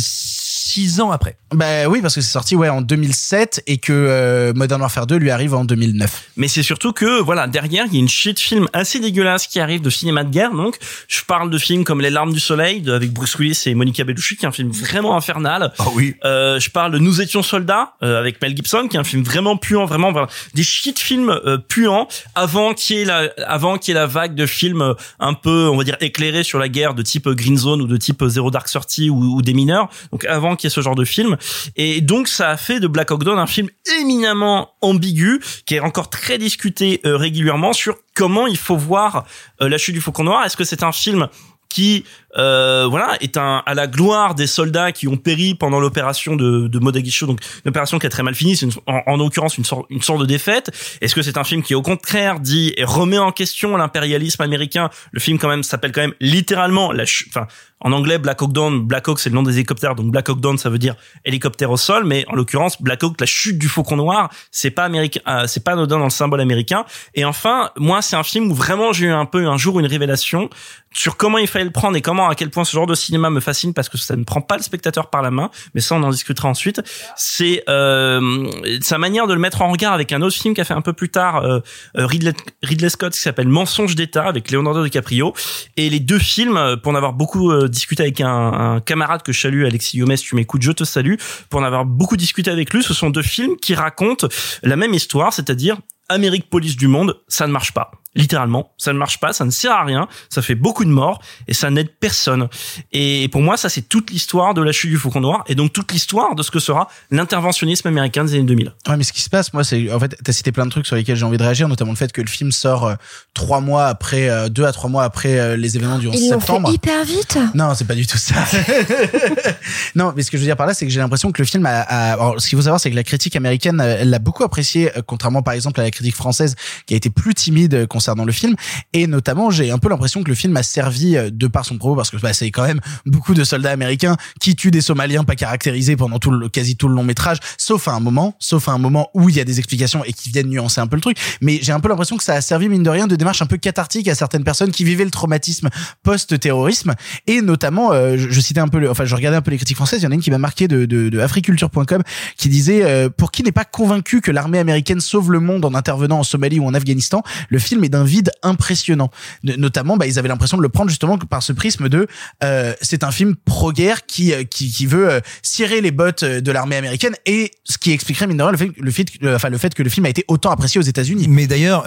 six ans après. Bah oui parce que c'est sorti ouais en 2007 et que euh, Modern Warfare 2 lui arrive en 2009. Mais c'est surtout que, voilà, derrière, il y a une shit film assez dégueulasse qui arrive de cinéma de guerre. Donc, je parle de films comme Les Larmes du Soleil, de- avec Bruce Willis et Monica Bellucci, qui est un film vraiment infernal. Ah oui. Euh, je parle de Nous étions soldats, euh, avec Mel Gibson, qui est un film vraiment puant, vraiment, vraiment des shit films euh, puants, avant qu'il y ait la, avant qu'il y ait la vague de films un peu, on va dire, éclairés sur la guerre de type Green Zone ou de type Zero Dark Thirty ou, ou des mineurs. Donc, avant ce genre de film. Et donc, ça a fait de Black Hawk Down un film éminemment ambigu, qui est encore très discuté euh, régulièrement sur comment il faut voir euh, la chute du Faucon Noir. Est-ce que c'est un film qui euh, voilà est un à la gloire des soldats qui ont péri pendant l'opération de, de Mogadiscio donc une opération qui a très mal fini. C'est en, en l'occurrence une sorte une sorte de défaite. Est-ce que c'est un film qui au contraire dit et remet en question l'impérialisme américain? Le film quand même s'appelle quand même littéralement la enfin En anglais, Black Hawk Down, Black Hawk c'est le nom des hélicoptères, donc Black Hawk Down ça veut dire hélicoptère au sol, mais en l'occurrence Black Hawk, la chute du Faucon Noir, c'est pas américain, euh, c'est pas anodin dans le symbole américain. Et enfin, moi c'est un film où vraiment j'ai eu un peu un jour une révélation sur comment il fallait le prendre et comment à quel point ce genre de cinéma me fascine parce que ça ne prend pas le spectateur par la main mais ça on en discutera ensuite c'est euh, sa manière de le mettre en regard avec un autre film qu'a fait un peu plus tard euh, euh, Ridley, Scott qui s'appelle Mensonge d'État avec Leonardo DiCaprio et les deux films euh, pour en avoir beaucoup euh, discuté avec un, camarade que je salue Alexis Yomes tu m'écoutes je te salue pour en avoir beaucoup discuté avec lui ce sont deux films qui racontent la même histoire c'est-à-dire Amérique police du monde, ça ne marche pas. Littéralement, ça ne marche pas, ça ne sert à rien, ça fait beaucoup de morts et ça n'aide personne. Et pour moi, ça c'est toute l'histoire de la chute du Faucon Noir et donc toute l'histoire de ce que sera l'interventionnisme américain des années 2000. Ouais, mais ce qui se passe, moi, c'est en fait, t'as cité plein de trucs sur lesquels j'ai envie de réagir, notamment le fait que le film sort euh, trois mois après, euh, deux à trois mois après euh, les événements du 11 Ils l'ont septembre. fait hyper vite. Non, c'est pas du tout ça. non, mais ce que je veux dire par là, c'est que j'ai l'impression que le film a, a- alors, ce qu'il faut savoir, c'est que la critique américaine, elle l'a beaucoup apprécié, euh, contrairement par exemple à la critique française, qui a été plus timide euh, concernant le film. Et notamment, j'ai un peu l'impression que le film a servi euh, de par son propos, parce que bah, c'est quand même beaucoup de soldats américains qui tuent des Somaliens pas caractérisés pendant tout le, quasi tout le long métrage, sauf à un moment, sauf à un moment où il y a des explications et qui viennent nuancer un peu le truc. Mais j'ai un peu l'impression que ça a servi mine de rien de démarche un peu cathartique à certaines personnes qui vivaient le traumatisme post-terrorisme et notamment, euh, je, citais un peu, le, enfin je regardais un peu les critiques françaises. Il y en a une qui m'a marqué de, de, de africulture.com qui disait euh, pour qui n'est pas convaincu que l'armée américaine sauve le monde en intervenant en Somalie ou en Afghanistan, le film est d'un vide impressionnant. Notamment, bah, ils avaient l'impression de le prendre justement par ce prisme de euh, c'est un film pro-guerre qui, euh, qui qui veut euh, cirer les bottes euh, de l'armée américaine et ce qui expliquerait mine de rien le fait, le fait, enfin le fait que le film a été autant apprécié aux États-Unis. Mais d'ailleurs,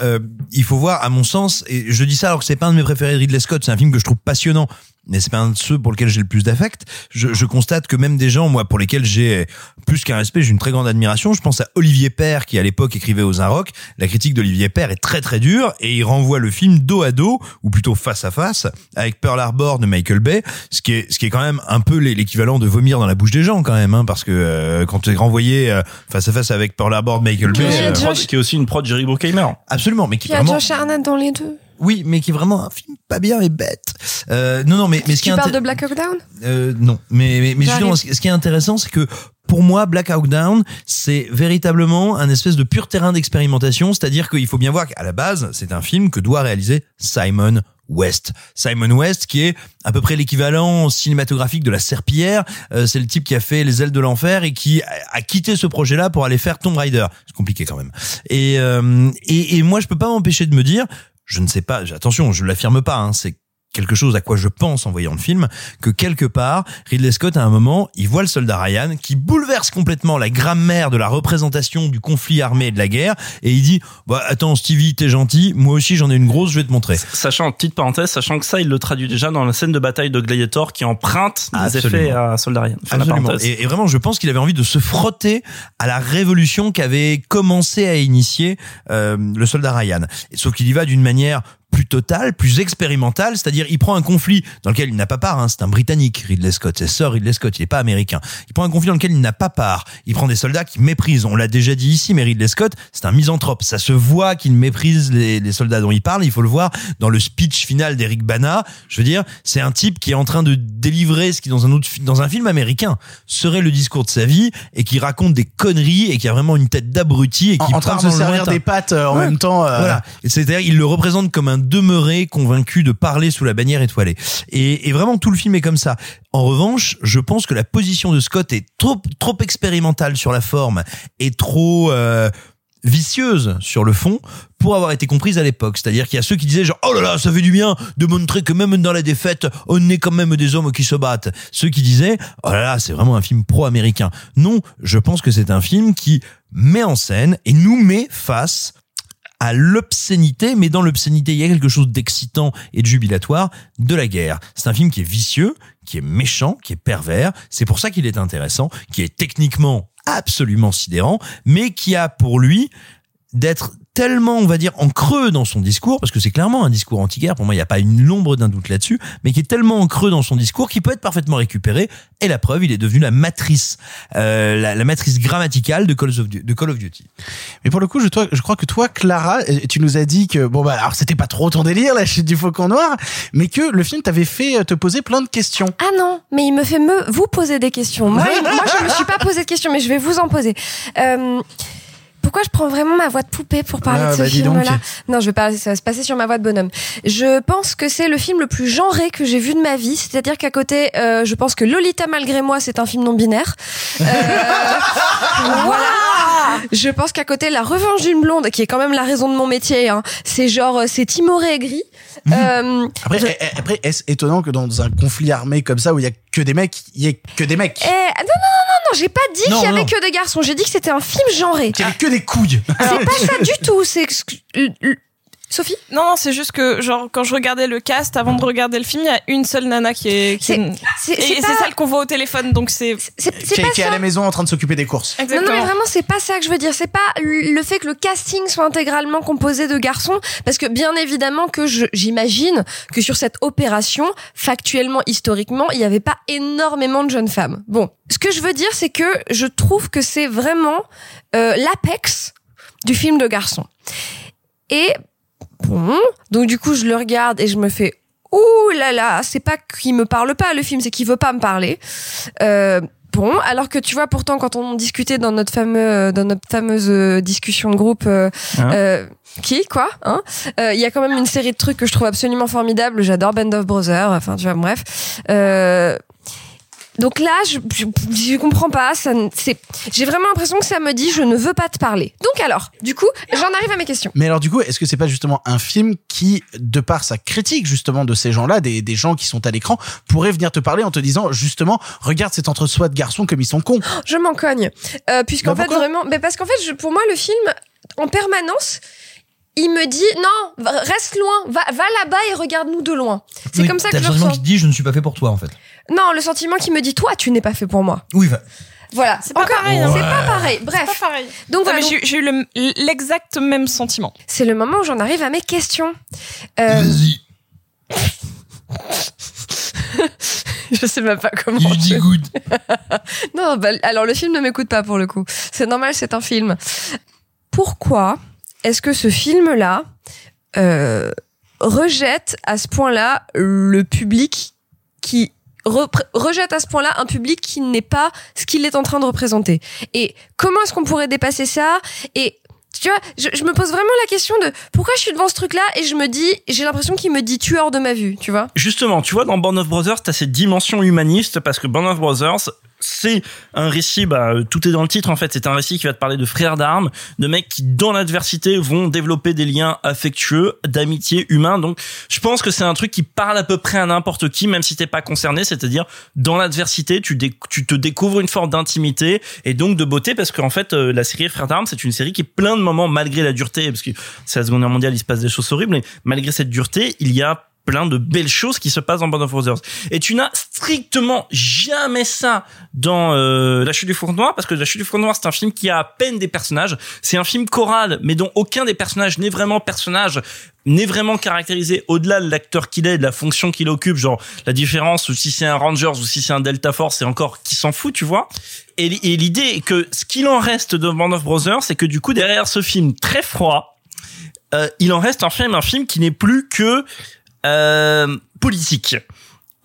il faut voir, à mon sens, et je dis ça alors que c'est pas un de mes préférés de Ridley Scott, c'est un film que je trouve passionnant, mais c'est pas un de ceux pour lesquels j'ai le plus d'affect. Je, je constate que même des gens, moi, pour lesquels j'ai plus qu'un respect, j'ai une très grande admiration. Je pense à Olivier Père, qui à l'époque écrivait aux Rock. La critique d'Olivier Père est très très dure, et il renvoie le film dos à dos, ou plutôt face à face, avec Pearl Harbor de Michael Bay, ce qui est, ce qui est quand même un peu l'é- l'équivalent de vomir dans la bouche des gens quand même, hein, parce que euh, quand tu es renvoyé euh, face à face avec Pearl Harbor de Michael Qui Bay, une euh, prod- qui est aussi une prod Jerry Bruckheimer. Absolument, mais qui Il y a vraiment. Josh dans les deux. Oui, mais qui est vraiment un film pas bien et bête. Euh, non, non, mais, mais ce qui Tu est parles de Black Hawk Down? Euh, non, mais mais, mais justement, ce qui est intéressant, c'est que pour moi, Black Hawk Down, c'est véritablement un espèce de pur terrain d'expérimentation. C'est-à-dire qu'il faut bien voir qu'à la base, c'est un film que doit réaliser Simon West. Simon West, qui est à peu près l'équivalent cinématographique de la Serpillière. Euh, c'est le type qui a fait Les ailes de l'enfer et qui a, a quitté ce projet-là pour aller faire Tomb Raider. C'est compliqué quand même. Et, euh, et, et moi, je peux pas m'empêcher de me dire, je ne sais pas, attention, je l'affirme pas, hein, c'est quelque chose à quoi je pense en voyant le film, que quelque part, Ridley Scott, à un moment, il voit le soldat Ryan qui bouleverse complètement la grammaire de la représentation du conflit armé et de la guerre, et il dit, bah, attends, Stevie, t'es gentil, moi aussi j'en ai une grosse, je vais te montrer. Sachant, petite parenthèse, sachant que ça, il le traduit déjà dans la scène de bataille de Gladiator qui emprunte des Absolument. effets à Soldat Ryan. Absolument. Et, et vraiment, je pense qu'il avait envie de se frotter à la révolution qu'avait commencé à initier euh, le soldat Ryan. Sauf qu'il y va d'une manière plus totale, plus expérimentale, c'est-à-dire il prend un conflit dans lequel il n'a pas part, hein, c'est un Britannique, Ridley Scott, c'est Sir Ridley Scott, il n'est pas américain. Il prend un conflit dans lequel il n'a pas part, il prend des soldats qui méprisent, on l'a déjà dit ici, mais Ridley Scott, c'est un misanthrope, ça se voit qu'il méprise les, les soldats dont il parle, il faut le voir dans le speech final d'Eric Bana, je veux dire, c'est un type qui est en train de délivrer ce qui dans un autre dans un film américain serait le discours de sa vie et qui raconte des conneries et qui a vraiment une tête d'abruti et En, qui en train part de se servir des pattes euh, en Ouais. même temps. euh, Voilà. C'est-à-dire, il le représente comme un demeuré convaincu de parler sous la bannière étoilée. Et, et vraiment, tout le film est comme ça. En revanche, je pense que la position de Scott est trop, trop expérimentale sur la forme et trop euh, vicieuse sur le fond pour avoir été comprise à l'époque. C'est-à-dire qu'il y a ceux qui disaient genre, oh là là, ça fait du bien de montrer que même dans la défaite, on est quand même des hommes qui se battent. Ceux qui disaient, oh là là, c'est vraiment un film pro-américain. Non, je pense que c'est un film qui met en scène et nous met face à l'obscénité, mais dans l'obscénité, il y a quelque chose d'excitant et de jubilatoire de la guerre. C'est un film qui est vicieux, qui est méchant, qui est pervers. C'est pour ça qu'il est intéressant, qui est techniquement absolument sidérant, mais qui a pour lui d'être tellement, on va dire, en creux dans son discours, parce que c'est clairement un discours anti-guerre, pour moi, il n'y a pas une l'ombre d'un doute là-dessus, mais qui est tellement en creux dans son discours qu'il peut être parfaitement récupéré. Et la preuve, il est devenu la matrice, euh, la, la matrice grammaticale de Call of, Du- de Call of Duty. Mais pour le coup, je, toi, je crois que toi, Clara, euh, tu nous as dit que bon bah alors c'était pas trop ton délire la chute du faucon noir, mais que le film t'avait fait euh, te poser plein de questions. Ah non, mais il me fait me vous poser des questions. Moi, moi je me suis pas posé de questions, mais je vais vous en poser. Euh, pourquoi je prends vraiment ma voix de poupée pour parler Ah, de ce bah, film-là Non, je vais pas, ça va se passer sur ma voix de bonhomme. Je pense que c'est le film le plus genré que j'ai vu de ma vie. C'est-à-dire qu'à côté, euh, je pense que Lolita malgré moi, c'est un film non binaire. Euh, voilà. Je pense qu'à côté, La Revanche d'une blonde, qui est quand même la raison de mon métier, hein, c'est genre, euh, c'est timoré et gris. Euh, Après, après est-ce étonnant que dans un conflit armé comme ça où il y a que des mecs, il y ait que des mecs? Eh, non, non, non, j'ai pas dit qu'il y avait non. que des garçons. J'ai dit que c'était un film genré. Qu'il y avait que des couilles. C'est pas ça du tout. C'est Sophie? Non, non, c'est juste que, genre, quand je regardais le cast, avant de regarder le film, il y a une seule nana qui est. Qui C'est- est- c'est- et c'est pas- celle qu'on voit au téléphone, donc c'est. C'est qui, qui est à la maison en train de s'occuper des courses. Non, non, mais vraiment, c'est pas ça que je veux dire. C'est pas le fait que le casting soit intégralement composé de garçons, parce que bien évidemment que je- j'imagine que sur cette opération, factuellement, historiquement, il n'y avait pas énormément de jeunes femmes. Bon, ce que je veux dire, c'est que je trouve que c'est vraiment euh, l'apex du film de garçons. Et bon, donc du coup, je le regarde et je me fais Ouh là là, c'est pas qu'il me parle pas le film, c'est qu'il veut pas me parler. Euh, bon, alors que tu vois pourtant quand on discutait dans notre fameux dans notre fameuse euh, discussion de groupe euh, Hein euh, qui quoi hein il y a quand même une série de trucs que je trouve absolument formidables, j'adore Band of Brothers, enfin tu vois bref. Donc là, je, je, je comprends pas. Ça, c'est, j'ai vraiment l'impression que ça me dit je ne veux pas te parler. Donc alors, du coup, j'en arrive à mes questions. Mais alors du coup, est-ce que c'est pas justement un film qui, de par sa critique justement de ces gens-là, des, des gens qui sont à l'écran, pourrait venir te parler en te disant justement, regarde cet entre-soi de garçons comme ils sont cons. Je m'en cogne. Euh, puisqu'en fait, vraiment. Mais parce qu'en fait, je, pour moi, le film, en permanence, il me dit non, reste loin, va, va là-bas et regarde-nous de loin. C'est Oui, comme ça que je le ressens. qui dit je ne suis pas fait pour toi en fait. Non, le sentiment qui me dit toi, tu n'es pas fait pour moi. Oui, va. Voilà. C'est pas Encore- pareil, hein. C'est pas pareil. Bref. C'est pas pareil. Donc voilà. j'ai eu le- l'exact même sentiment. C'est le moment où j'en arrive à mes questions. Euh, Vas-y. je sais même pas comment. You dis good. non, bah, alors le film ne m'écoute pas pour le coup. C'est normal, c'est un film. Pourquoi est-ce que ce film-là euh, rejette à ce point-là le public qui rejette à ce point-là un public qui n'est pas ce qu'il est en train de représenter. Et comment est-ce qu'on pourrait dépasser ça? Et tu vois, je, me pose vraiment la question de pourquoi je suis devant ce truc-là et je me dis, j'ai l'impression qu'il me dit tu hors de ma vue, tu vois? Justement, tu vois, dans Band of Brothers, t'as cette dimension humaniste parce que Band of Brothers, c'est un récit, bah, euh, tout est dans le titre en fait. C'est un récit qui va te parler de frères d'armes, de mecs qui, dans l'adversité, vont développer des liens affectueux, d'amitié humain. Donc, je pense que c'est un truc qui parle à peu près à n'importe qui, même si t'es pas concerné. C'est-à-dire, dans l'adversité, tu, tu te découvres une forme d'intimité et donc de beauté parce qu'en fait, euh, la série Frères d'armes, c'est une série qui est plein de moments, malgré la dureté, parce que c'est la Seconde Guerre mondiale, il se passe des choses horribles, mais malgré cette dureté, il y a plein de belles choses qui se passent dans Band of Brothers. Et tu n'as strictement jamais ça dans euh, La Chute du Faucon Noir, parce que La Chute du Faucon Noir, c'est un film qui a à peine des personnages. C'est un film choral, mais dont aucun des personnages n'est vraiment personnage, n'est vraiment caractérisé au-delà de l'acteur qu'il est, de la fonction qu'il occupe, genre la différence si c'est un Rangers ou si c'est un Delta Force, c'est encore qui s'en fout, tu vois. Et l'idée est que ce qu'il en reste de Band of Brothers, c'est que du coup derrière ce film très froid, euh, il en reste un film, un film qui n'est plus que euh, politique.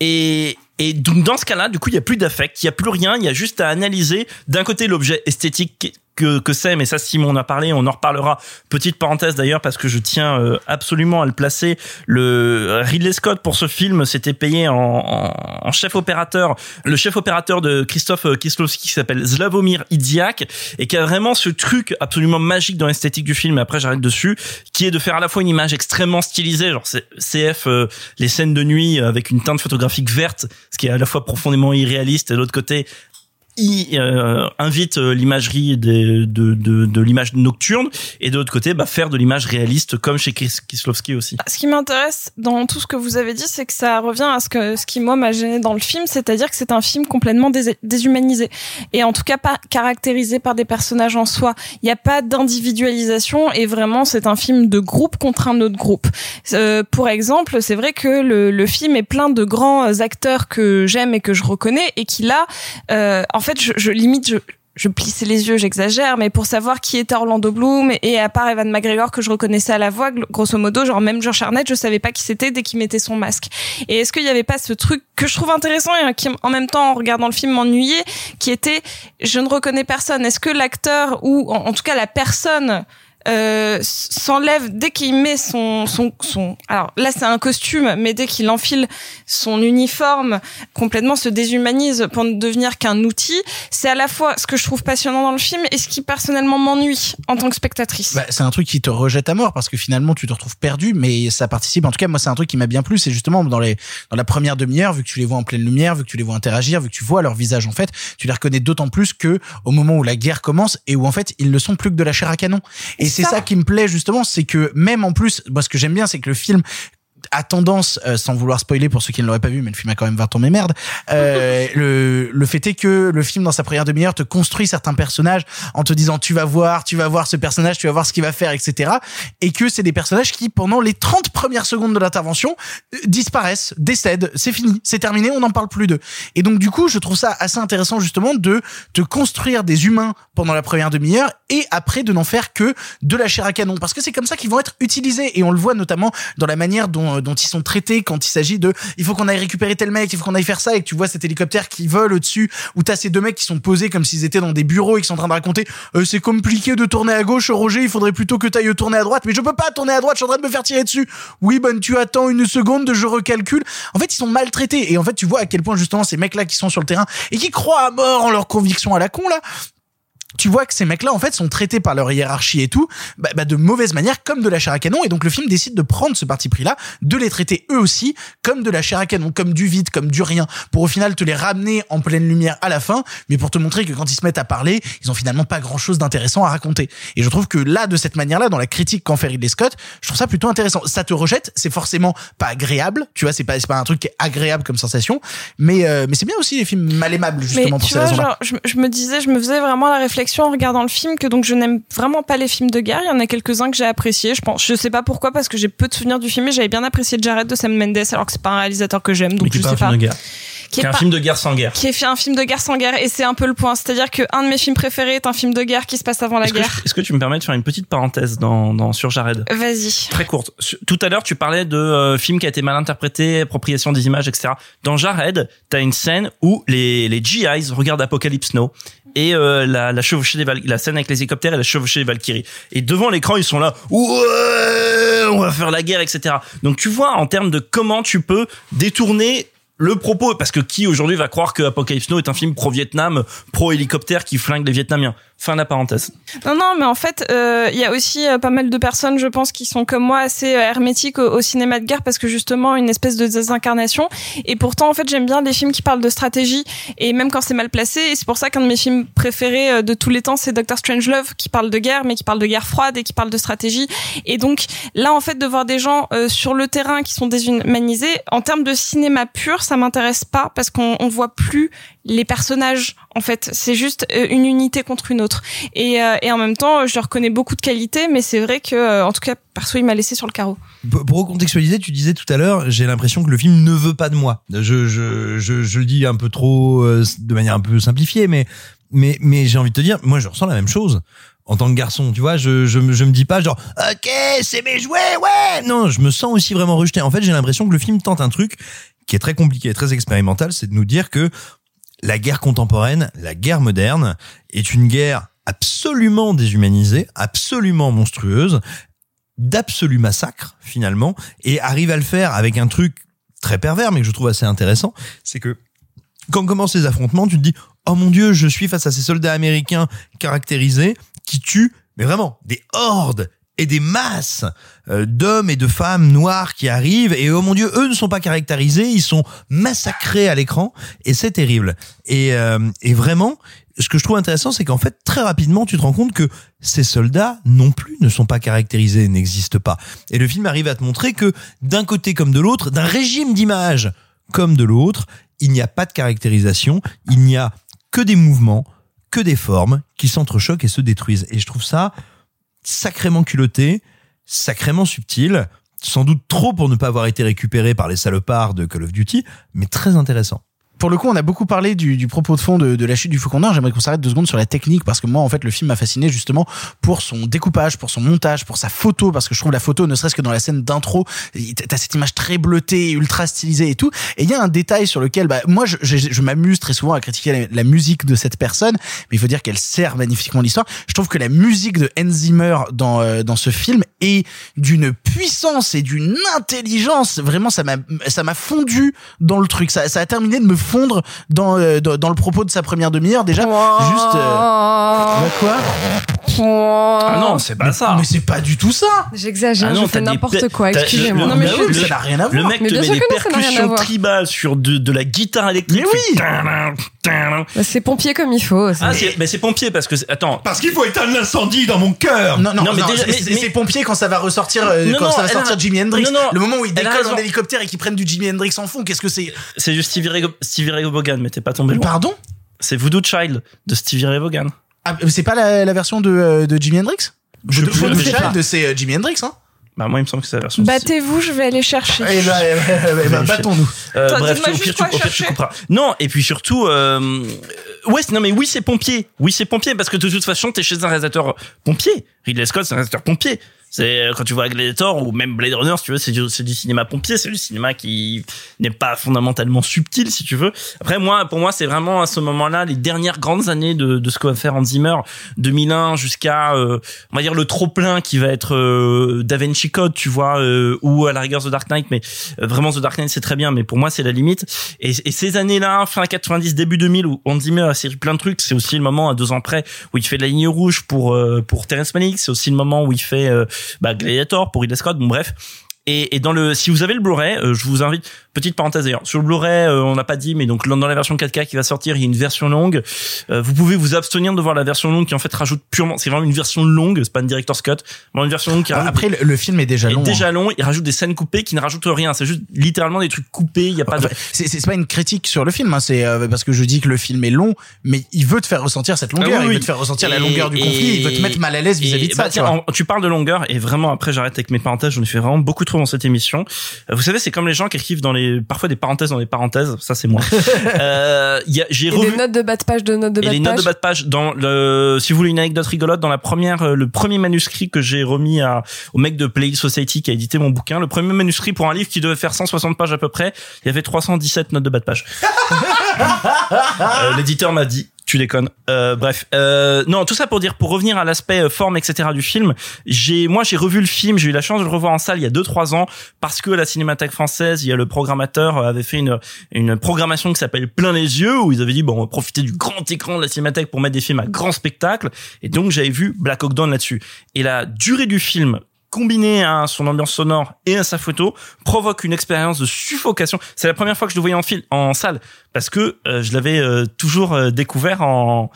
Et, et donc dans ce cas-là, du coup, il y a plus d'affect, il y a plus rien, il y a juste à analyser d'un côté l'objet esthétique que, que c'est, mais ça Simon en a parlé, on en reparlera. Petite parenthèse d'ailleurs parce que je tiens euh, absolument à le placer. Le Ridley Scott pour ce film s'était payé en, en, en chef opérateur, le chef opérateur de Christophe Kieslowski qui s'appelle Slavomir Idziak et qui a vraiment ce truc absolument magique dans l'esthétique du film. Et après j'arrête dessus, qui est de faire à la fois une image extrêmement stylisée, genre CF euh, les scènes de nuit avec une teinte photographique verte, ce qui est à la fois profondément irréaliste et de l'autre côté il euh, invite euh, l'imagerie de, de, de l'image nocturne et de l'autre côté bah, faire de l'image réaliste comme chez Kis- Kieslowski aussi. Ce qui m'intéresse dans tout ce que vous avez dit, c'est que ça revient à ce que ce qui moi m'a gêné dans le film, c'est-à-dire que c'est un film complètement dés- déshumanisé et en tout cas pas caractérisé par des personnages en soi. Il n'y a pas d'individualisation et vraiment c'est un film de groupe contre un autre groupe. Euh, pour exemple, c'est vrai que le, le film est plein de grands acteurs que j'aime et que je reconnais et qui là, euh, fait, je, je limite je je plissais les yeux, j'exagère, mais pour savoir qui était Orlando Bloom et à part Evan McGregor que je reconnaissais à la voix, grosso modo, genre même George Arnett, je savais pas qui c'était dès qu'il mettait son masque. Et est-ce qu'il y avait pas ce truc que je trouve intéressant et qui en même temps en regardant le film m'ennuyait, qui était je ne reconnais personne. Est-ce que l'acteur ou en, en tout cas la personne euh, s'enlève dès qu'il met son son son alors là c'est un costume mais dès qu'il enfile son uniforme complètement se déshumanise pour ne devenir qu'un outil c'est à la fois ce que je trouve passionnant dans le film et ce qui personnellement m'ennuie en tant que spectatrice Bah, c'est un truc qui te rejette à mort parce que finalement tu te retrouves perdu, mais ça participe. En tout cas, moi, c'est un truc qui m'a bien plu. C'est justement dans les dans la première demi-heure, vu que tu les vois en pleine lumière, vu que tu les vois interagir, vu que tu vois leur visage en fait, tu les reconnais d'autant plus que au moment où la guerre commence et où en fait ils ne sont plus que de la chair à canon. C'est ça. qui me plaît justement, c'est que même en plus, moi, ce que j'aime bien, c'est que le film a tendance, euh, sans vouloir spoiler pour ceux qui ne l'auraient pas vu, mais le film a quand même 20 ans, mais merde, euh, le, le fait est que le film, dans sa première demi-heure, te construit certains personnages en te disant tu vas voir, tu vas voir ce personnage, tu vas voir ce qu'il va faire, etc. Et que c'est des personnages qui, pendant les 30 premières secondes de l'intervention, euh, disparaissent, décèdent, c'est fini, c'est terminé, on n'en parle plus d'eux. Et donc, du coup, je trouve ça assez intéressant, justement, de te construire des humains pendant la première demi-heure et après de n'en faire que de la chair à canon. Parce que c'est comme ça qu'ils vont être utilisés. Et on le voit notamment dans la manière dont, dont ils sont traités quand il s'agit de il faut qu'on aille récupérer tel mec, il faut qu'on aille faire ça et que tu vois cet hélicoptère qui vole au-dessus où t'as ces deux mecs qui sont posés comme s'ils étaient dans des bureaux et qui sont en train de raconter euh, c'est compliqué de tourner à gauche Roger, il faudrait plutôt que t'ailles tourner à droite mais je peux pas tourner à droite, je suis en train de me faire tirer dessus. Oui, bonne tu attends une seconde, je recalcule. En fait, ils sont maltraités et en fait, tu vois à quel point justement ces mecs là qui sont sur le terrain et qui croient à mort en leurs convictions à la con là tu vois que ces mecs-là, en fait, sont traités par leur hiérarchie et tout, bah, bah, de mauvaise manière, comme de la chair à canon. Et donc, le film décide de prendre ce parti pris-là, de les traiter eux aussi comme de la chair à canon, comme du vide, comme du rien, pour au final te les ramener en pleine lumière à la fin, mais pour te montrer que quand ils se mettent à parler, ils ont finalement pas grand-chose d'intéressant à raconter. Et je trouve que là, de cette manière-là, dans la critique qu'en fait Ridley Scott, je trouve ça plutôt intéressant. Ça te rejette, c'est forcément pas agréable, tu vois, c'est pas, c'est pas un truc qui est agréable comme sensation, mais, euh, mais c'est bien aussi les films mal aimables, justement, mais pour tu ces vois, genre, je, je me disais, je me faisais vraiment la réflexion en regardant le film que donc je n'aime vraiment pas les films de guerre. Il y en a quelques-uns que j'ai appréciés. Je pense, je sais pas pourquoi parce que j'ai peu de souvenirs du film et j'avais bien apprécié Jared de Sam Mendes alors que c'est pas un réalisateur que j'aime. Donc Mais je pas sais un film pas. de guerre. Qui est un pas- film de guerre sans guerre. Qui est fait un film de guerre sans guerre et c'est un peu le point. C'est-à-dire que un de mes films préférés est un film de guerre qui se passe avant la Est-ce que, guerre. je- est-ce que tu me permets de faire une petite parenthèse dans, dans sur Jared? Vas-y. Très courte. Tout à l'heure, tu parlais de euh, film qui a été mal interprété, appropriation des images, etc. Dans Jared, t'as une scène où les, les GIs regardent Apocalypse Now et euh, la, la chevauchée des la scène avec les hélicoptères et la chevauchée des Valkyries. Et devant l'écran, ils sont là, ouais, on va faire la guerre, etc. Donc tu vois, en termes de comment tu peux détourner le propos, parce que qui aujourd'hui va croire que Apocalypse Now est un film pro-Vietnam, pro-hélicoptère qui flingue les Vietnamiens? Fin de la parenthèse. Non, non, mais en fait, euh, il y a aussi euh, pas mal de personnes, je pense, qui sont comme moi assez euh, hermétiques au, au cinéma de guerre parce que justement une espèce de désincarnation. Et pourtant, en fait, j'aime bien les films qui parlent de stratégie et même quand c'est mal placé. Et c'est pour ça qu'un de mes films préférés euh, de tous les temps, c'est Doctor Strangelove, qui parle de guerre, mais qui parle de guerre froide et qui parle de stratégie. Et donc là, en fait, de voir des gens euh, sur le terrain qui sont déshumanisés, en termes de cinéma pur, ça m'intéresse pas parce qu'on on voit plus les personnages. En fait, c'est juste euh, une unité contre une autre. Et, euh, et en même temps, je reconnais beaucoup de qualités, mais c'est vrai que, euh, en tout cas, perso, il m'a laissé sur le carreau. Pour recontextualiser, tu disais tout à l'heure, j'ai l'impression que le film ne veut pas de moi. Je, je, je, je le dis un peu trop, euh, de manière un peu simplifiée, mais, mais, mais j'ai envie de te dire, moi, je ressens la même chose. En tant que garçon, tu vois, je, je, je me dis pas genre, ok, c'est mes jouets, ouais. Non, je me sens aussi vraiment rejeté. En fait, j'ai l'impression que le film tente un truc qui est très compliqué, très expérimental, c'est de nous dire que la guerre contemporaine, la guerre moderne, est une guerre absolument déshumanisée, absolument monstrueuse, d'absolu massacre finalement, et arrive à le faire avec un truc très pervers, mais que je trouve assez intéressant, c'est que quand commencent les affrontements, tu te dis oh mon dieu, je suis face à ces soldats américains caractérisés qui tuent, mais vraiment des hordes et des masses euh, d'hommes et de femmes noirs qui arrivent et oh mon dieu, eux ne sont pas caractérisés, ils sont massacrés à l'écran et c'est terrible. Et, euh, et vraiment, ce que je trouve intéressant, c'est qu'en fait, très rapidement, tu te rends compte que ces soldats non plus ne sont pas caractérisés, n'existent pas. Et le film arrive à te montrer que d'un côté comme de l'autre, d'un régime d'image comme de l'autre, il n'y a pas de caractérisation, il n'y a que des mouvements, que des formes qui s'entrechoquent et se détruisent. Et je trouve ça sacrément culotté, sacrément subtil, sans doute trop pour ne pas avoir été récupéré par les salopards de Call of Duty, mais très intéressant pour le coup, on a beaucoup parlé du, du propos de fond de, de, la chute du Faucon. J'aimerais qu'on s'arrête deux secondes sur la technique parce que moi, en fait, le film m'a fasciné justement pour son découpage, pour son montage, pour sa photo, parce que je trouve la photo, ne serait-ce que dans la scène d'intro, t'as cette image très bleutée, ultra stylisée et tout. Et il y a un détail sur lequel, bah, moi, je, je, je m'amuse très souvent à critiquer la, la, musique de cette personne, mais il faut dire qu'elle sert magnifiquement l'histoire. Je trouve que la musique de Hans Zimmer dans euh, dans ce film est d'une puissance et d'une intelligence. Vraiment, ça m'a ça m'a fondu dans le truc. Ça, ça a terminé de me fondre dans, euh, dans, dans le propos de sa première demi-heure déjà. Juste. Euh... Bah quoi Ah non, c'est pas mais, ça. Mais c'est pas du tout ça. J'exagère, Ah non, je fais n'importe quoi, excusez-moi. le- Non, mais bah oui, ça le- n'a rien à Le voir. mec Mais te met des percussions tribales sur de, de la guitare électrique. Mais oui. Bah, c'est pompier comme il faut. c'est- Ah, mais c'est pompier parce que attends. Parce qu'il faut éteindre l'incendie dans mon cœur. Non, non, Non, mais mais- c'est pompier quand ça va ressortir, euh, Non, quand non, ça va sortir a- Jimi Hendrix. non, non, le moment où ils décollent en hélicoptère et qu'ils prennent du Jimi Hendrix en fond, qu'est-ce que c'est C'est juste Stevie Ray, Stevie Ray Vaughan, mais t'es pas tombé loin. Pardon? C'est Voodoo Child de Stevie Ray Vaughan. ah, C'est pas la, la version de, euh, de Jimi Hendrix? Je- Voodoo Voodoo Child, pas. c'est euh, Jimi Hendrix, hein? Bah, moi, il me semble que c'est la version. Battez-vous, je vais aller chercher. Battons-nous. Euh, bref, au pire, tu, au pire, tu chercher. couperas. Non, et puis surtout, euh, ouais, non, mais oui, c'est pompier. Oui, c'est pompier parce que de toute façon, t'es chez un réalisateur pompier. Ridley Scott, c'est un réalisateur pompier. C'est euh, quand tu vois Gladiator ou même Blade Runner, si tu veux, c'est du, du cinéma pompier, c'est du cinéma qui n'est pas fondamentalement subtil, si tu veux. Après, moi, pour moi, c'est vraiment à ce moment-là les dernières grandes années de, de ce que va faire Hans Zimmer, 2001 jusqu'à, euh, on va dire le trop plein qui va être euh, Da Vinci Code, tu vois, euh, ou à la rigueur The Dark Knight, mais euh, vraiment The Dark Knight c'est très bien, mais pour moi c'est la limite. Et, ces années-là, fin 90, début 2000, où Hans Zimmer a série plein de trucs, c'est aussi le moment à deux ans près où il fait de la ligne rouge pour euh, pour Terrence Malick, c'est aussi le moment où il fait bah, Gladiator pour Ridley Scott, bon bref. Et, et dans le, si vous avez le Blu-ray, euh, je vous invite, petite parenthèse d'ailleurs, sur le Blu-ray, euh, on n'a pas dit, mais donc dans la version 4K qui va sortir, il y a une version longue. Euh, vous pouvez vous abstenir de voir la version longue qui en fait rajoute purement, c'est vraiment une version longue, c'est pas une director's cut, vraiment une version longue qui rajoute Après, le, le film est déjà est long. hein. déjà long, il rajoute des scènes coupées qui ne rajoutent rien, c'est juste littéralement des trucs coupés, il y a pas de Enfin, c'est c'est pas une critique sur le film, hein, c'est euh, parce que je dis que le film est long, mais il veut te faire ressentir cette longueur, Ah oui, il oui. veut te faire ressentir la longueur du conflit, il veut te mettre mal à l'aise vis-à-vis de ça. bah, tu tiens, en- tu parles de longueur et vraiment après j'arrête avec mes parenthèses, j'en ai fait vraiment beaucoup trop dans cette émission. Vous savez, c'est comme les gens qui écrivent dans les parfois des parenthèses dans les parenthèses, ça c'est moi. euh, il y a- j'ai Et revu les notes de bas de page de notes de et bas les de notes page. de bas de page dans le si vous voulez une anecdote rigolote dans la première euh, le premier manuscrit que j'ai remis à au mec de Play Society qui a édité mon bouquin le premier manuscrit pour un livre qui devait faire 160 pages à peu près il y avait 317 notes de bas de page Euh, l'éditeur m'a dit tu déconnes. Euh, bref, euh, non, tout ça pour dire, pour revenir à l'aspect euh, forme, etc. du film. J'ai, moi, j'ai revu le film. J'ai eu la chance de le revoir en salle il y a deux trois ans parce que la Cinémathèque française, il y a le programmateur euh, avait fait une une programmation qui s'appelle Plein les yeux où ils avaient dit bon, on va profiter du grand écran de la Cinémathèque pour mettre des films à grand spectacle. Et donc j'avais vu Black Hawk Down là-dessus. Et la durée du film combiné à son ambiance sonore et à sa photo provoque une expérience de suffocation. C'est la première fois que je le voyais en film, en salle, parce que euh, je l'avais euh, toujours euh, découvert en,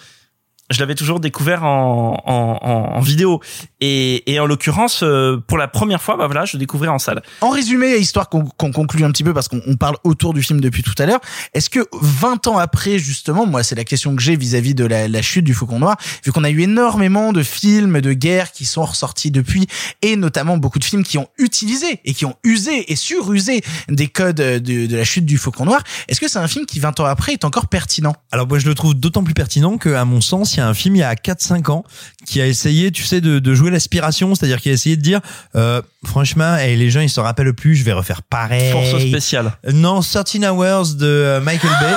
je l'avais toujours découvert en, en, en, en vidéo. Et, et en l'occurrence, euh, pour la première fois, bah voilà, je le découvrais en salle. En résumé, histoire qu'on qu'on conclue un petit peu parce qu'on on parle autour du film depuis tout à l'heure, est-ce que 20 ans après, justement, moi c'est la question que j'ai vis-à-vis de la, la chute du Faucon Noir, vu qu'on a eu énormément de films de guerre qui sont ressortis depuis, et notamment beaucoup de films qui ont utilisé et qui ont usé et surusé des codes de, de la chute du Faucon Noir, est-ce que c'est un film qui 20 ans après est encore pertinent? Alors moi je le trouve d'autant plus pertinent que à mon sens il y a un film il y a 4-5 ans qui a essayé tu sais de, de jouer l'aspiration c'est-à-dire qui a essayé de dire euh, franchement et les gens ils se rappellent plus je vais refaire pareil Force spéciale. non 13 Hours de euh, Michael Bay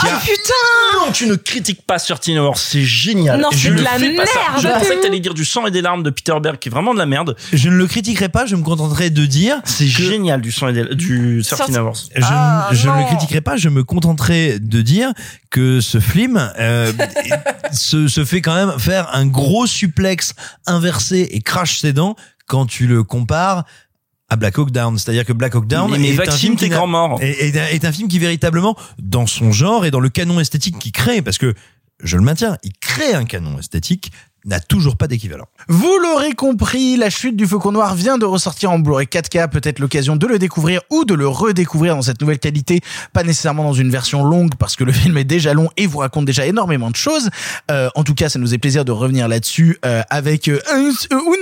qui a- Ah putain Non, tu ne critiques pas sur Teen Wars, c'est génial. Non, Je c'est de le la fais pas ça. merde. Je pensais que t'allais dire du sang et des larmes de Peter Berg, qui est vraiment de la merde. Je ne le critiquerai pas, je me contenterai de dire. C'est génial du sang et des, du 13 Sorti- Hours. Je, Ah, ne- je ne le critiquerai pas, je me contenterai de dire que ce film euh, se, se fait quand même faire un gros suplex inversé et crache ses dents quand tu le compares à Black Hawk Down. C'est-à-dire que Black Hawk Down Mais- mais est, un film qui grand mort. est, est un- est un film qui véritablement, dans son genre et dans le canon esthétique qu'il crée, parce que je le maintiens, il crée un canon esthétique, n'a toujours pas d'équivalent. Vous l'aurez compris, La chute du Faucon Noir vient de ressortir en Blu-ray 4K, peut-être l'occasion de le découvrir ou de le redécouvrir dans cette nouvelle qualité, pas nécessairement dans une version longue parce que le film est déjà long et vous raconte déjà énormément de choses. Euh, en tout cas, ça nous est plaisir de revenir là-dessus euh, avec euh, un-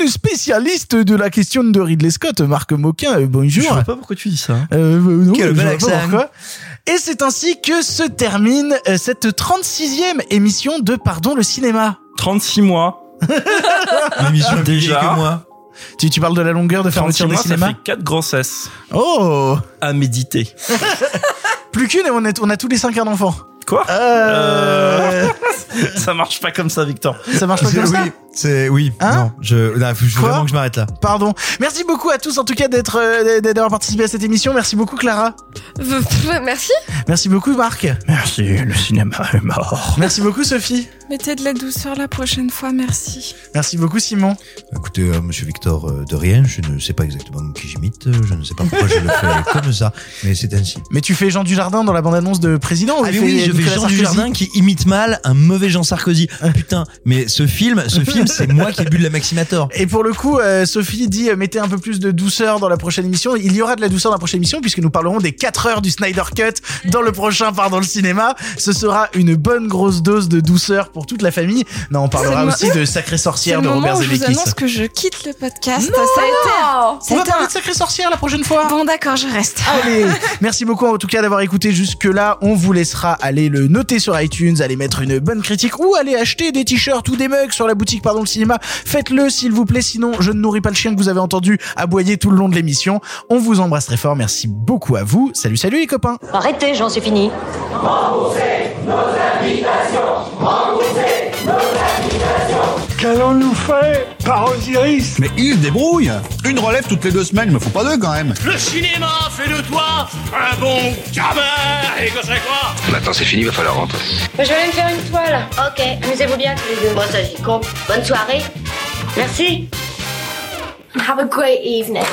une spécialiste de la question de Ridley Scott, Marc Moquin. Euh, bonjour. Je vois pas pourquoi tu dis ça. Euh, euh, non, Quel je bel vois pas pourquoi. Et c'est ainsi que se termine euh, cette 36e émission de Pardon le cinéma. 36 mois. Est plus Déjà. que moi. Tu, tu parles de la longueur de 36 fermeture des mois, ça cinémas fait 4 grossesses Oh à méditer. Plus qu'une et on, est, on a tous les cinq un enfant. Quoi Euh... Ça marche pas comme ça, Victor. Ça marche pas comme ça oui, c'est oui. Hein non, je, non, faut- vraiment que je m'arrête là. Pardon. Merci beaucoup à tous en tout cas d'être euh, d'avoir participé à cette émission. Merci beaucoup Clara. Merci. Merci beaucoup Marc. Merci, le cinéma est mort. Merci beaucoup Sophie. Mettez de la douceur la prochaine fois, merci. Merci beaucoup Simon. Écoutez, euh, monsieur Victor, euh, de rien, je ne sais pas exactement qui j'imite, euh, je ne sais pas pourquoi je le fais comme ça, mais c'est ainsi. Mais tu fais Jean Dujardin dans la bande-annonce de Président ou Ah oui, je Nicolas Jean Sarkozy Dujardin qui imite mal un mauvais Jean Sarkozy. Putain, mais ce film, ce film, c'est moi qui ai bu de la Maximator. Et pour le coup, euh, Sophie dit euh, mettez un peu plus de douceur dans la prochaine émission. Il y aura de la douceur dans la prochaine émission puisque nous parlerons des 4 heures du Snyder Cut dans le prochain Pardon le cinéma. Ce sera une bonne grosse dose de douceur pour toute la famille. Non, on parlera aussi de Sacré C'est Sorcière de Robert où je vous Zemeckis. annonce que je quitte le podcast. Non ça a été. On va parler un- de Sacré Sorcière la prochaine fois. Bon d'accord, je reste. Allez, merci beaucoup en tout cas d'avoir écouté jusque-là. On vous laissera aller le noter sur iTunes, aller mettre une bonne critique ou aller acheter des t-shirts ou des mugs sur la boutique Pardon le cinéma. Faites-le s'il vous plaît, sinon je ne nourris pas le chien que vous avez entendu aboyer tout le long de l'émission. On vous embrasse très fort, merci beaucoup à vous. Salut, salut les copains. Arrêtez, j'en suis fini. Qu'allons-nous faire par Osiris Mais il se débrouille Une relève toutes les deux semaines, me faut pas deux quand même Le cinéma fait de toi un bon gamin Et que c'est quoi? Maintenant c'est fini, va falloir rentrer. Moi, je vais aller me faire une toile. Ok, amusez-vous bien tous les deux. Moi, ça, j'y compte. Bonne soirée. Merci. Have a great evening.